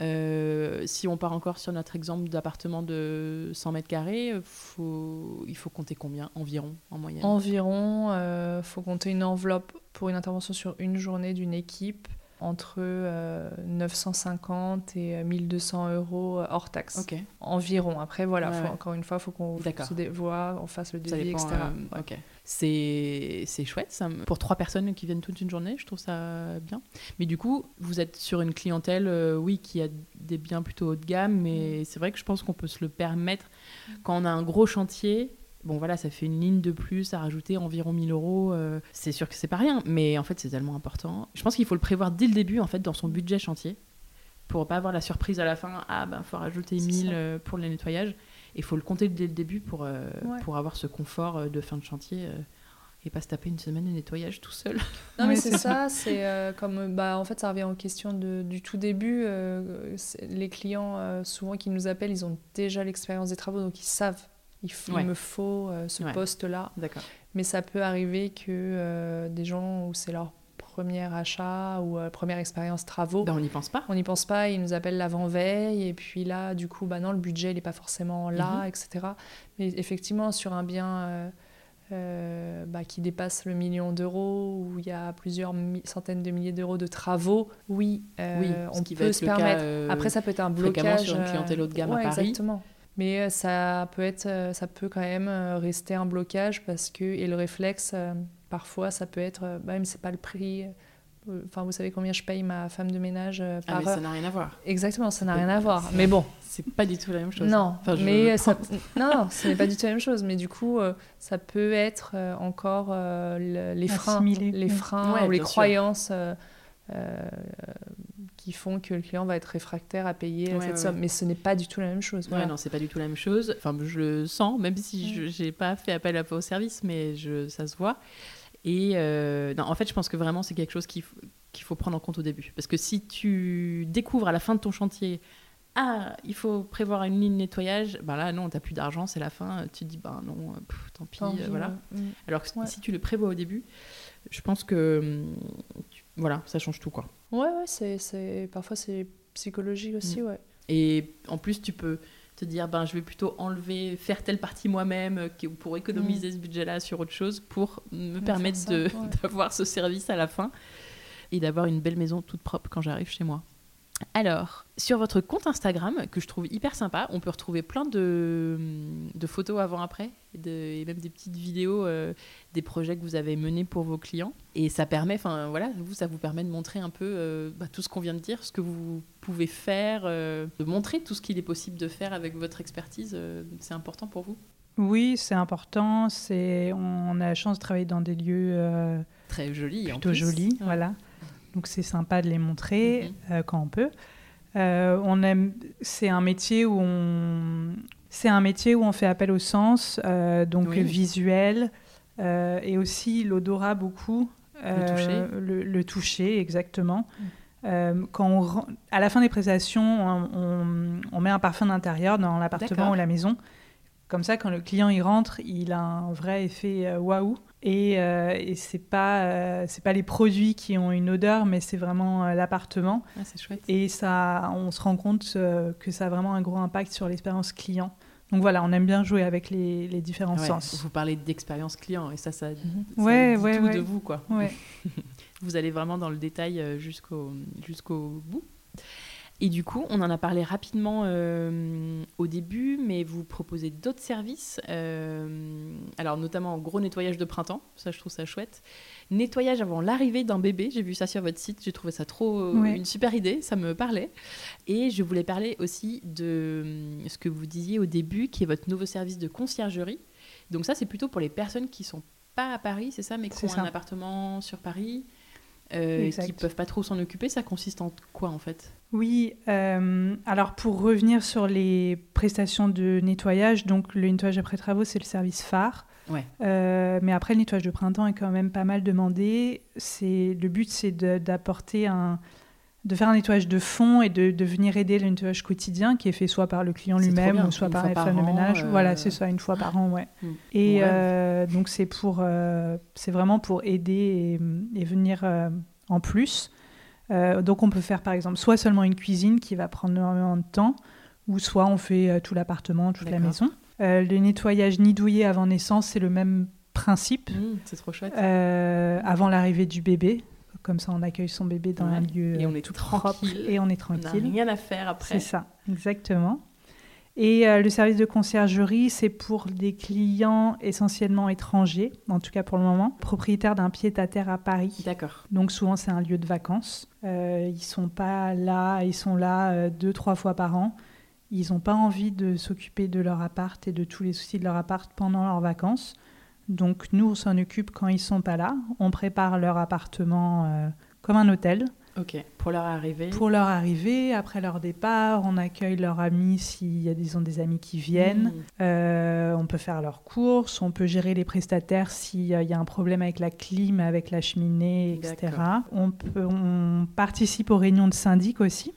[SPEAKER 4] euh, si on part encore sur notre exemple d'appartement de 100 mètres carrés, euh, faut, il faut compter combien environ en moyenne?
[SPEAKER 3] Environ, il faut compter une enveloppe pour une intervention sur une journée d'une équipe entre euh, 950 et euh, 1200 euros euh, hors taxe. Environ. Après, voilà,
[SPEAKER 4] Ouais,
[SPEAKER 3] faut-
[SPEAKER 4] ouais.
[SPEAKER 3] encore une fois, il faut qu'on se dé- voit, on fasse le devis,
[SPEAKER 4] dépend.
[SPEAKER 3] etc.
[SPEAKER 4] euh,
[SPEAKER 3] Ouais.
[SPEAKER 4] C'est chouette. Ça. Pour trois personnes qui viennent toute une journée, je trouve ça bien. Mais du coup, vous êtes sur une clientèle, euh, oui, qui a des biens plutôt haut de gamme, mais
[SPEAKER 3] Mm.
[SPEAKER 4] c'est vrai que je pense qu'on peut se le permettre quand on a un gros chantier. Bon, voilà, ça fait une ligne de plus à rajouter environ 1000 euros. euh, c'est sûr que c'est pas rien, mais en fait, c'est tellement important. Je pense qu'il faut le prévoir dès le début, en fait, dans son budget chantier, pour pas avoir la surprise à la fin. Ah, ben, faut rajouter
[SPEAKER 3] C'est
[SPEAKER 4] 1000
[SPEAKER 3] ça.
[SPEAKER 4] euh, pour le nettoyage. Il faut le compter dès le début pour, euh,
[SPEAKER 3] Ouais.
[SPEAKER 4] pour avoir ce confort euh, de fin de chantier euh, et pas se taper une semaine de nettoyage tout seul.
[SPEAKER 3] Non, mais c'est ça, c'est euh, comme, bah, en fait, ça revient aux questions de- du tout début. euh, les clients, euh, souvent, qui nous appellent, ils ont déjà l'expérience des travaux, donc ils savent, il, me faut euh, ce
[SPEAKER 4] Ouais.
[SPEAKER 3] poste-là.
[SPEAKER 4] D'accord.
[SPEAKER 3] Mais ça peut arriver que euh, des gens où c'est leur premier achat ou euh, première expérience travaux,
[SPEAKER 4] Ben, on n'y pense pas.
[SPEAKER 3] on n'y pense pas, ils nous appellent l'avant-veille, et puis là, du coup, bah non, le budget, il n'est pas forcément là,
[SPEAKER 4] Mhm.
[SPEAKER 3] etc. Mais effectivement, sur un bien euh, euh, bah, qui dépasse le million d'euros, où il y a plusieurs centaines de milliers d'euros de travaux, oui,
[SPEAKER 4] oui,
[SPEAKER 3] on
[SPEAKER 4] qui
[SPEAKER 3] peut se
[SPEAKER 4] cas,
[SPEAKER 3] permettre. Après, ça peut être un blocage.
[SPEAKER 4] sur une clientèle haut de gamme à Paris.
[SPEAKER 3] Exactement. Mais ça peut, être, ça peut quand même rester un blocage parce que, et le réflexe, parfois, ça peut être, euh, bah, même c'est pas le prix. euh, Enfin, vous savez combien je paye ma femme de ménage euh,
[SPEAKER 4] Ah,
[SPEAKER 3] par
[SPEAKER 4] mais
[SPEAKER 3] heure
[SPEAKER 4] ça n'a rien à voir.
[SPEAKER 3] Exactement, ça n'a rien à voir. Mais bon,
[SPEAKER 4] C'est pas du tout la même chose.
[SPEAKER 3] non,
[SPEAKER 4] Enfin, je
[SPEAKER 3] mais ça,
[SPEAKER 4] pense.
[SPEAKER 3] non, non, ce n'est pas du tout la même chose. Mais du coup, euh, ça peut être euh, encore euh, le- les freins,
[SPEAKER 2] Assimilé,
[SPEAKER 3] les
[SPEAKER 2] oui.
[SPEAKER 3] freins
[SPEAKER 4] Ouais,
[SPEAKER 3] ou les croyances euh, euh, qui font que le client va être réfractaire à payer
[SPEAKER 4] Ouais,
[SPEAKER 3] cette
[SPEAKER 4] ouais,
[SPEAKER 3] somme. Mais ce n'est pas du tout la même chose.
[SPEAKER 4] Ouais,
[SPEAKER 3] voilà.
[SPEAKER 4] non, c'est pas du tout la même chose. Enfin, je le sens, même si
[SPEAKER 3] Mm.
[SPEAKER 4] je n'ai pas fait appel à vos services, mais je, ça se voit. Et euh, non, en fait, je pense que vraiment, c'est quelque chose qu'il faut, prendre en compte au début. Parce que si tu découvres à la fin de ton chantier, ah, il faut prévoir une ligne nettoyage, ben là, non, t'as plus d'argent, c'est la fin. Tu te dis, ben non, euh, pff, tant pis,
[SPEAKER 3] envie,
[SPEAKER 4] euh, voilà.
[SPEAKER 3] Mm.
[SPEAKER 4] Alors que
[SPEAKER 3] Ouais.
[SPEAKER 4] si tu le prévois au début, je pense que tu- voilà, ça change tout, quoi.
[SPEAKER 3] Ouais, c'est... parfois c'est psychologique aussi,
[SPEAKER 4] Mm.
[SPEAKER 3] ouais.
[SPEAKER 4] Et en plus, tu peux te dire, ben, je vais plutôt enlever, faire telle partie moi-même euh, pour économiser ce budget-là sur autre chose pour me
[SPEAKER 3] Mm,
[SPEAKER 4] permettre de-
[SPEAKER 3] ouais.
[SPEAKER 4] d'avoir ce service à la fin et d'avoir une belle maison toute propre quand j'arrive chez moi. Alors, sur votre compte Instagram, que je trouve hyper sympa, on peut retrouver plein de, de photos avant-après et, de- et même des petites vidéos euh, des projets que vous avez menés pour vos clients. Et ça permet, enfin voilà, vous, ça vous permet de montrer un peu euh, bah, tout ce qu'on vient de dire, ce que vous pouvez faire, euh, de montrer tout ce qu'il est possible de faire avec votre expertise. c'est important pour vous?
[SPEAKER 2] Oui, c'est important. C'est, on a la chance de travailler dans des lieux
[SPEAKER 4] Très joli. en
[SPEAKER 2] plutôt
[SPEAKER 4] plus.
[SPEAKER 2] jolis,
[SPEAKER 4] Ouais.
[SPEAKER 2] voilà. Donc c'est sympa de les montrer
[SPEAKER 4] Mhm.
[SPEAKER 2] euh, quand on peut. Euh, on aime, c'est un métier où on, C'est un métier où on fait appel au sens, euh, donc
[SPEAKER 4] Oui.
[SPEAKER 2] visuel, et aussi l'odorat beaucoup.
[SPEAKER 4] Le toucher.
[SPEAKER 2] Le, le toucher, exactement. Euh, quand on, à la fin des prestations, on, on- on met un parfum d'intérieur dans l'appartement ou la maison. Comme ça, quand le client y rentre, il a un vrai effet waouh. Et, euh, et c'est pas euh, c'est pas les produits qui ont une odeur, mais c'est vraiment euh, l'appartement.
[SPEAKER 4] Ah, c'est chouette.
[SPEAKER 2] Et ça, on se rend compte euh, que ça a vraiment un gros impact sur l'expérience client. Donc voilà, on aime bien jouer avec les, les différents
[SPEAKER 4] Ouais,
[SPEAKER 2] sens.
[SPEAKER 4] Vous parlez d'expérience client et ça, ça, ça
[SPEAKER 2] Ouais,
[SPEAKER 4] dit
[SPEAKER 2] ouais,
[SPEAKER 4] tout de vous, quoi. Vous allez vraiment dans le détail jusqu'au jusqu'au bout. Et du coup, on en a parlé rapidement euh, au début, mais vous proposez d'autres services, euh, alors notamment gros nettoyage de printemps, ça je trouve ça chouette. Nettoyage avant l'arrivée d'un bébé, j'ai vu ça sur votre site, j'ai trouvé ça trop euh,
[SPEAKER 2] Ouais.
[SPEAKER 4] une super idée, ça me parlait. Et je voulais parler aussi de ce que vous disiez au début, qui est votre nouveau service de conciergerie. Donc ça, c'est plutôt pour les personnes qui sont pas à Paris, c'est ça, mais qui ont
[SPEAKER 2] ça.
[SPEAKER 4] un appartement sur Paris, euh, qui peuvent pas trop s'en occuper. Ça consiste en quoi en fait?
[SPEAKER 2] Oui, euh, alors pour revenir sur les prestations de nettoyage, donc le nettoyage après travaux, c'est le service phare.
[SPEAKER 4] Ouais.
[SPEAKER 2] Euh, mais après, le nettoyage de printemps est quand même pas mal demandé. C'est le but, c'est d'apporter un, de faire un nettoyage de fond et de, de venir aider le nettoyage quotidien qui est fait soit par le client lui-même ou soit par les femmes de ménage.
[SPEAKER 4] euh,
[SPEAKER 2] Voilà, c'est ça, une fois par an, ouais.
[SPEAKER 4] Mm.
[SPEAKER 2] Et euh, donc c'est pour, c'est vraiment pour aider et, et venir en plus. Euh, donc on peut faire par exemple soit seulement une cuisine qui va prendre énormément de temps, ou soit on fait euh, tout l'appartement, toute la maison. Euh, le nettoyage nidouillé avant naissance, c'est le même principe.
[SPEAKER 4] Mmh, c'est trop chouette.
[SPEAKER 2] Euh, avant l'arrivée du bébé, comme ça on accueille son bébé dans
[SPEAKER 4] Ouais.
[SPEAKER 2] un lieu
[SPEAKER 4] Et on est
[SPEAKER 2] tout
[SPEAKER 4] tranquille.
[SPEAKER 2] propre et on est
[SPEAKER 4] On n'a
[SPEAKER 2] tranquille.
[SPEAKER 4] rien à faire après.
[SPEAKER 2] C'est ça, exactement. Et euh, le service de conciergerie, c'est pour des clients essentiellement étrangers, en tout cas pour le moment, propriétaires d'un pied-à-terre à Paris.
[SPEAKER 4] D'accord.
[SPEAKER 2] Donc souvent c'est un lieu de vacances. Euh, ils sont pas là, ils sont là euh, deux, trois fois par an. Ils n'ont pas envie de s'occuper de leur appart et de tous les soucis de leur appart pendant leurs vacances. Donc nous, on s'en occupe quand ils sont pas là. On prépare leur appartement euh, comme un hôtel.
[SPEAKER 4] Ok. Pour leur arrivée.
[SPEAKER 2] Pour leur arrivée, après leur départ, on accueille leurs amis s'il y a des amis qui viennent.
[SPEAKER 4] Mmh.
[SPEAKER 2] Euh, on peut faire leurs courses, on peut gérer les prestataires s'il y a un problème avec la clim, avec la cheminée, etc. On, peut, on participe aux réunions de syndic aussi.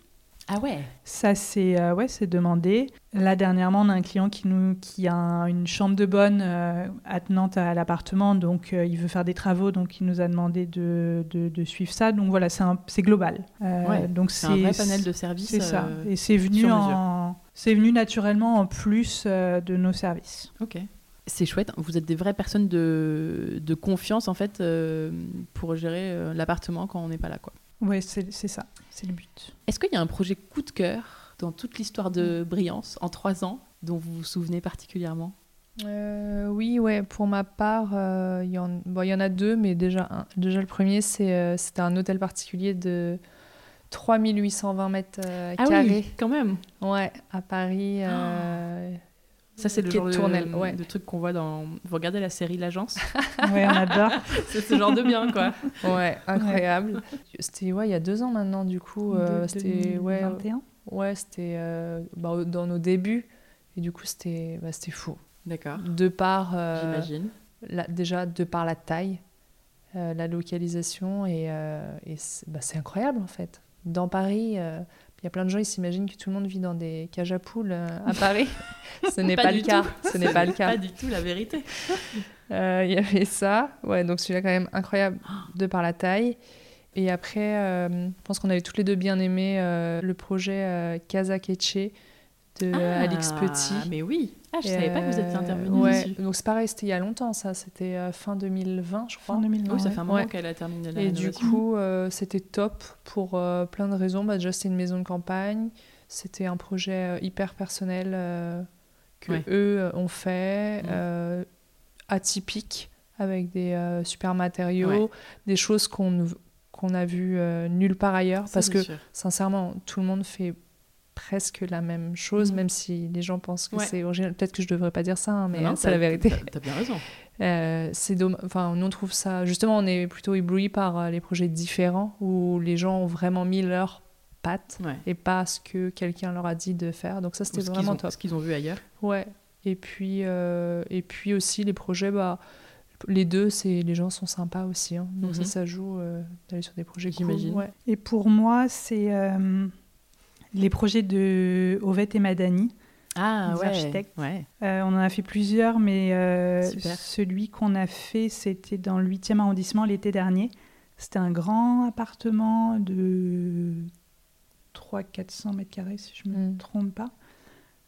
[SPEAKER 4] Ah ouais.
[SPEAKER 2] Ça, c'est euh, ouais, c'est demandé. Là, dernièrement, on a un client qui, nous, qui a un- une chambre de bonne euh, attenante à l'appartement, donc euh, il veut faire des travaux, donc il nous a demandé de, de- de suivre ça. Donc voilà, c'est global. Euh,
[SPEAKER 4] Ouais,
[SPEAKER 2] donc
[SPEAKER 4] C'est un vrai panel de services.
[SPEAKER 2] C'est ça. Et c'est venu, en... venu naturellement en plus de nos services.
[SPEAKER 4] Ok. C'est chouette. Vous êtes des vraies personnes de, de confiance en fait euh, pour gérer euh, l'appartement quand on n'est pas là quoi.
[SPEAKER 2] Ouais, c'est c'est ça. C'est le but.
[SPEAKER 4] Est-ce qu'il y a un projet coup de cœur dans toute l'histoire de Brillance en trois ans dont vous vous souvenez particulièrement?
[SPEAKER 3] Euh, oui, ouais, pour ma part, euh, il y, en... bon, y en a deux, mais déjà, un- déjà le premier, c'est, euh, c'était un hôtel particulier de 3820 mètres euh,
[SPEAKER 4] Ah
[SPEAKER 3] carrés.
[SPEAKER 4] oui, quand même.
[SPEAKER 3] Ouais, à Paris. euh,
[SPEAKER 4] Ça c'est le
[SPEAKER 3] quai
[SPEAKER 4] genre
[SPEAKER 3] de
[SPEAKER 4] de,
[SPEAKER 3] Tournelle, ouais.
[SPEAKER 4] de truc qu'on voit dans. Vous regardez la série L'Agence?
[SPEAKER 2] Ouais, on adore.
[SPEAKER 4] C'est ce genre de bien quoi.
[SPEAKER 3] Ouais, incroyable. C'était ouais, il y a deux ans maintenant, du coup. euh, c'était ouais,
[SPEAKER 2] 2021.
[SPEAKER 3] ouais, c'était euh, bah, dans nos débuts. Et du coup, c'était bah, c'était fou.
[SPEAKER 4] D'accord.
[SPEAKER 3] De par, euh,
[SPEAKER 4] J'imagine.
[SPEAKER 3] déjà, de par la taille, euh, la localisation, et, euh, et c'est bah, c'est incroyable en fait. Dans Paris, euh, il y a plein de gens, ils s'imaginent que tout le monde vit dans des cages à poules euh, à Paris. Ce n'est pas, le cas.
[SPEAKER 4] tout.
[SPEAKER 3] Ce n'est pas le cas.
[SPEAKER 4] Pas du tout la vérité.
[SPEAKER 3] Euh, Il y avait ça. Ouais, donc celui-là, quand même incroyable de par la taille. Et après, euh, je pense qu'on avait toutes les deux bien aimé euh, le projet Casa Queche de
[SPEAKER 4] Ah,
[SPEAKER 3] Alix Petit.
[SPEAKER 4] Mais oui. Ah, je
[SPEAKER 3] Et,
[SPEAKER 4] savais pas que vous étiez
[SPEAKER 3] euh,
[SPEAKER 4] intervenu
[SPEAKER 3] ouais,
[SPEAKER 4] dessus.
[SPEAKER 3] donc c'est pareil, c'était il y a longtemps, ça. C'était euh, fin 2020, je crois.
[SPEAKER 2] Fin 2020.
[SPEAKER 4] Oui, ça
[SPEAKER 2] ouais.
[SPEAKER 4] fait un moment
[SPEAKER 3] Ouais.
[SPEAKER 4] qu'elle a terminé la
[SPEAKER 3] Et du coup, euh, c'était top pour euh, plein de raisons. Bah, déjà, c'était une maison de campagne. C'était un projet euh, hyper personnel euh, que
[SPEAKER 4] Ouais.
[SPEAKER 3] eux ont fait,
[SPEAKER 4] Mm.
[SPEAKER 3] euh, atypique, avec des euh, super matériaux,
[SPEAKER 4] Ouais.
[SPEAKER 3] des choses qu'on ne- qu'on a vues euh, nulle part ailleurs.
[SPEAKER 4] Ça,
[SPEAKER 3] parce que,
[SPEAKER 4] sûr.
[SPEAKER 3] sincèrement, tout le monde fait presque la même chose,
[SPEAKER 4] Mm.
[SPEAKER 3] même si les gens pensent que
[SPEAKER 4] Ouais.
[SPEAKER 3] c'est original. Peut-être que je devrais pas dire ça, hein, mais c'est la vérité.
[SPEAKER 4] t'as- bien raison.
[SPEAKER 3] Euh, c'est dommage. Enfin, nous on trouve ça. Justement, on est plutôt ébloui par euh, les projets différents où les gens ont vraiment mis leur patte
[SPEAKER 4] Ouais.
[SPEAKER 3] et pas ce que quelqu'un leur a dit de faire. Donc ça, c'était vraiment
[SPEAKER 4] ont-
[SPEAKER 3] top.
[SPEAKER 4] Ce qu'ils ont vu ailleurs.
[SPEAKER 3] Ouais. Et puis, euh, et puis aussi les projets, bah, les deux, c'est les gens sont sympas aussi. hein. Donc ça,
[SPEAKER 4] Mhm.
[SPEAKER 3] ça joue euh, d'aller sur des projets cool.
[SPEAKER 4] J'imagine.
[SPEAKER 3] Ouais.
[SPEAKER 2] Et pour moi, c'est euh, les projets de Ovette et Madani.
[SPEAKER 4] Ah ouais.
[SPEAKER 2] architectes.
[SPEAKER 4] Ouais.
[SPEAKER 2] Euh, on en a fait plusieurs, mais euh, celui qu'on a fait, c'était dans le 8e arrondissement l'été dernier. C'était un grand appartement de 300-400 mètres carrés, si je ne me
[SPEAKER 3] Mm.
[SPEAKER 2] trompe pas.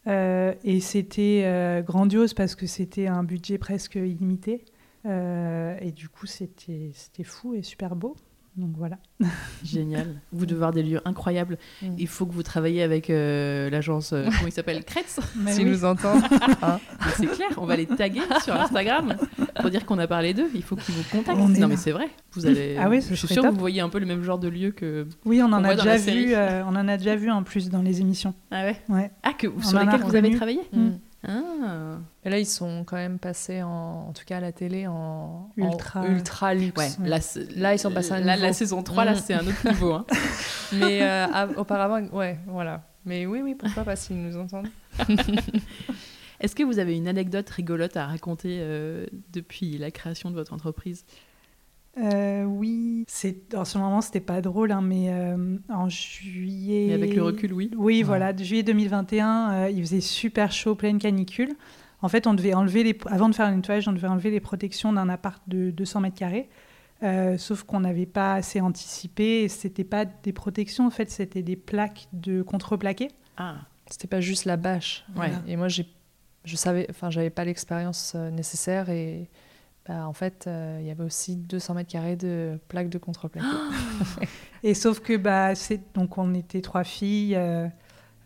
[SPEAKER 2] Euh, et c'était grandiose parce que c'était un budget presque illimité. Et du coup, c'était fou et super beau. Donc voilà.
[SPEAKER 4] Génial. Vous devez avoir des lieux incroyables.
[SPEAKER 3] Mm.
[SPEAKER 4] Il faut que vous travailliez avec euh, l'agence, euh, comment il s'appelle Kretz.
[SPEAKER 3] S'ils
[SPEAKER 2] oui.
[SPEAKER 3] nous entendent. hein.
[SPEAKER 4] C'est clair, on va les taguer sur Instagram pour dire qu'on a parlé d'eux. Il faut qu'ils vous contactent. Non,
[SPEAKER 2] là.
[SPEAKER 4] mais c'est vrai. Vous allez.
[SPEAKER 2] Ah oui,
[SPEAKER 4] je suis sûre que vous voyez un peu le même genre de lieu que.
[SPEAKER 2] Oui, on en
[SPEAKER 4] On
[SPEAKER 2] a déjà vu. euh, on en a déjà vu en plus dans les émissions.
[SPEAKER 4] Ah ouais.
[SPEAKER 2] Ouais.
[SPEAKER 4] Ah que
[SPEAKER 2] On
[SPEAKER 4] sur lesquels vous avez travaillé.
[SPEAKER 3] Mm.
[SPEAKER 4] Ah.
[SPEAKER 3] Et là, ils sont quand même passés, en, en tout cas à la télé, en
[SPEAKER 2] Ultra.
[SPEAKER 3] en ultra luxe.
[SPEAKER 4] Ouais.
[SPEAKER 2] Ouais.
[SPEAKER 4] Là,
[SPEAKER 3] Là, ils sont passés à niveau.
[SPEAKER 4] la saison 3, là,
[SPEAKER 3] Mm.
[SPEAKER 4] c'est un autre niveau. hein.
[SPEAKER 3] Mais euh, av- auparavant, ouais, voilà. Mais oui, oui, pourquoi pas s'ils nous entendent.
[SPEAKER 4] Est-ce que vous avez une anecdote rigolote à raconter euh, depuis la création de votre entreprise?
[SPEAKER 2] Euh, oui, c'est en ce moment c'était pas drôle, hein, mais euh, en juillet.
[SPEAKER 4] Et avec le recul, oui.
[SPEAKER 2] Oui,
[SPEAKER 3] Ouais.
[SPEAKER 2] voilà, de juillet 2021, euh, il faisait super chaud, pleine canicule. En fait, on devait enlever les, avant de faire le nettoyage, on devait enlever les protections d'un appart de 200 mètres carrés. Euh, sauf qu'on n'avait pas assez anticipé. C'était pas des protections, en fait, c'était des plaques de contreplaqué.
[SPEAKER 4] Ah.
[SPEAKER 3] C'était pas juste la bâche.
[SPEAKER 4] Ouais.
[SPEAKER 3] Et moi, j'ai, je savais, enfin, j'avais pas l'expérience nécessaire et bah, en fait, euh, il y avait aussi 200 mètres carrés de plaques de contreplaqué.
[SPEAKER 2] Et sauf que bah, donc on était trois filles, euh,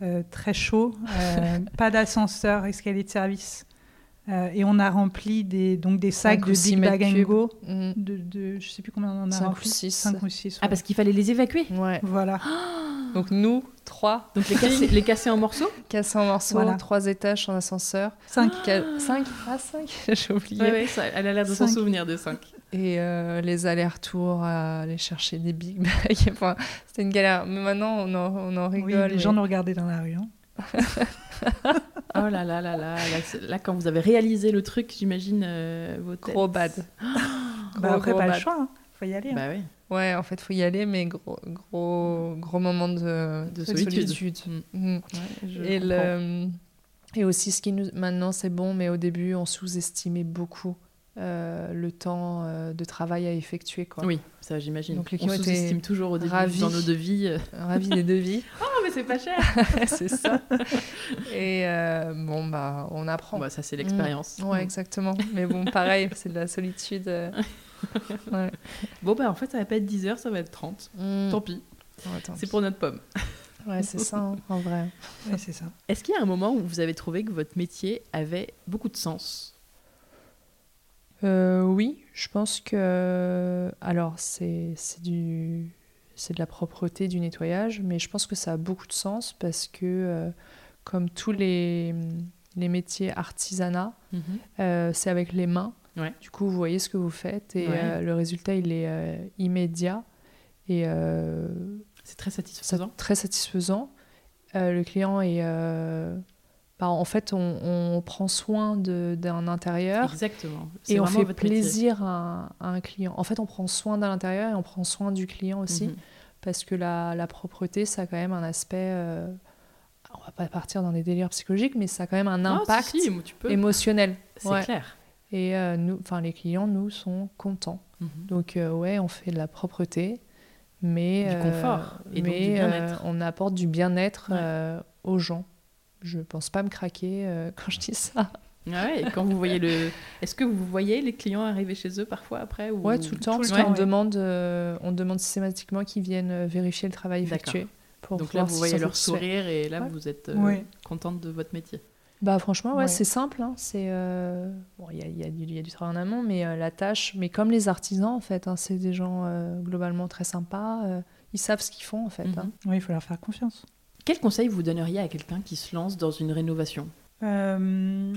[SPEAKER 2] euh, très chaud, euh, pas d'ascenseur, escalier de service, Euh, et on a rempli des donc des sacs
[SPEAKER 3] ou
[SPEAKER 2] de Big Bag and. Go de, de je sais plus combien on en a
[SPEAKER 3] Cinq ou
[SPEAKER 2] rempli,
[SPEAKER 3] six.
[SPEAKER 2] cinq ou six.
[SPEAKER 4] Ah, parce qu'il fallait les évacuer.
[SPEAKER 3] Ouais.
[SPEAKER 2] voilà.
[SPEAKER 3] Donc nous, trois,
[SPEAKER 4] Donc les casser, les casser en morceaux?
[SPEAKER 3] Cassés en morceaux,
[SPEAKER 2] Voilà.
[SPEAKER 3] trois étages en ascenseur.
[SPEAKER 2] Cinq.
[SPEAKER 3] Qua- Cinq Ah, cinq J'ai oublié.
[SPEAKER 4] Ouais, ouais, ça, elle a l'air de s'en
[SPEAKER 2] Cinq.
[SPEAKER 4] souvenir de 5.
[SPEAKER 3] Et euh, les allers-retours à aller chercher des big bags. Enfin, c'était une galère. Mais maintenant, on en, on en
[SPEAKER 2] Oui,
[SPEAKER 3] rigole.
[SPEAKER 2] les
[SPEAKER 3] mais-
[SPEAKER 2] gens nous regardaient dans la rue. hein.
[SPEAKER 4] Oh là là là là. Là, quand vous avez réalisé le truc, j'imagine euh, vos têtes.
[SPEAKER 3] Gros bad.
[SPEAKER 2] Bah,
[SPEAKER 3] Gros,
[SPEAKER 2] après
[SPEAKER 3] gros
[SPEAKER 2] pas
[SPEAKER 3] bad.
[SPEAKER 2] le choix, hein. faut y aller. hein.
[SPEAKER 4] Bah ouais.
[SPEAKER 3] En fait, faut y aller, mais gros, gros, gros moment de,
[SPEAKER 4] De solitude.
[SPEAKER 3] Mm.
[SPEAKER 4] Ouais, je
[SPEAKER 3] Et, le, et aussi, ce qui nous, maintenant, c'est bon, mais au début, on sous-estimait beaucoup euh, le temps euh, de travail à effectuer. Quoi.
[SPEAKER 4] Oui, ça j'imagine.
[SPEAKER 3] Donc, les
[SPEAKER 4] On
[SPEAKER 3] clients étaient
[SPEAKER 4] sous-estime toujours au début
[SPEAKER 3] ravis.
[SPEAKER 4] dans nos devis. euh.
[SPEAKER 3] Ravi des devis.
[SPEAKER 4] Oh mais c'est pas cher.
[SPEAKER 3] c'est ça. Et euh, bon, bah, on apprend.
[SPEAKER 4] Bah, ça c'est l'expérience.
[SPEAKER 3] Ouais, exactement. Mais bon, pareil, c'est de la solitude. Euh. Ouais.
[SPEAKER 4] Bon bah en fait ça va pas être 10 heures, ça va être 30.
[SPEAKER 3] Mm.
[SPEAKER 4] Tant pis, c'est pour notre pomme.
[SPEAKER 3] Ouais, c'est ça, hein, en vrai.
[SPEAKER 2] Ouais, c'est ça.
[SPEAKER 4] Est-ce qu'il y a un moment où vous avez trouvé que votre métier avait beaucoup de sens?
[SPEAKER 3] Euh, oui, je pense que. Alors, c'est c'est du. C'est de la propreté, du nettoyage, mais je pense que ça a beaucoup de sens parce que, euh, comme tous les, les métiers artisanat, euh, c'est avec les mains.
[SPEAKER 4] Ouais.
[SPEAKER 3] Du coup, vous voyez ce que vous faites et
[SPEAKER 4] Ouais.
[SPEAKER 3] euh, le résultat, il est euh, immédiat et euh,
[SPEAKER 4] C'est très satisfaisant.
[SPEAKER 3] très satisfaisant. Le client est. bah, en fait, on, on prend soin d'un intérieur
[SPEAKER 4] Exactement.
[SPEAKER 3] Et on fait plaisir à, à un client. En fait, on prend soin de l'intérieur et on prend soin du client aussi
[SPEAKER 4] Mhm.
[SPEAKER 3] parce que la, la propreté, ça a quand même un aspect. on va pas partir dans des délires psychologiques, mais ça a quand même un impact
[SPEAKER 4] si, si, tu peux.
[SPEAKER 3] émotionnel.
[SPEAKER 4] C'est
[SPEAKER 3] Ouais.
[SPEAKER 4] clair.
[SPEAKER 3] Et euh, nous, enfin, les clients, nous, sont contents.
[SPEAKER 4] Mhm.
[SPEAKER 3] Donc, euh, ouais, on fait de la propreté, mais.
[SPEAKER 4] Du
[SPEAKER 3] euh,
[SPEAKER 4] confort et donc
[SPEAKER 3] mais,
[SPEAKER 4] du bien-être.
[SPEAKER 3] euh, on apporte du bien-être
[SPEAKER 4] Ouais.
[SPEAKER 3] euh, aux gens. Je pense pas me craquer euh, quand je dis ça.
[SPEAKER 4] Ah ouais, et quand vous voyez le. Est-ce que vous voyez les clients arriver chez eux parfois après ou...
[SPEAKER 3] Ouais, tout le temps.
[SPEAKER 2] Tout le temps, ouais.
[SPEAKER 3] demande, euh, on demande systématiquement qu'ils viennent vérifier le travail effectué. Pour
[SPEAKER 4] Donc là,
[SPEAKER 3] voir
[SPEAKER 4] vous voyez leur sourire et là,
[SPEAKER 3] Ouais.
[SPEAKER 4] vous êtes euh,
[SPEAKER 2] Ouais.
[SPEAKER 4] contente de votre métier.
[SPEAKER 3] Bah franchement, ouais,
[SPEAKER 2] Ouais.
[SPEAKER 3] c'est simple. hein. C'est euh, bon, il y a, il y a du- il y a du travail en amont, mais euh, la tâche, mais comme les artisans en fait, hein, c'est des gens euh, globalement très sympas. euh, ils savent ce qu'ils font en fait. Hein.
[SPEAKER 2] Oui, il faut leur faire confiance.
[SPEAKER 4] Quel conseil vous donneriez à quelqu'un qui se lance dans une rénovation?
[SPEAKER 2] Euh,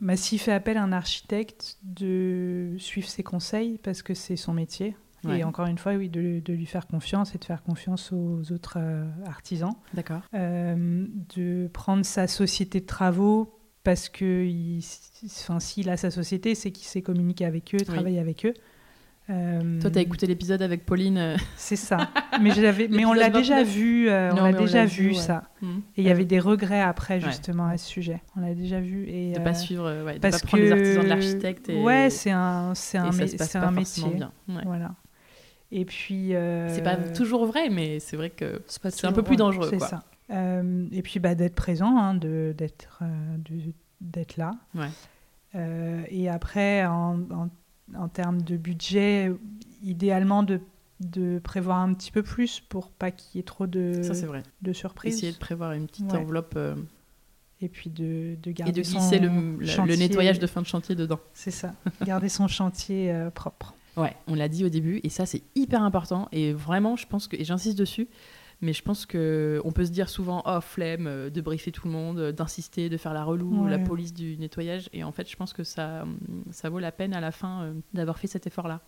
[SPEAKER 2] bah, S'il fait appel à un architecte, de suivre ses conseils parce que c'est son métier.
[SPEAKER 4] Ouais.
[SPEAKER 2] Et encore une fois, oui, de, de lui faire confiance et de faire confiance aux autres euh, artisans.
[SPEAKER 4] D'accord.
[SPEAKER 2] Euh, de prendre sa société de travaux parce que il, enfin, s'il a sa société, c'est qu'il sait communiquer avec eux, travailler avec eux. Euh,
[SPEAKER 4] Toi, t'as écouté l'épisode avec Pauline. euh,
[SPEAKER 2] C'est ça. Mais, j'avais- mais on l'a déjà
[SPEAKER 4] 29.
[SPEAKER 2] vu, euh, on l'a déjà vu,
[SPEAKER 3] vu, ouais.
[SPEAKER 2] ça.
[SPEAKER 4] hmm,
[SPEAKER 2] Et il y avait des regrets après justement à ce sujet. On l'a déjà vu et
[SPEAKER 4] De
[SPEAKER 2] euh,
[SPEAKER 4] pas suivre, ouais, de
[SPEAKER 2] parce
[SPEAKER 4] pas prendre les
[SPEAKER 2] que-
[SPEAKER 4] artisans de l'architecte. Et...
[SPEAKER 2] Ouais, c'est un, c'est un,
[SPEAKER 4] ça
[SPEAKER 2] mé-
[SPEAKER 4] se passe
[SPEAKER 2] c'est
[SPEAKER 4] pas
[SPEAKER 2] un métier.
[SPEAKER 4] bien.
[SPEAKER 2] Voilà. Et puis. euh,
[SPEAKER 4] C'est pas toujours vrai, mais c'est vrai que
[SPEAKER 3] C'est
[SPEAKER 4] un peu plus dangereux.
[SPEAKER 2] C'est ça. Euh, et puis bah, d'être présent, hein, de, d'être, euh, là.
[SPEAKER 4] Ouais.
[SPEAKER 2] Euh, et après, en, en, en termes de budget, idéalement de, de prévoir un petit peu plus pour pas qu'il y ait trop de,
[SPEAKER 4] Ça, c'est vrai.
[SPEAKER 2] de surprises.
[SPEAKER 4] Essayer de prévoir une petite
[SPEAKER 2] Ouais.
[SPEAKER 4] enveloppe
[SPEAKER 2] Et puis de, de garder
[SPEAKER 4] et de
[SPEAKER 2] son
[SPEAKER 4] glisser le, le- nettoyage de fin de chantier dedans.
[SPEAKER 2] C'est ça. Garder son chantier propre.
[SPEAKER 4] Ouais, on l'a dit au début, et ça c'est hyper important. Et vraiment, je pense que, et j'insiste dessus, mais je pense que on peut se dire souvent, oh flemme euh, de briefer tout le monde, euh, d'insister, de faire la relou,
[SPEAKER 2] Ouais.
[SPEAKER 4] la police du nettoyage. Et en fait, je pense que ça, hum, ça vaut la peine à la fin euh, d'avoir fait cet effort-là.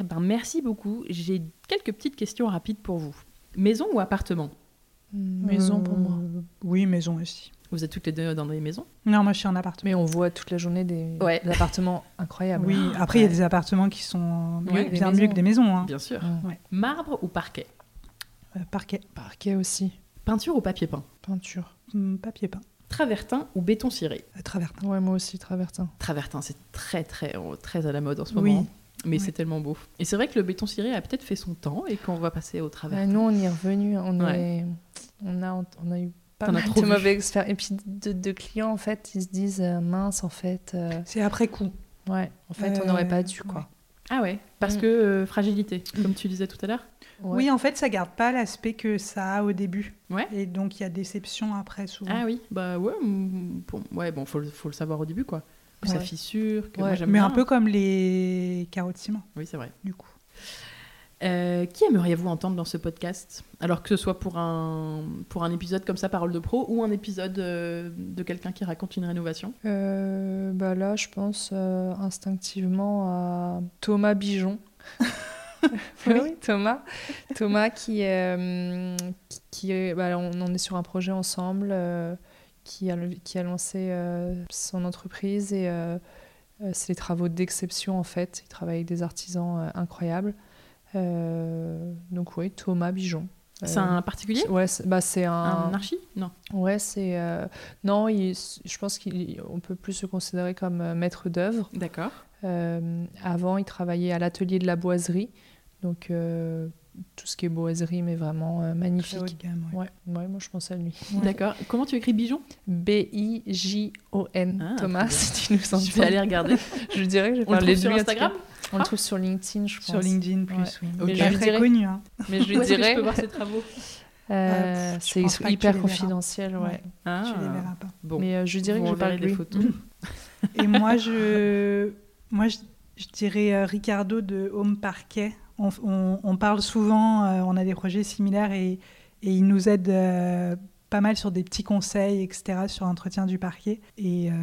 [SPEAKER 4] Eh ben, merci beaucoup. J'ai quelques petites questions rapides pour vous. Maison ou appartement?
[SPEAKER 3] Maison pour moi.
[SPEAKER 2] Oui, maison aussi.
[SPEAKER 4] Vous êtes toutes les deux dans des maisons
[SPEAKER 2] Non, moi je suis en appartement.
[SPEAKER 3] Mais on voit toute la journée des,
[SPEAKER 4] Ouais.
[SPEAKER 3] des appartements incroyables.
[SPEAKER 2] Oui, après il y a des appartements qui sont
[SPEAKER 4] Oui,
[SPEAKER 2] bien
[SPEAKER 3] des
[SPEAKER 2] mieux que des maisons. hein.
[SPEAKER 4] Bien sûr.
[SPEAKER 3] Ouais.
[SPEAKER 4] Marbre ou parquet
[SPEAKER 2] Euh, parquet,
[SPEAKER 3] Parquet aussi.
[SPEAKER 4] Peinture ou papier peint
[SPEAKER 3] Peinture.
[SPEAKER 2] Hum, papier peint,
[SPEAKER 4] Travertin ou béton ciré
[SPEAKER 2] euh, travertin.
[SPEAKER 3] Ouais, moi aussi, travertin.
[SPEAKER 4] Travertin, c'est très très euh, très à la mode en ce
[SPEAKER 2] Oui.
[SPEAKER 4] moment. Mais
[SPEAKER 2] Oui.
[SPEAKER 4] c'est tellement beau. Et c'est vrai que le béton ciré a peut-être fait son temps et qu'on va passer au travers.
[SPEAKER 3] Ouais, nous, on y est revenu. On,
[SPEAKER 4] Ouais.
[SPEAKER 3] est... on, a, on a eu pas mal
[SPEAKER 4] trop
[SPEAKER 3] de mauvais expériences. Et puis de, de clients, en fait, ils se disent euh, mince, en fait. euh,
[SPEAKER 2] C'est après coup.
[SPEAKER 3] ouais, en fait, on
[SPEAKER 2] Euh,
[SPEAKER 3] n'aurait pas dû, quoi.
[SPEAKER 4] Ah ouais, parce
[SPEAKER 3] Mm.
[SPEAKER 4] que euh, fragilité, comme tu disais tout à l'heure.
[SPEAKER 3] Ouais.
[SPEAKER 2] Oui, en fait, ça garde pas l'aspect que ça a au début.
[SPEAKER 4] Ouais.
[SPEAKER 2] Et donc il y a déception après souvent.
[SPEAKER 4] Ah oui, bah ouais, mm, bon, ouais, bon, faut, le- faut le savoir au début quoi. Que ça fissure, que
[SPEAKER 3] Ouais.
[SPEAKER 4] moi j'aime
[SPEAKER 2] Mais
[SPEAKER 4] bien.
[SPEAKER 2] un peu comme les carreaux de ciment,
[SPEAKER 4] Oui, c'est vrai.
[SPEAKER 2] du coup.
[SPEAKER 4] Euh, qui aimeriez-vous entendre dans ce podcast? Alors que ce soit pour un, pour un épisode comme ça, Parole de Pro, ou un épisode euh, de quelqu'un qui raconte une rénovation?
[SPEAKER 3] Euh, bah là, je pense instinctivement à Thomas Bijon. oui, oui, Thomas. Thomas qui, qui, bah, on, on est sur un projet ensemble, qui, a, qui a lancé son entreprise et c'est les travaux d'exception en fait. Il travaille avec des artisans incroyables. Euh, donc oui, Thomas Bijon.
[SPEAKER 4] C'est
[SPEAKER 3] Euh,
[SPEAKER 4] un particulier
[SPEAKER 3] Ouais, c'est bah, c'est un,
[SPEAKER 4] Un archi Non.
[SPEAKER 3] Ouais, c'est. euh, Non, il- je pense qu'on peut plus se considérer comme euh, maître d'œuvre.
[SPEAKER 4] D'accord.
[SPEAKER 3] Euh, avant, il travaillait à l'atelier de la boiserie. Donc, euh, tout ce qui est boiserie, mais vraiment euh,
[SPEAKER 2] Très haut de
[SPEAKER 3] magnifique.
[SPEAKER 2] gamme, ouais.
[SPEAKER 3] Ouais, ouais, moi je pense à lui.
[SPEAKER 4] D'accord. Comment tu écris Bijon?
[SPEAKER 3] B-I-J-O-N.
[SPEAKER 4] Ah,
[SPEAKER 3] Thomas,
[SPEAKER 4] très
[SPEAKER 3] si tu nous entends.
[SPEAKER 4] Je vais aller regarder.
[SPEAKER 3] Je dirais que je vais parler de
[SPEAKER 4] sur
[SPEAKER 3] lui, cas.
[SPEAKER 4] Instagram?
[SPEAKER 3] On le trouve sur LinkedIn, je pense.
[SPEAKER 2] Sur LinkedIn plus,
[SPEAKER 3] Ouais.
[SPEAKER 2] oui.
[SPEAKER 4] Ok.
[SPEAKER 2] Il
[SPEAKER 3] Je
[SPEAKER 2] très
[SPEAKER 3] dirais-
[SPEAKER 2] connu. hein.
[SPEAKER 3] Mais je lui
[SPEAKER 4] Où est-ce que
[SPEAKER 3] dirais.
[SPEAKER 4] je peux voir ses travaux
[SPEAKER 3] euh,
[SPEAKER 2] je
[SPEAKER 3] c'est hyper confidentiel, ouais.
[SPEAKER 4] Ah,
[SPEAKER 2] Tu les verras pas.
[SPEAKER 4] Bon,
[SPEAKER 3] Mais euh, je lui dirais
[SPEAKER 4] vous
[SPEAKER 3] que je parle
[SPEAKER 4] des
[SPEAKER 3] lui.
[SPEAKER 4] photos.
[SPEAKER 2] Et moi, je, moi, je, je dirais euh, Ricardo de Home Parquet. On, on- on parle souvent, euh, on a des projets similaires et, et il nous aide euh, pas mal sur des petits conseils, etc., sur l'entretien du parquet. Et euh,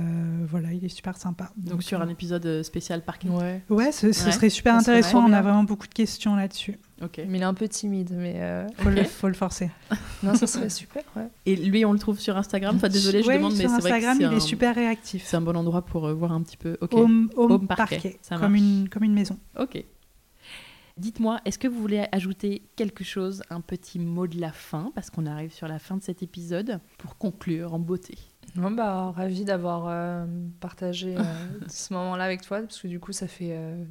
[SPEAKER 2] voilà, il est super sympa.
[SPEAKER 4] Donc sur
[SPEAKER 2] euh,
[SPEAKER 4] un épisode euh, spécial parquet.
[SPEAKER 3] Ouais.
[SPEAKER 2] Ouais, ce, ce
[SPEAKER 4] Ouais,
[SPEAKER 2] serait super
[SPEAKER 3] serait
[SPEAKER 2] intéressant. On a vraiment beaucoup de questions là-dessus.
[SPEAKER 4] Ok.
[SPEAKER 3] Mais il est un peu timide, mais euh,
[SPEAKER 2] Faut, le, faut le forcer.
[SPEAKER 3] non, ça serait super, ouais.
[SPEAKER 4] Et lui, on le trouve sur Instagram? Enfin, désolé, je
[SPEAKER 2] Ouais,
[SPEAKER 4] demande, mais c'est vrai que
[SPEAKER 2] Instagram, il
[SPEAKER 4] un,
[SPEAKER 2] est super réactif.
[SPEAKER 4] c'est un bon endroit pour euh, voir un petit peu. Ok.
[SPEAKER 2] Home, home
[SPEAKER 4] Home Parquet,
[SPEAKER 2] Parquet,
[SPEAKER 4] ça
[SPEAKER 2] comme une, comme une maison.
[SPEAKER 4] Ok. Dites-moi, est-ce que vous voulez ajouter quelque chose, un petit mot de la fin, parce qu'on arrive sur la fin de cet épisode, pour conclure en beauté?
[SPEAKER 3] Non, bah, ravi d'avoir euh, partagé euh, ce moment-là avec toi, parce que du coup, ça fait euh,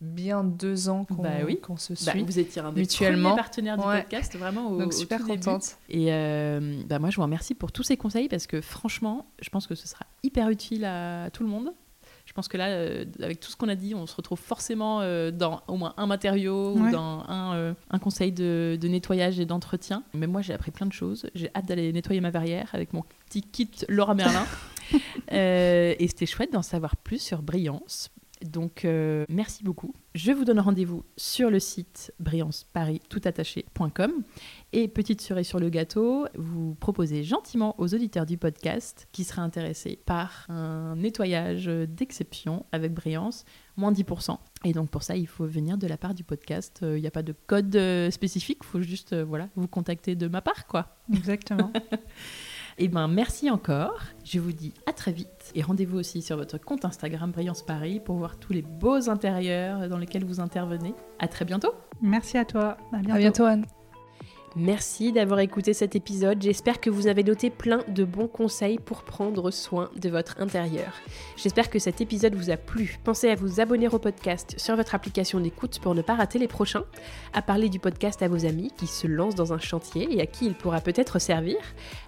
[SPEAKER 3] bien deux ans qu'on
[SPEAKER 4] Bah oui.
[SPEAKER 3] qu'on se
[SPEAKER 4] Bah,
[SPEAKER 3] suit.
[SPEAKER 4] Vous étiez un des
[SPEAKER 3] mutuellement.
[SPEAKER 4] premiers partenaires du
[SPEAKER 3] Ouais.
[SPEAKER 4] podcast, vraiment au,
[SPEAKER 3] Donc,
[SPEAKER 4] au
[SPEAKER 3] super
[SPEAKER 4] début.
[SPEAKER 3] contente.
[SPEAKER 4] Et bah, moi, je vous remercie pour tous ces conseils, parce que franchement, je pense que ce sera hyper utile à tout le monde. Je pense que là, euh, avec tout ce qu'on a dit, on se retrouve forcément euh, dans au moins un matériau ou dans un, euh, un conseil de, de nettoyage et d'entretien. Mais moi, j'ai appris plein de choses. J'ai hâte d'aller nettoyer ma verrière avec mon petit kit Laura Merlin. Et c'était chouette d'en savoir plus sur Brillance. Donc, euh, merci beaucoup. Je vous donne rendez-vous sur le site brillanceparis.toutattaché.com. Et petite cerise sur le gâteau, vous proposez gentiment aux auditeurs du podcast qui seraient intéressés par un nettoyage d'exception avec Brillance, moins 10%.
[SPEAKER 1] Et donc pour ça, il faut venir de la part du podcast. Il n'y a pas de code spécifique, il faut juste voilà, vous contacter de ma part. quoi.
[SPEAKER 2] Exactement.
[SPEAKER 1] Eh ben, merci encore. Je vous dis à très vite. Et rendez-vous aussi sur votre compte Instagram Brillance Paris pour voir tous les beaux intérieurs dans lesquels vous intervenez. À très bientôt.
[SPEAKER 2] Merci à toi.
[SPEAKER 3] À bientôt, à bientôt Anne.
[SPEAKER 1] Merci d'avoir écouté cet épisode. J'espère que vous avez noté plein de bons conseils pour prendre soin de votre intérieur. J'espère que cet épisode vous a plu. Pensez à vous abonner au podcast sur votre application d'écoute pour ne pas rater les prochains, à parler du podcast à vos amis qui se lancent dans un chantier et à qui il pourra peut-être servir,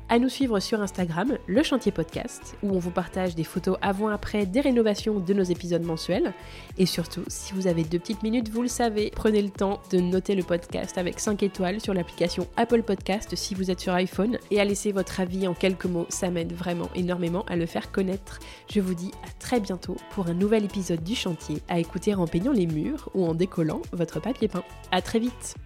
[SPEAKER 1] à nous suivre sur Instagram, le chantier podcast, où on vous partage des photos avant-après des rénovations de nos épisodes mensuels. Et surtout, si vous avez deux petites minutes, vous le savez, prenez le temps de noter le podcast avec 5 étoiles sur l'application Apple Podcast si vous êtes sur iPhone et à laisser votre avis en quelques mots, ça m'aide vraiment énormément à le faire connaître. Je vous dis à très bientôt pour un nouvel épisode du chantier à écouter en peignant les murs ou en décollant votre papier peint. À très vite